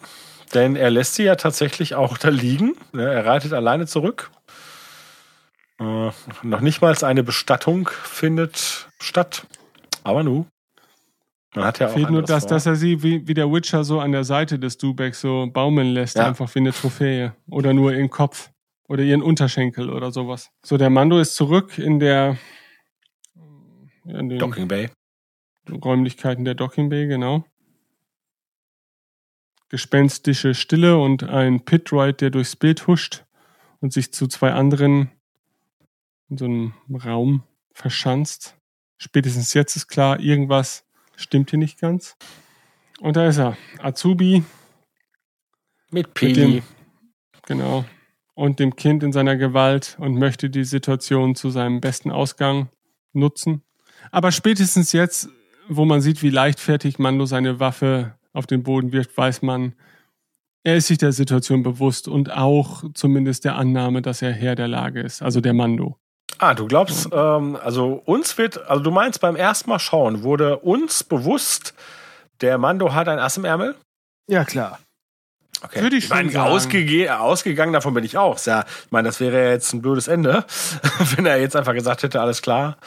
denn er lässt sie ja tatsächlich auch da liegen. Er reitet alleine zurück. Äh, noch nicht mal eine Bestattung findet statt. Aber nu. Man hat ja auch Fehlt nur, dass, vor. dass er sie wie, wie der Witcher so an der Seite des Dubek so baumeln lässt, Ja. einfach wie eine Trophäe. Oder nur ihren Kopf. Oder ihren Unterschenkel oder sowas. So, der Mando ist zurück in der in den Docking Bay. Räumlichkeiten der Docking Bay, genau. Gespenstische Stille und ein Pitride, der durchs Bild huscht und sich zu zwei anderen in so einem Raum verschanzt. Spätestens jetzt ist klar, irgendwas stimmt hier nicht ganz. Und da ist er, Azubi, Mit Peli. genau, und dem Kind in seiner Gewalt und möchte die Situation zu seinem besten Ausgang nutzen. Aber spätestens jetzt, wo man sieht, wie leichtfertig Mando seine Waffe auf den Boden wirft, weiß man, er ist sich der Situation bewusst und auch zumindest der Annahme, dass er Herr der Lage ist, also der Mando. Ah, du glaubst, ähm, also uns wird, also du meinst beim ersten Mal schauen, wurde uns bewusst, der Mando hat ein Ass im Ärmel? Ja, klar. Okay. Würde ich, ich meine, ausge ausgegangen davon bin ich auch. Ja, ich meine, das wäre jetzt ein blödes Ende, wenn er jetzt einfach gesagt hätte, alles klar.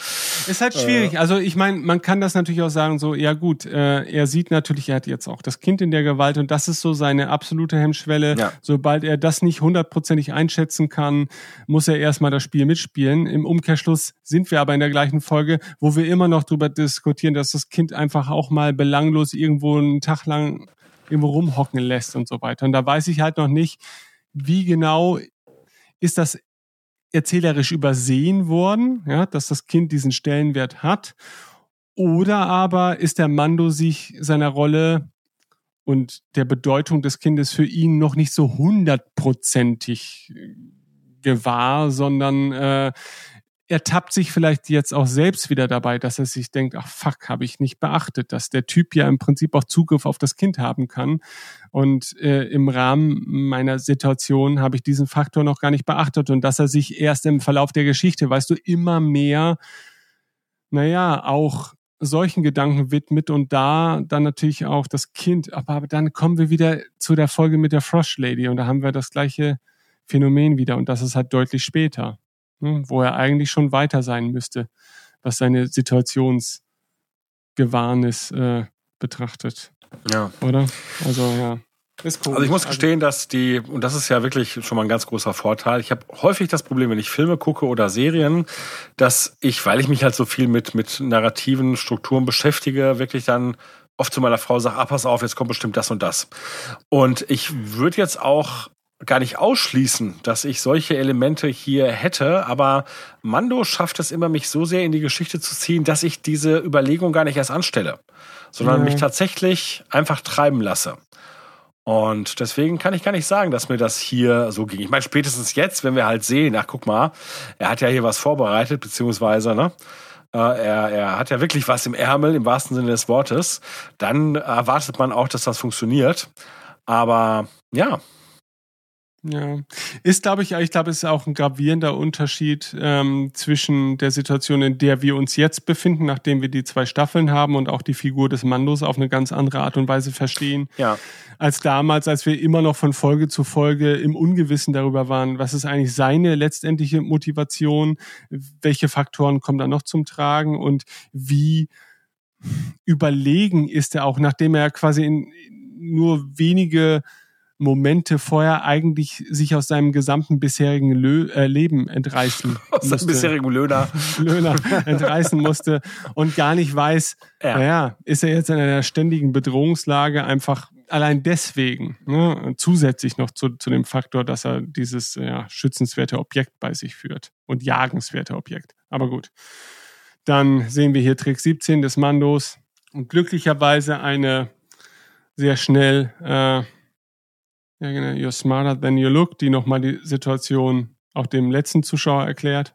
Ist halt schwierig. Äh. Also ich meine, man kann das natürlich auch sagen, so, ja gut, äh, er sieht natürlich, er hat jetzt auch das Kind in der Gewalt und das ist so seine absolute Hemmschwelle. Ja. Sobald er das nicht hundertprozentig einschätzen kann, muss er erstmal das Spiel mitspielen. Im Umkehrschluss sind wir aber in der gleichen Folge, wo wir immer noch drüber diskutieren, dass das Kind einfach auch mal belanglos irgendwo einen Tag lang irgendwo rumhocken lässt und so weiter. Und da weiß ich halt noch nicht, wie genau ist das erzählerisch übersehen worden, ja, dass das Kind diesen Stellenwert hat. Oder aber ist der Mando sich seiner Rolle und der Bedeutung des Kindes für ihn noch nicht so hundertprozentig gewahr, sondern äh, er tappt sich vielleicht jetzt auch selbst wieder dabei, dass er sich denkt, ach fuck, habe ich nicht beachtet, dass der Typ ja im Prinzip auch Zugriff auf das Kind haben kann. Und äh, im Rahmen meiner Situation habe ich diesen Faktor noch gar nicht beachtet und dass er sich erst im Verlauf der Geschichte, weißt du, immer mehr, naja, auch solchen Gedanken widmet und da dann natürlich auch das Kind. Aber dann kommen wir wieder zu der Folge mit der Frost Lady und da haben wir das gleiche Phänomen wieder und das ist halt deutlich später wo er eigentlich schon weiter sein müsste, was seine Situationsgewahrnis äh, betrachtet. Ja. Oder? Also ja. Also ich muss also gestehen, dass die, und das ist ja wirklich schon mal ein ganz großer Vorteil, ich habe häufig das Problem, wenn ich Filme gucke oder Serien, dass ich, weil ich mich halt so viel mit, mit narrativen Strukturen beschäftige, wirklich dann oft zu meiner Frau sage, ah, pass auf, jetzt kommt bestimmt das und das. Und ich würde jetzt auch gar nicht ausschließen, dass ich solche Elemente hier hätte, aber Mando schafft es immer, mich so sehr in die Geschichte zu ziehen, dass ich diese Überlegung gar nicht erst anstelle, sondern ja. mich tatsächlich einfach treiben lasse. Und deswegen kann ich gar nicht sagen, dass mir das hier so ging. Ich meine, spätestens jetzt, wenn wir halt sehen, ach guck mal, er hat ja hier was vorbereitet, beziehungsweise, ne, äh, er, er hat ja wirklich was im Ärmel, im wahrsten Sinne des Wortes, dann erwartet man auch, dass das funktioniert. Aber ja, ja, ist, glaube ich, ich glaube, es ist auch ein gravierender Unterschied ähm, zwischen der Situation, in der wir uns jetzt befinden, nachdem wir die zwei Staffeln haben und auch die Figur des Mandos auf eine ganz andere Art und Weise verstehen, ja. als damals, als wir immer noch von Folge zu Folge im Ungewissen darüber waren, was ist eigentlich seine letztendliche Motivation, welche Faktoren kommen da noch zum Tragen und wie überlegen ist er auch, nachdem er quasi in nur wenige Momente vorher eigentlich sich aus seinem gesamten bisherigen Lö äh, Leben entreißen aus musste. Aus seinem bisherigen Löhner. Löhner entreißen musste und gar nicht weiß, ja. naja, ist er jetzt in einer ständigen Bedrohungslage einfach allein deswegen, ne, zusätzlich noch zu, zu dem Faktor, dass er dieses ja, schützenswerte Objekt bei sich führt und jagenswerte Objekt. Aber gut. Dann sehen wir hier Trick 17 des Mandos und glücklicherweise eine sehr schnell äh, ja, genau. You're smarter than you look, die nochmal die Situation auch dem letzten Zuschauer erklärt.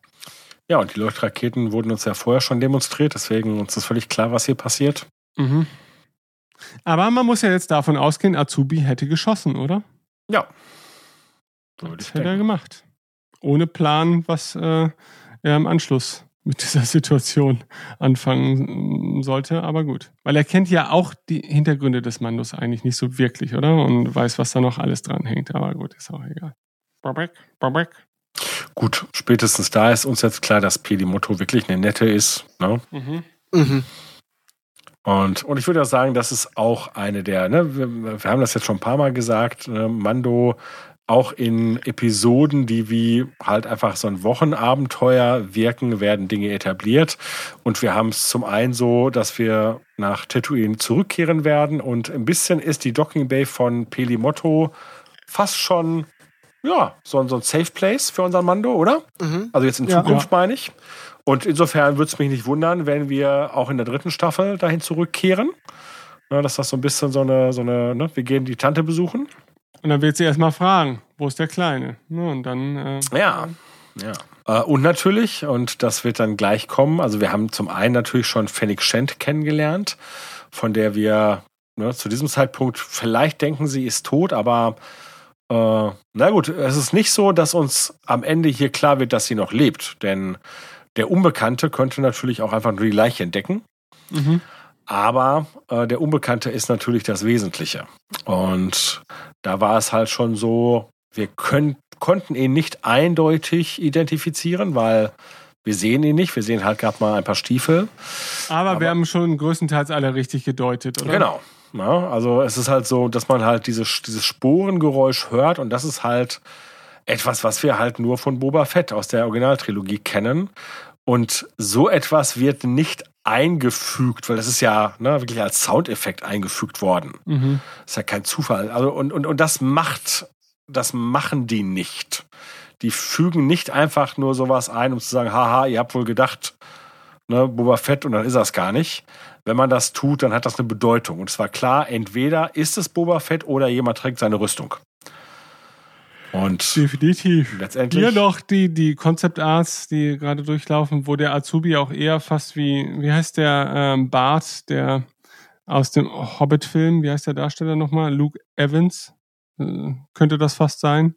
Ja, und die Leuchtraketen wurden uns ja vorher schon demonstriert, deswegen uns ist völlig klar, was hier passiert. Mhm. Aber man muss ja jetzt davon ausgehen, Azubi hätte geschossen, oder? Ja. So das hätte er gemacht. Ohne Plan, was äh, er im Anschluss mit dieser Situation anfangen sollte, aber gut. Weil er kennt ja auch die Hintergründe des Mandos eigentlich nicht so wirklich, oder? Und weiß, was da noch alles dran hängt, aber gut, ist auch egal. Babek, Babek. Gut, spätestens da ist uns jetzt klar, dass Pedimotto wirklich eine nette ist. Ne? Mhm. Mhm. Und, und ich würde auch sagen, das ist auch eine der, ne, wir, wir haben das jetzt schon ein paar Mal gesagt, ne, Mando auch in Episoden, die wie halt einfach so ein Wochenabenteuer wirken, werden Dinge etabliert. Und wir haben es zum einen so, dass wir nach Tatooine zurückkehren werden. Und ein bisschen ist die Docking Bay von Pelimotto fast schon, ja, so, so ein Safe Place für unseren Mando, oder? Mhm. Also jetzt in Zukunft ja. meine ich. Und insofern würde es mich nicht wundern, wenn wir auch in der dritten Staffel dahin zurückkehren. Ja, dass das so ein bisschen so eine, so eine, ne, wir gehen die Tante besuchen. Und dann wird sie erstmal fragen, wo ist der Kleine? Ne, und dann. Äh, ja, ja. Äh, und natürlich, und das wird dann gleich kommen, also wir haben zum einen natürlich schon Fennec Shent kennengelernt, von der wir ne, zu diesem Zeitpunkt vielleicht denken, sie ist tot, aber äh, na gut, es ist nicht so, dass uns am Ende hier klar wird, dass sie noch lebt, denn der Unbekannte könnte natürlich auch einfach nur die Leiche entdecken. Mhm. Aber äh, der Unbekannte ist natürlich das Wesentliche. Und da war es halt schon so, wir können, konnten ihn nicht eindeutig identifizieren, weil wir sehen ihn nicht. Wir sehen halt gerade mal ein paar Stiefel. Aber, Aber, wir haben schon größtenteils alle richtig gedeutet, oder? Genau. Ja, also es ist halt so, dass man halt dieses, dieses Sporengeräusch hört und das ist halt etwas, was wir halt nur von Boba Fett aus der Originaltrilogie kennen. Und so etwas wird nicht eingefügt, weil das ist ja ne, wirklich als Soundeffekt eingefügt worden. Mhm. Das ist ja kein Zufall. Also und, und, und das macht, das machen die nicht. Die fügen nicht einfach nur sowas ein, um zu sagen, haha, ihr habt wohl gedacht, ne, Boba Fett und dann ist das gar nicht. Wenn man das tut, dann hat das eine Bedeutung. Und es war klar, entweder ist es Boba Fett oder jemand trägt seine Rüstung. Und definitiv. Letztendlich. Hier noch die, die Concept Arts, die gerade durchlaufen, wo der Azubi auch eher fast wie, wie heißt der ähm, Bart, der aus dem Hobbit-Film, wie heißt der Darsteller nochmal? Luke Evans. Äh, könnte das fast sein.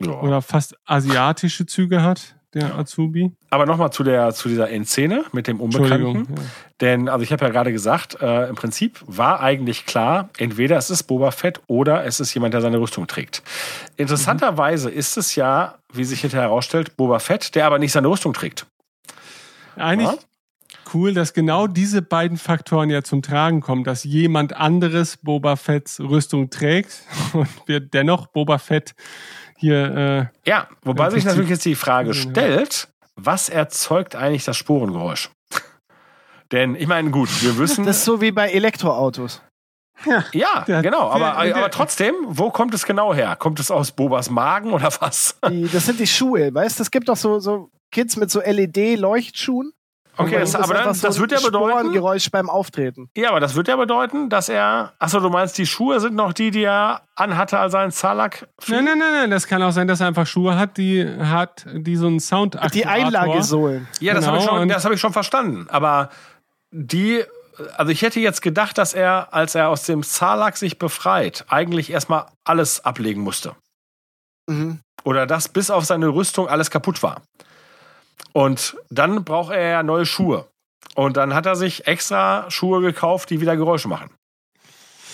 Ja. Oder fast asiatische Züge hat der. Azubi. Aber nochmal zu der zu dieser Endszene mit dem Unbekannten. Ja. Denn, also ich habe ja gerade gesagt, äh, im Prinzip war eigentlich klar, entweder es ist Boba Fett oder es ist jemand, der seine Rüstung trägt. Interessanterweise mhm. ist es ja, wie sich hinterher herausstellt, Boba Fett, der aber nicht seine Rüstung trägt. Eigentlich ja? cool, dass genau diese beiden Faktoren ja zum Tragen kommen, dass jemand anderes Boba Fetts Rüstung trägt und wir dennoch Boba Fett hier. Äh, ja, wobei sich natürlich jetzt die Frage stellt, was erzeugt eigentlich das Sporengeräusch? Denn ich meine, gut, wir wissen. Das ist so wie bei Elektroautos. Ja, ja der, genau. Aber, der, aber trotzdem, wo kommt es genau her? Kommt es aus Bobas Magen oder was? Die, das sind die Schuhe, weißt du? Es gibt doch so, so Kids mit so LED-Leuchtschuhen. Okay, das, aber dann, so das wird ja bedeuten. Geräusch beim Auftreten. Ja, aber das wird ja bedeuten, dass er. Achso, du meinst, die Schuhe sind noch die, die er anhatte, als er einen Zalak. Nein, nein, nein, nein. Das kann auch sein, dass er einfach Schuhe hat, die hat, die so einen Sound Die Einlagesohlen. Ja, das genau, habe ich, schon, hab ich schon verstanden. Aber die. Also ich hätte jetzt gedacht, dass er, als er aus dem Zalak sich befreit, eigentlich erstmal alles ablegen musste. Mhm. Oder dass bis auf seine Rüstung alles kaputt war. Und dann braucht er ja neue Schuhe. Und dann hat er sich extra Schuhe gekauft, die wieder Geräusche machen.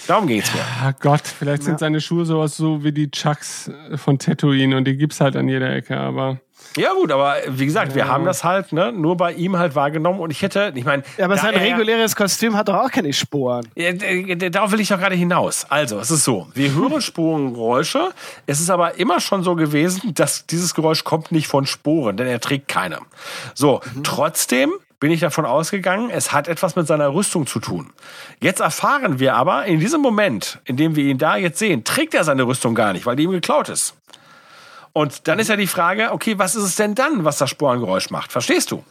Darum geht's mir. Ja, Gott, vielleicht sind ja. seine Schuhe sowas so wie die Chucks von Tatooine und die gibt's halt an jeder Ecke, aber. Ja gut, aber wie gesagt, ja. wir haben das halt ne, nur bei ihm halt wahrgenommen und ich hätte, ich meine... Ja, aber sein reguläres Kostüm hat doch auch keine Sporen. Ja, darauf will ich doch gerade hinaus. Also, es ist so, wir hören Sporengeräusche, es ist aber immer schon so gewesen, dass dieses Geräusch kommt nicht von Sporen, denn er trägt keine. So, mhm. trotzdem bin ich davon ausgegangen, es hat etwas mit seiner Rüstung zu tun. Jetzt erfahren wir aber, in diesem Moment, in dem wir ihn da jetzt sehen, trägt er seine Rüstung gar nicht, weil die ihm geklaut ist. Und dann ist ja die Frage, okay, was ist es denn dann, was das Sporengeräusch macht? Verstehst du?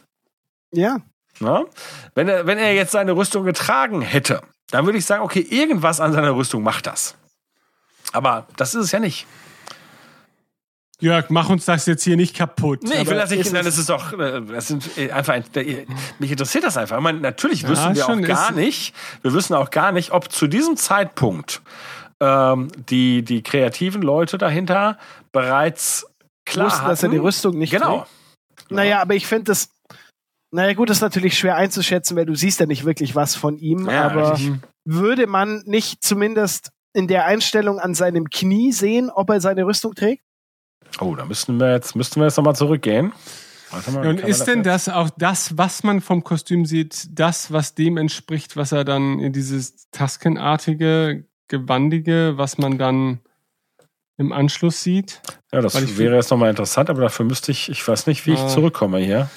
Ja. Na? Wenn, er, wenn er jetzt seine Rüstung getragen hätte, dann würde ich sagen, okay, irgendwas an seiner Rüstung macht das. Aber das ist es ja nicht. Jörg, mach uns das jetzt hier nicht kaputt. Nee, ich will das nicht, nein, das ist doch, äh, das sind äh, einfach, mich interessiert das einfach. Ich meine, natürlich wissen ja, wir auch gar nicht, wir wissen auch gar nicht, ob zu diesem Zeitpunkt ähm, die, die kreativen Leute dahinter bereits klar wussten, hatten, dass er die Rüstung nicht genau. Trägt. Naja, aber ich finde das, naja gut, das ist natürlich schwer einzuschätzen, weil du siehst ja nicht wirklich was von ihm, ja, aber richtig. würde man nicht zumindest in der Einstellung an seinem Knie sehen, ob er seine Rüstung trägt? Oh, da müssten wir jetzt, müssten wir jetzt nochmal zurückgehen. Mal, und ist denn das auch das, was man vom Kostüm sieht, das, was dem entspricht, was er dann in dieses Taskenartige Gewandige, was man dann im Anschluss sieht. Ja, das wäre jetzt nochmal interessant, aber dafür müsste ich, ich weiß nicht, wie ich äh, zurückkomme hier.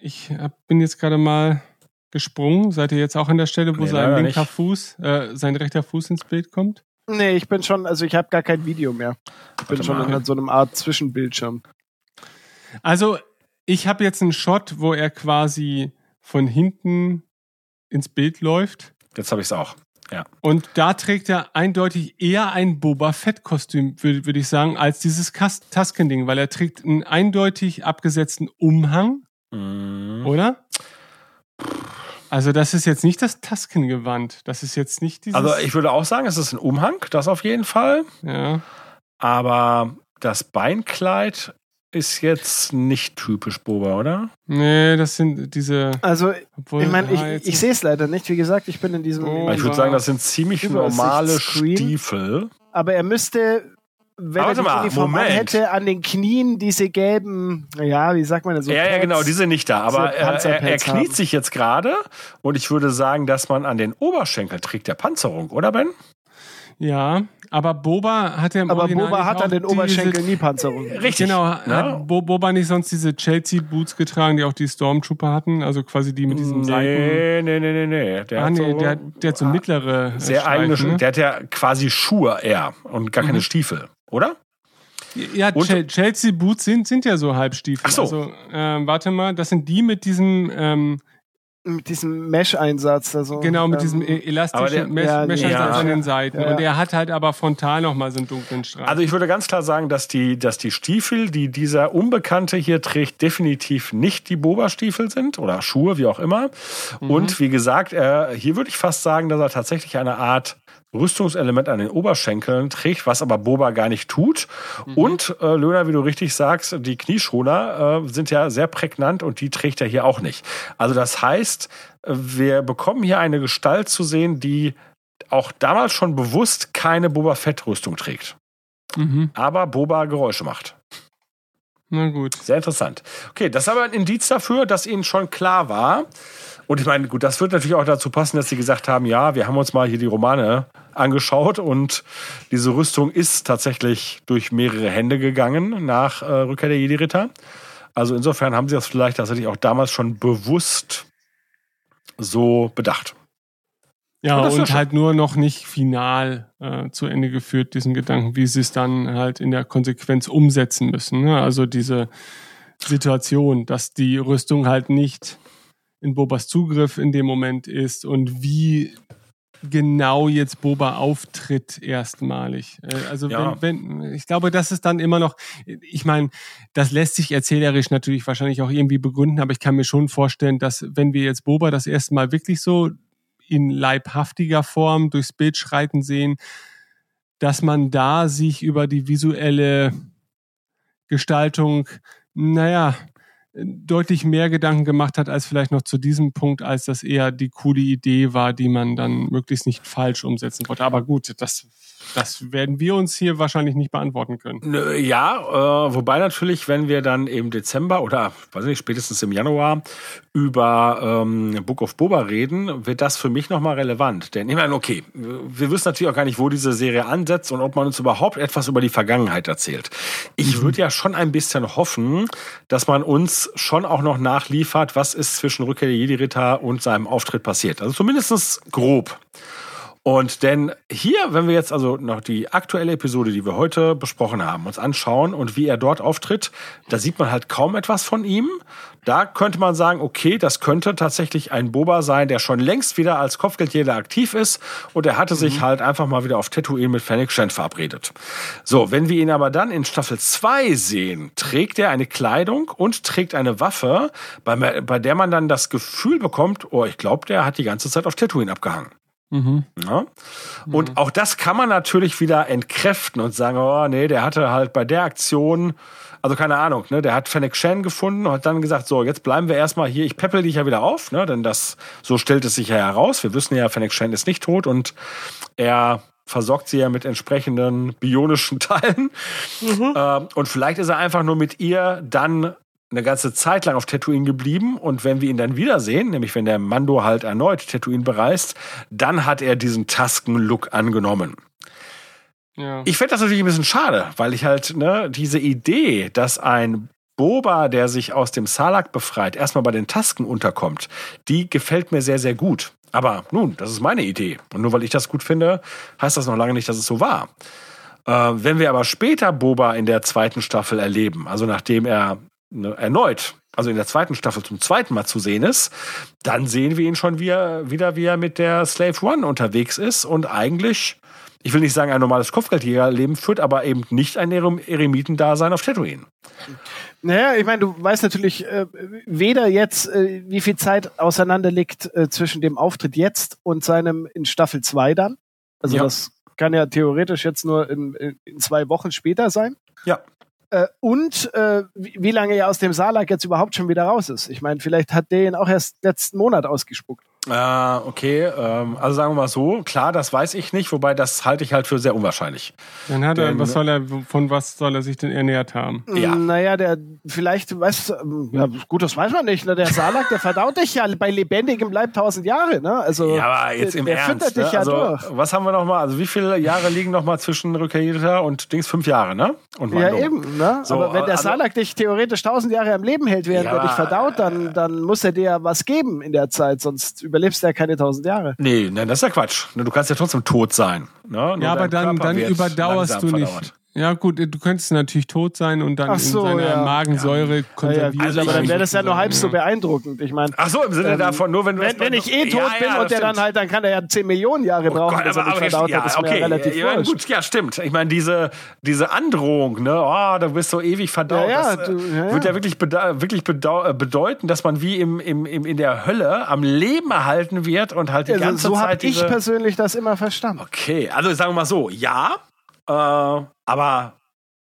Ich bin jetzt gerade mal gesprungen. Seid ihr jetzt auch an der Stelle, wo nee, sein linker nicht. Fuß, äh, sein rechter Fuß ins Bild kommt? Nee, ich bin schon, also ich habe gar kein Video mehr. Ich bin Warte schon mal. in so einem Art Zwischenbildschirm. Also, ich habe jetzt einen Shot, wo er quasi von hinten ins Bild läuft. Jetzt habe ich es auch. Ja. Und da trägt er eindeutig eher ein Boba Fett-Kostüm, würde würd ich sagen, als dieses Tusken-Ding, weil er trägt einen eindeutig abgesetzten Umhang, Mhm. oder? Also das ist jetzt nicht das Tusken-Gewand. Das ist jetzt nicht dieses... Also ich würde auch sagen, es ist ein Umhang, das auf jeden Fall. ja. Aber das Beinkleid ist jetzt nicht typisch Boba, oder? Nee, das sind diese... Also, Obwohl, ich meine, ah, ich, ich sehe es leider nicht. Wie gesagt, ich bin in diesem. Oh. ich würde sagen, das sind ziemlich normale Stiefel. Aber er müsste, wenn Aber er warte die mal, Uniform Moment. hätte, an den Knien diese gelben, ja, wie sagt man das so? ja, ja, Pads. genau, die sind nicht da. Aber Diese er, er, kniet haben. sich jetzt gerade und ich würde sagen, dass man an den Oberschenkel trägt der Panzerung, oder Ben? Ja, aber Boba hat ja im Aber Original Boba hat an den diese- Oberschenkeln nie Panzerung. Richtig. Genau, ne? hat Bo Boba nicht sonst diese Chelsea-Boots getragen, die auch die Stormtrooper hatten? Also quasi die mit diesem Seiten... Nee, nee, nee, nee, nee. Der Ah, hat nee, so der, der hat so mittlere äh, sehr eigene Schuhe. Der hat ja quasi Schuhe eher und gar keine Stiefel, oder? Ja, Und- Chel- Chelsea-Boots sind, sind ja so Halbstiefel. Ach so. Also, ähm, warte mal, das sind die mit diesem, ähm, Mit diesem Mesh-Einsatz. Also, genau, mit ähm, diesem e- elastischen der- Mesh, Ja, Mesh ja. an den Seiten. Ja, ja. Und der hat halt aber frontal nochmal so einen dunklen Streifen. Also ich würde ganz klar sagen, dass die, dass die Stiefel, die dieser Unbekannte hier trägt, definitiv nicht die Boba-Stiefel sind oder Schuhe, wie auch immer. Mhm. Und wie gesagt, er, hier würde ich fast sagen, dass er tatsächlich eine Art Rüstungselement an den Oberschenkeln trägt, was aber Boba gar nicht tut. Mhm. Und äh, Löhner, wie du richtig sagst, die Knieschoner äh, sind ja sehr prägnant und die trägt er hier auch nicht. Also das heißt, wir bekommen hier eine Gestalt zu sehen, die auch damals schon bewusst keine Boba Fett-Rüstung trägt mhm. aber Boba Geräusche macht. Na gut. Sehr interessant. Okay, das ist aber ein Indiz dafür, dass ihnen schon klar war. Und ich meine, gut, das wird natürlich auch dazu passen, dass sie gesagt haben, ja, wir haben uns mal hier die Romane angeschaut und diese Rüstung ist tatsächlich durch mehrere Hände gegangen nach äh, Rückkehr der Jedi-Ritter. Also insofern haben sie das vielleicht tatsächlich auch damals schon bewusst so bedacht. Ja, und schon- halt nur noch nicht final äh, zu Ende geführt, diesen Gedanken, wie sie es dann halt in der Konsequenz umsetzen müssen. Ne? Also diese Situation, dass die Rüstung halt nicht in Bobas Zugriff in dem Moment ist und wie genau jetzt Boba auftritt erstmalig. Äh, Also Ja. wenn, wenn, ich glaube, das ist dann immer noch, ich meine, das lässt sich erzählerisch natürlich wahrscheinlich auch irgendwie begründen, aber ich kann mir schon vorstellen, dass wenn wir jetzt Boba das erste Mal wirklich so in leibhaftiger Form durchs Bild schreiten sehen, dass man da sich über die visuelle Gestaltung, naja, deutlich mehr Gedanken gemacht hat als vielleicht noch zu diesem Punkt, als das eher die coole Idee war, die man dann möglichst nicht falsch umsetzen wollte. Aber gut, das, das werden wir uns hier wahrscheinlich nicht beantworten können. Ja, äh, wobei natürlich, wenn wir dann im Dezember oder weiß nicht, spätestens im Januar über ähm, Book of Boba reden, wird das für mich nochmal relevant. Denn ich meine, okay, wir wissen natürlich auch gar nicht, wo diese Serie ansetzt und ob man uns überhaupt etwas über die Vergangenheit erzählt. Ich würde ja schon ein bisschen hoffen, dass man uns schon auch noch nachliefert, was ist zwischen Rückkehr der Jedi-Ritter und seinem Auftritt passiert. Also zumindestens grob. Und denn hier, wenn wir jetzt also noch die aktuelle Episode, die wir heute besprochen haben, uns anschauen und wie er dort auftritt, da sieht man halt kaum etwas von ihm. Da könnte man sagen, okay, das könnte tatsächlich ein Boba sein, der schon längst wieder als Kopfgeldjäger aktiv ist und er hatte sich halt einfach mal wieder auf Tatooine mit Fennec Shen verabredet. So, wenn wir ihn aber dann in Staffel 2 sehen, trägt er eine Kleidung und trägt eine Waffe, bei, bei der man dann das Gefühl bekommt, oh, ich glaube, der hat die ganze Zeit auf Tatooine abgehangen. Mhm. Ja? Und auch das kann man natürlich wieder entkräften und sagen, oh nee, der hatte halt bei der Aktion, also keine Ahnung, ne, der hat Fennec Shan gefunden und hat dann gesagt, so, jetzt bleiben wir erstmal hier, ich peppel dich ja wieder auf, ne, denn das, so stellt es sich ja heraus. Wir wissen ja, Fennec Shan ist nicht tot und er versorgt sie ja mit entsprechenden bionischen Teilen. Ähm, und vielleicht ist er einfach nur mit ihr dann eine ganze Zeit lang auf Tatooine geblieben und wenn wir ihn dann wiedersehen, nämlich wenn der Mando halt erneut Tatooine bereist, dann hat er diesen Tasken-Look angenommen. Ja. Ich fände das natürlich ein bisschen schade, weil ich halt ne, diese Idee, dass ein Boba, der sich aus dem Salak befreit, erstmal bei den Tasken unterkommt, die gefällt mir sehr, sehr gut. Aber nun, das ist meine Idee. Und nur weil ich das gut finde, heißt das noch lange nicht, dass es so war. Äh, wenn wir aber später Boba in der zweiten Staffel erleben, also nachdem er erneut also in der zweiten Staffel zum zweiten Mal zu sehen ist, dann sehen wir ihn schon wieder, wieder wie er mit der Slave One unterwegs ist und eigentlich, ich will nicht sagen ein normales Kopfgeldjägerleben führt, aber eben nicht ein Eremitendasein auf Tatooine. Naja, ich meine, du weißt natürlich äh, weder jetzt, äh, wie viel Zeit auseinander liegt äh, zwischen dem Auftritt jetzt und seinem in Staffel 2 dann. Also Ja. das kann ja theoretisch jetzt nur in, in, in zwei Wochen später sein. Ja. Äh, und äh, wie, wie lange er aus dem Salak jetzt überhaupt schon wieder raus ist. Ich meine, vielleicht hat der ihn auch erst letzten Monat ausgespuckt. Äh, okay, ähm, also sagen wir mal so, klar, das weiß ich nicht, wobei das halte ich halt für sehr unwahrscheinlich. Dann hat er, Denn- was soll er, von was soll er sich denn ernährt haben? Ja. Naja, der vielleicht, weißt du, ja, gut, das weiß man nicht. Ne? Der Salak, der verdaut dich ja bei lebendigem Leib tausend Jahre. Ne? Also, Ja, aber jetzt im der Ernst. füttert dich ne? ja also, durch. was haben wir noch mal? Also wie viele Jahre liegen noch mal zwischen Rückkehrjäger und Dings? Fünf Jahre, ne? Und Ja, eben. Ne? So, aber wenn der also- Salak dich theoretisch tausend Jahre am Leben hält, während Ja, er dich verdaut, dann, dann muss er dir ja was geben in der Zeit, sonst überlebst ja keine tausend Jahre. Nee, nein, das ist ja Quatsch. Ne, Du kannst ja trotzdem tot sein. Ne? Ja, aber dann, dann überdauerst du nicht. verdauert. Ja, gut, du könntest natürlich tot sein und dann so, in seiner ja. Magensäure Ja, ja, konserviert gut, Also aber ich- dann wäre das ja nur halb so beeindruckend. Ich meine, Ach so, im Sinne Ähm, davon, nur wenn du wenn, wenn ich eh tot Ja, bin ja, und der stimmt. dann halt, dann kann er ja 10 Millionen Jahre Oh brauchen, Gott, bis er aber, verdaut ja, hat. Das ist okay, ja relativ ja, wurscht. gut, ja, stimmt. Ich meine, diese, diese Androhung, ne, oh, du bist so ewig verdaut, Ja, ja, das äh, du- ja, ja. wird ja wirklich, beda wirklich äh, bedeuten, dass man wie im, im, im, in der Hölle am Leben erhalten wird und halt die Also, ganze so habe Zeit ich diese... persönlich das immer verstanden. Okay, also sagen wir mal so, ja, äh, aber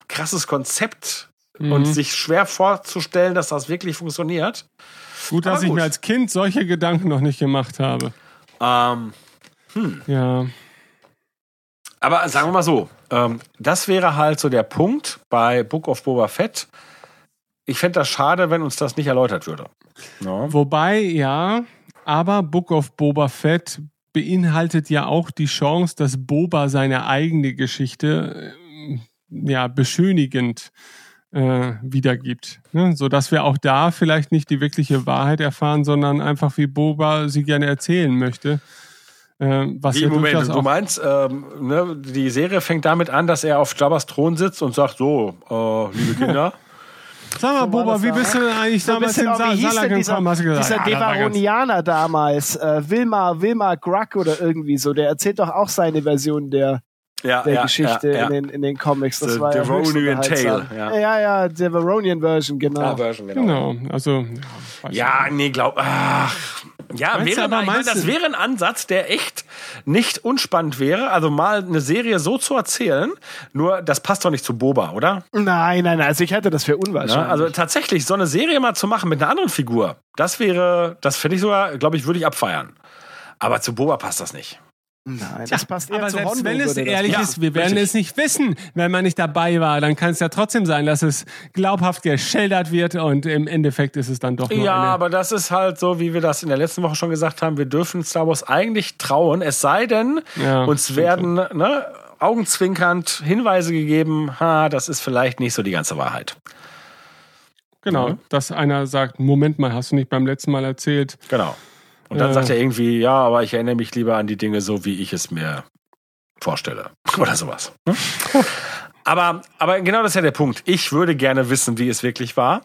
krasses Konzept Mhm. und sich schwer vorzustellen, dass das wirklich funktioniert. Gut, dass Aber ich gut. mir als Kind solche Gedanken noch nicht gemacht habe. Ähm, Ja. aber sagen wir mal so, ähm, das wäre halt so der Punkt bei Book of Boba Fett. Ich fände das schade, wenn uns das nicht erläutert würde. Ja. Wobei, ja, aber Book of Boba Fett beinhaltet ja auch die Chance, dass Boba seine eigene Geschichte äh, ja beschönigend äh, wiedergibt, ne? so dass wir auch da vielleicht nicht die wirkliche Wahrheit erfahren, sondern einfach wie Boba sie gerne erzählen möchte. Äh, was Wie, ja Moment, du meinst, ähm, ne, die Serie fängt damit an, dass er auf Jabbas Thron sitzt und sagt, so, äh, liebe Kinder, Sag mal, Boba, wie bist du denn eigentlich So ein damals bisschen in auch, Sa wie hieß Salak denn dieser, gekommen? Hast du gesagt, dieser ja, ganz- Devaronianer damals, äh, Wilma, Wilma Gruck oder irgendwie so, der erzählt doch auch seine Version der, ja, der ja, Geschichte ja, ja. In, den, in den Comics. Das The war unterhaltsam. Tale, ja. ja, ja, Devaronian Version, genau. Ja, Version, genau. Genau, also ja, nee, glaub. Ach, ja, Meinst wäre, aber, ich das wäre ein Ansatz, der echt nicht unspannend wäre. Also mal eine Serie so zu erzählen. Nur, das passt doch nicht zu Boba, oder? Nein, nein, nein, also ich hätte das für unwahrscheinlich. Ja, also tatsächlich so eine Serie mal zu machen mit einer anderen Figur, das wäre, das finde ich sogar, glaube ich, würde ich abfeiern. Aber zu Boba passt das nicht. Nein, das passt eher Aber zu selbst Hondo, wenn es ehrlich ist, wir werden richtig. es nicht wissen, wenn man nicht dabei war. Dann kann es ja trotzdem sein, dass es glaubhaft geschildert wird und im Endeffekt ist es dann doch nur Ja, eine. aber das ist halt so, wie wir das in der letzten Woche schon gesagt haben. Wir dürfen Star Wars eigentlich trauen, es sei denn, Ja, uns werden ne, augenzwinkernd Hinweise gegeben, ha, das ist vielleicht nicht so die ganze Wahrheit. Genau, Mhm. dass einer sagt, Moment mal, hast du nicht beim letzten Mal erzählt? Genau. Und dann Ja. sagt er irgendwie, ja, aber ich erinnere mich lieber an die Dinge so, wie ich es mir vorstelle. Oder sowas. ne? aber, aber genau das ist ja der Punkt. Ich würde gerne wissen, wie es wirklich war.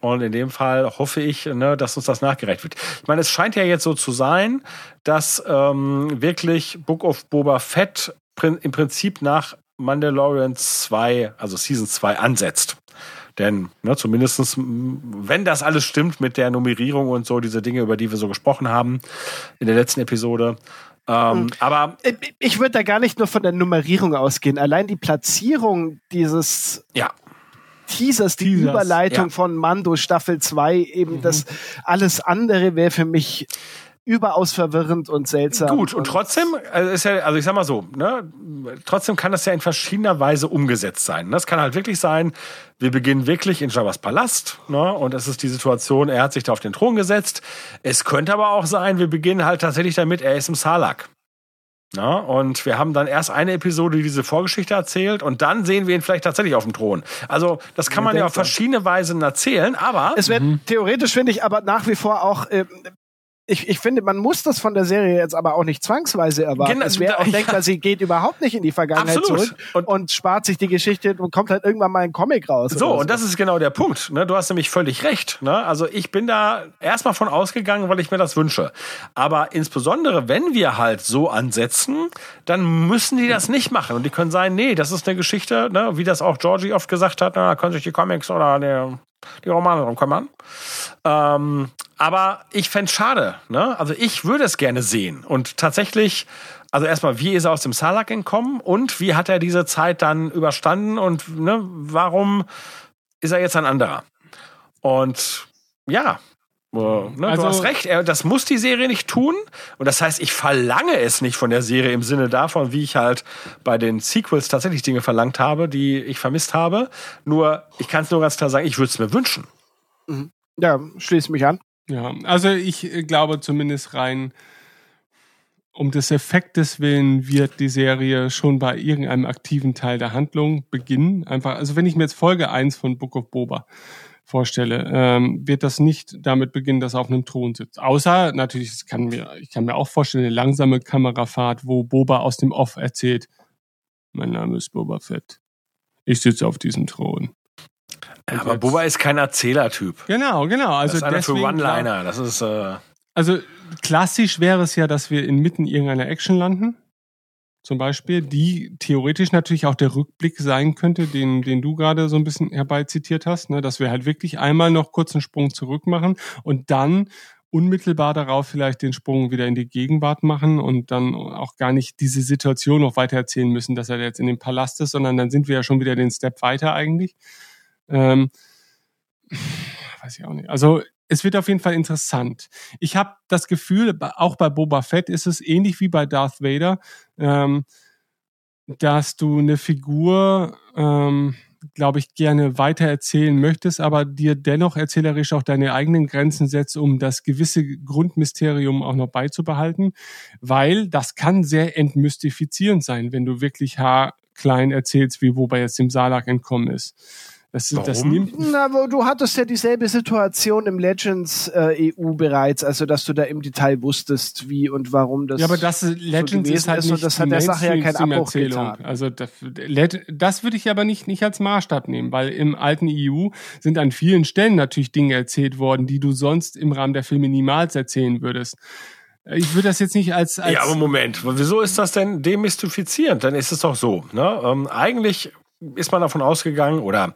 Und in dem Fall hoffe ich, ne, dass uns das nachgereicht wird. Ich meine, es scheint ja jetzt so zu sein, dass ähm, wirklich Book of Boba Fett prin im Prinzip nach Mandalorian 2, also Season 2, ansetzt. Denn ne, zumindestens, m, wenn das alles stimmt mit der Nummerierung und so, diese Dinge, über die wir so gesprochen haben in der letzten Episode. Ähm, Aber Ich- Ich würde da gar nicht nur von der Nummerierung ausgehen. Allein die Platzierung dieses ja, Teasers, die Teasers, Überleitung ja. von Mando Staffel 2, eben das alles andere wäre für mich überaus verwirrend und seltsam. Gut, und trotzdem, also, ist ja, also ich sag mal so, ne, trotzdem kann das ja in verschiedener Weise umgesetzt sein. Das kann halt wirklich sein, wir beginnen wirklich in Jabba's Palast, ne, und es ist die Situation, er hat sich da auf den Thron gesetzt. Es könnte aber auch sein, wir beginnen halt tatsächlich damit, er ist im Salak. Ja, und wir haben dann erst eine Episode, die diese Vorgeschichte erzählt, und dann sehen wir ihn vielleicht tatsächlich auf dem Thron. Also, das kann man ja auf denkbar. verschiedene Weisen erzählen, aber Es wäre theoretisch, finde ich, aber nach wie vor auch, ähm, ich, ich finde, man muss das von der Serie jetzt aber auch nicht zwangsweise erwarten. Genau, es wäre auch ja. denkbar, sie geht überhaupt nicht in die Vergangenheit Absolut. zurück Und- und, spart sich die Geschichte und kommt halt irgendwann mal ein Comic raus. So, und das ist genau der Punkt. Ne? Du hast nämlich völlig recht. Ne? Also ich bin da erstmal von ausgegangen, weil ich mir das wünsche. Aber insbesondere, wenn wir halt so ansetzen, dann müssen die das nicht machen. Und die können sagen, nee, das ist eine Geschichte, ne? wie das auch Georgie oft gesagt hat, na, da können sich die Comics oder die, die Romane drum kümmern. Ähm, aber ich fänd's schade. Ne? Also ich würde es gerne sehen. Und tatsächlich, also erstmal, wie ist er aus dem Salak entkommen und wie hat er diese Zeit dann überstanden und ne, warum ist er jetzt ein anderer? Und ja, äh, ne, Also- du hast recht, er, das muss die Serie nicht tun. Und das heißt, ich verlange es nicht von der Serie im Sinne davon, wie ich halt bei den Sequels tatsächlich Dinge verlangt habe, die ich vermisst habe. Nur, ich kann es nur ganz klar sagen, ich würde es mir wünschen. Ja, schließe mich an. Ja, also ich äh, glaube zumindest rein um des Effektes willen wird die Serie schon bei irgendeinem aktiven Teil der Handlung beginnen. Einfach, also wenn ich mir jetzt Folge 1 von Book of Boba vorstelle, ähm, wird das nicht damit beginnen, dass er auf einem Thron sitzt. Außer natürlich, es kann mir, ich kann mir auch vorstellen, eine langsame Kamerafahrt, wo Boba aus dem Off erzählt, mein Name ist Boba Fett. Ich sitze auf diesem Thron. Und Aber jetzt- Boba ist kein Erzählertyp. Genau, genau. Also das ist einer für deswegen glaub- One-Liner. Das ist, äh, also klassisch wäre es ja, dass wir inmitten irgendeiner Action landen. Zum Beispiel, die theoretisch natürlich auch der Rückblick sein könnte, den, den du gerade so ein bisschen herbeizitiert hast, ne? dass wir halt wirklich einmal noch kurz einen Sprung zurück machen und dann unmittelbar darauf vielleicht den Sprung wieder in die Gegenwart machen und dann auch gar nicht diese Situation noch weiter erzählen müssen, dass er jetzt in dem Palast ist, sondern dann sind wir ja schon wieder den Step weiter eigentlich. Ähm, weiß ich auch nicht. Also es wird auf jeden Fall interessant. Ich habe das Gefühl, auch bei Boba Fett ist es ähnlich wie bei Darth Vader, ähm, dass du eine Figur, ähm, glaube ich, gerne weiter erzählen möchtest, aber dir dennoch erzählerisch auch deine eigenen Grenzen setzt, um das gewisse Grundmysterium auch noch beizubehalten, weil das kann sehr entmystifizierend sein, wenn du wirklich haarklein erzählst, wie Boba jetzt dem Salak entkommen ist. Das, das Warum? nimmt, Na, aber du hattest ja dieselbe Situation im Legends äh, EU bereits, also dass du da im Detail wusstest, wie und warum das. Ja, aber das Legends gewesen ist halt ist und nicht das hat der Sache ja keinen Abbruch getan. Also das, das würde ich aber nicht, nicht als Maßstab nehmen, weil im alten EU sind an vielen Stellen natürlich Dinge erzählt worden, die du sonst im Rahmen der Filme niemals erzählen würdest. Ich würde das jetzt nicht als, als Ja, aber Moment, wieso ist das denn demystifizierend? Dann ist es doch so. Ne? Ähm, eigentlich ist man davon ausgegangen oder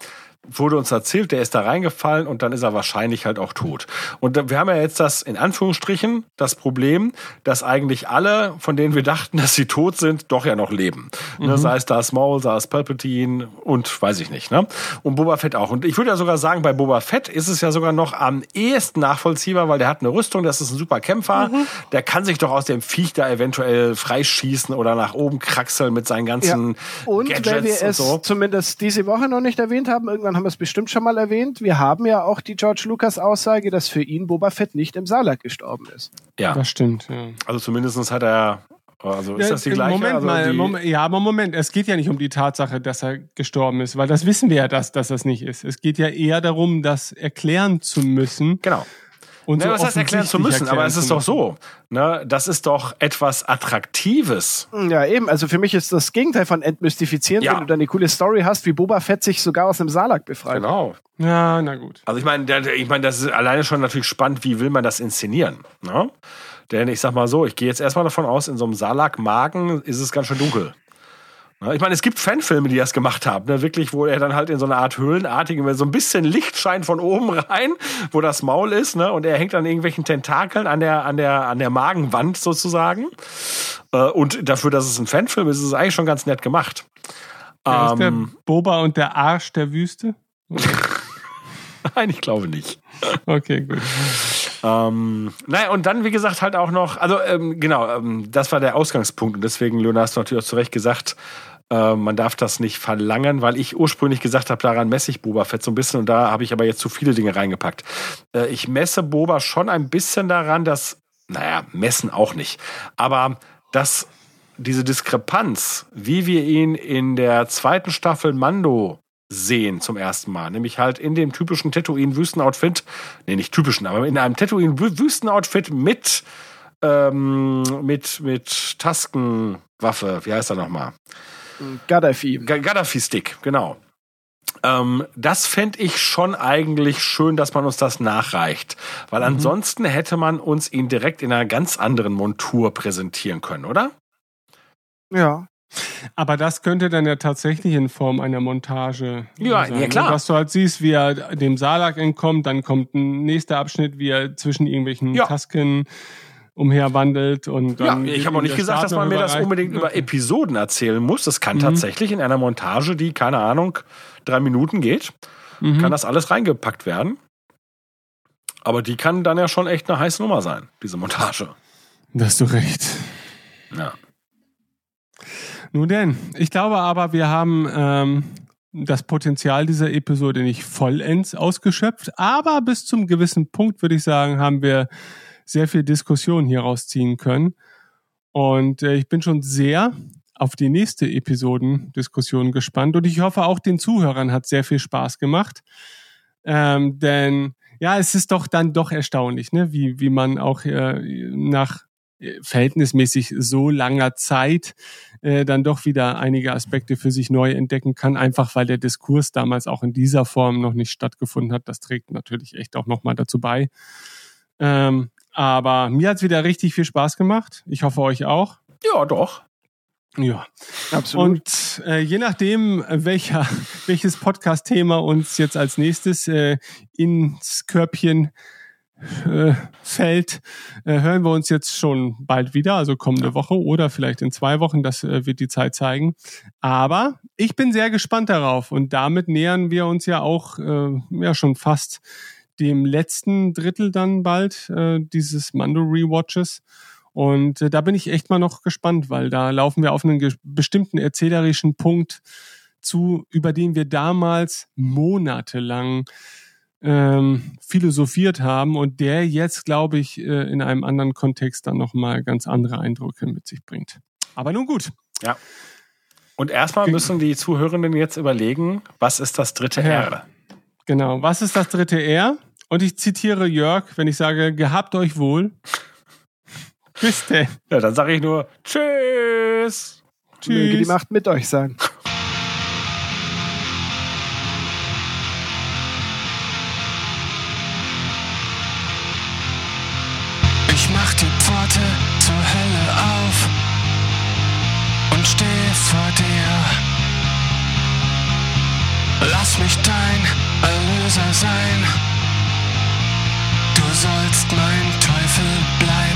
wurde uns erzählt, der ist da reingefallen und dann ist er wahrscheinlich halt auch tot. Und wir haben ja jetzt das in Anführungsstrichen das Problem, dass eigentlich alle, von denen wir dachten, dass sie tot sind, doch ja noch leben. Ne? Sei es Darth Maul, sei es Palpatine und weiß ich nicht. Ne? Und Boba Fett auch. Und ich würde ja sogar sagen, bei Boba Fett ist es ja sogar noch am ehesten nachvollziehbar, weil der hat eine Rüstung, das ist ein super Kämpfer, der kann sich doch aus dem Viech da eventuell freischießen oder nach oben kraxeln mit seinen ja. ganzen Und Gadgets weil wir und es so. zumindest diese Woche noch nicht erwähnt haben, irgendwann haben wir es bestimmt schon mal erwähnt, wir haben ja auch die George Lucas Aussage, dass für ihn Boba Fett nicht im Salak gestorben ist. Ja, das stimmt, ja. also zumindest hat er, also ist Ja, das die gleiche? Moment also mal, die, Moment, ja, aber Moment, es geht ja nicht um die Tatsache, dass er gestorben ist, weil das wissen wir ja, dass, dass das nicht ist. Es geht ja eher darum, das erklären zu müssen. Genau. Und Ne, so was heißt erklären zu müssen? Aber erklären es ist doch so. Ne, das ist doch etwas Attraktives. Ja, eben. Also für mich ist das Gegenteil von entmystifizieren, Ja. wenn du dann eine coole Story hast, wie Boba Fett sich sogar aus dem Salak befreit. Genau. Ja, na gut. Also ich meine, ich meine, das ist alleine schon natürlich spannend, wie will man das inszenieren? Ne? Denn ich sag mal so, ich gehe jetzt erstmal davon aus, in so einem Salak-Magen ist es ganz schön dunkel. Ich meine, es gibt Fanfilme, die das gemacht haben, ne? wirklich, wo er dann halt in so eine Art höhlenartige, so ein bisschen Licht scheint von oben rein, wo das Maul ist, ne? Und er hängt an irgendwelchen Tentakeln an der, an der, an der Magenwand sozusagen. Äh, Und dafür, dass es ein Fanfilm ist, ist es eigentlich schon ganz nett gemacht. Wer ist der Ähm, Boba und der Arsch der Wüste? nein, ich glaube nicht. Okay, gut. Ähm, naja, und dann, wie gesagt, halt auch noch, also ähm, genau, ähm, das war der Ausgangspunkt. Und deswegen, Leonard, hast du natürlich auch zu Recht gesagt, äh, man darf das nicht verlangen, weil ich ursprünglich gesagt habe, daran messe ich Boba Fett so ein bisschen und da habe ich aber jetzt zu viele Dinge reingepackt. Äh, ich messe Boba schon ein bisschen daran, dass, naja, messen auch nicht, aber dass diese Diskrepanz, wie wir ihn in der zweiten Staffel Mando sehen zum ersten Mal. Nämlich halt in dem typischen Tatooine-Wüstenoutfit. Nee, nicht typischen, aber in einem Tatooine-Wüstenoutfit mit, ähm, mit, mit Taskenwaffe. Wie heißt er nochmal? Gaddafi. Gaddafi-Stick, genau. Ähm, das fände ich schon eigentlich schön, dass man uns das nachreicht. Weil mhm. ansonsten hätte man uns ihn direkt in einer ganz anderen Montur präsentieren können, oder? Ja. Aber das könnte dann ja tatsächlich in Form einer Montage ja, sein. Ja, klar. Was du halt siehst, wie er dem Salak entkommt, dann kommt ein nächster Abschnitt, wie er zwischen irgendwelchen ja. Tasken umherwandelt und ja, ich habe auch nicht gesagt, dass man mir das unbedingt über Episoden erzählen muss. Das kann mhm. tatsächlich in einer Montage, die keine Ahnung drei Minuten geht, mhm. kann das alles reingepackt werden. Aber die kann dann ja schon echt eine heiße Nummer sein, diese Montage. Da hast du recht. Ja. Nun denn, ich glaube aber, wir haben ähm, das Potenzial dieser Episode nicht vollends ausgeschöpft, aber bis zum gewissen Punkt, würde ich sagen, haben wir sehr viel Diskussion hier rausziehen können. Und äh, ich bin schon sehr auf die nächste Episodendiskussion gespannt und ich hoffe auch den Zuhörern hat sehr viel Spaß gemacht. Ähm, denn ja, es ist doch dann doch erstaunlich, ne? wie, wie man auch äh, nach äh, verhältnismäßig so langer Zeit äh, dann doch wieder einige Aspekte für sich neu entdecken kann, einfach weil der Diskurs damals auch in dieser Form noch nicht stattgefunden hat. Das trägt natürlich echt auch nochmal dazu bei. Ähm, aber mir hat's wieder richtig viel Spaß gemacht. Ich hoffe euch auch. Ja, doch. Ja, absolut. Und äh, je nachdem, welcher, welches Podcast-Thema uns jetzt als nächstes äh, ins Körbchen äh, fällt, äh, hören wir uns jetzt schon bald wieder, also kommende Woche oder vielleicht in zwei Wochen, das äh, wird die Zeit zeigen. Aber ich bin sehr gespannt darauf und damit nähern wir uns ja auch äh, ja schon fast dem letzten Drittel dann bald äh, dieses Mando Rewatches. Und äh, da bin ich echt mal noch gespannt, weil da laufen wir auf einen bestimmten erzählerischen Punkt zu, über den wir damals monatelang ähm, philosophiert haben und der jetzt, glaube ich, äh, in einem anderen Kontext dann nochmal ganz andere Eindrücke mit sich bringt. Aber nun gut. Ja. Und erstmal müssen die Zuhörenden jetzt überlegen, was ist das dritte R? Genau. Was ist das dritte R? Und ich zitiere Jörg, wenn ich sage, gehabt euch wohl. Bis denn. Ja, dann sage ich nur Tschüss. Tschüss. Möge die Macht mit euch sein. Ich mach die Pforte zur Hölle auf und stehe vor dir. Lass mich dein Erlöser sein. Du sollst mein Teufel bleiben.